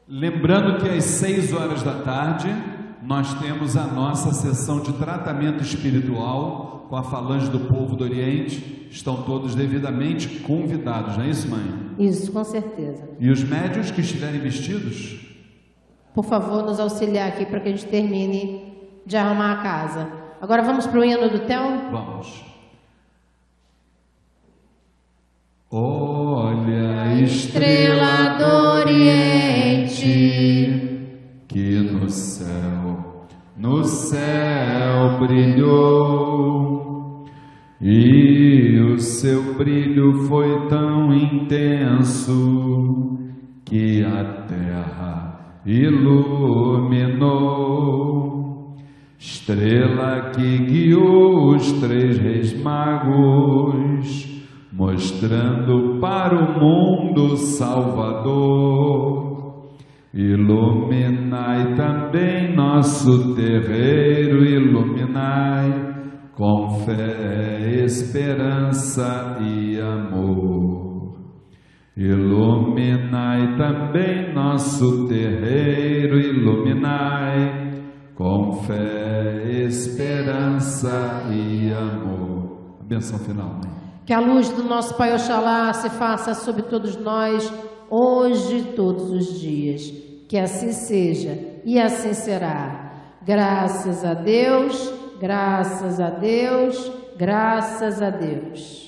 Lembrando que às 6 horas da tarde nós temos a nossa sessão de tratamento espiritual com a falange do povo do Oriente. Estão todos devidamente convidados, não é isso, mãe? Isso, com certeza. E os médios que estiverem vestidos, Por favor, nos auxiliar aqui para que a gente termine de arrumar a casa. Agora vamos para o hino do Theo? vamos. Olha estrela do Oriente que no céu, no céu brilhou e o seu brilho foi tão intenso que a terra iluminou. Estrela que guiou os três reis magos, mostrando para o mundo Salvador. Iluminai também nosso terreiro, iluminai com fé, esperança e amor. Iluminai também nosso terreiro, iluminai com fé, esperança e amor. A benção final, né? Que a luz do nosso Pai Oxalá se faça sobre todos nós, hoje e todos os dias. Que assim seja e assim será. Graças a Deus, graças a Deus, graças a Deus.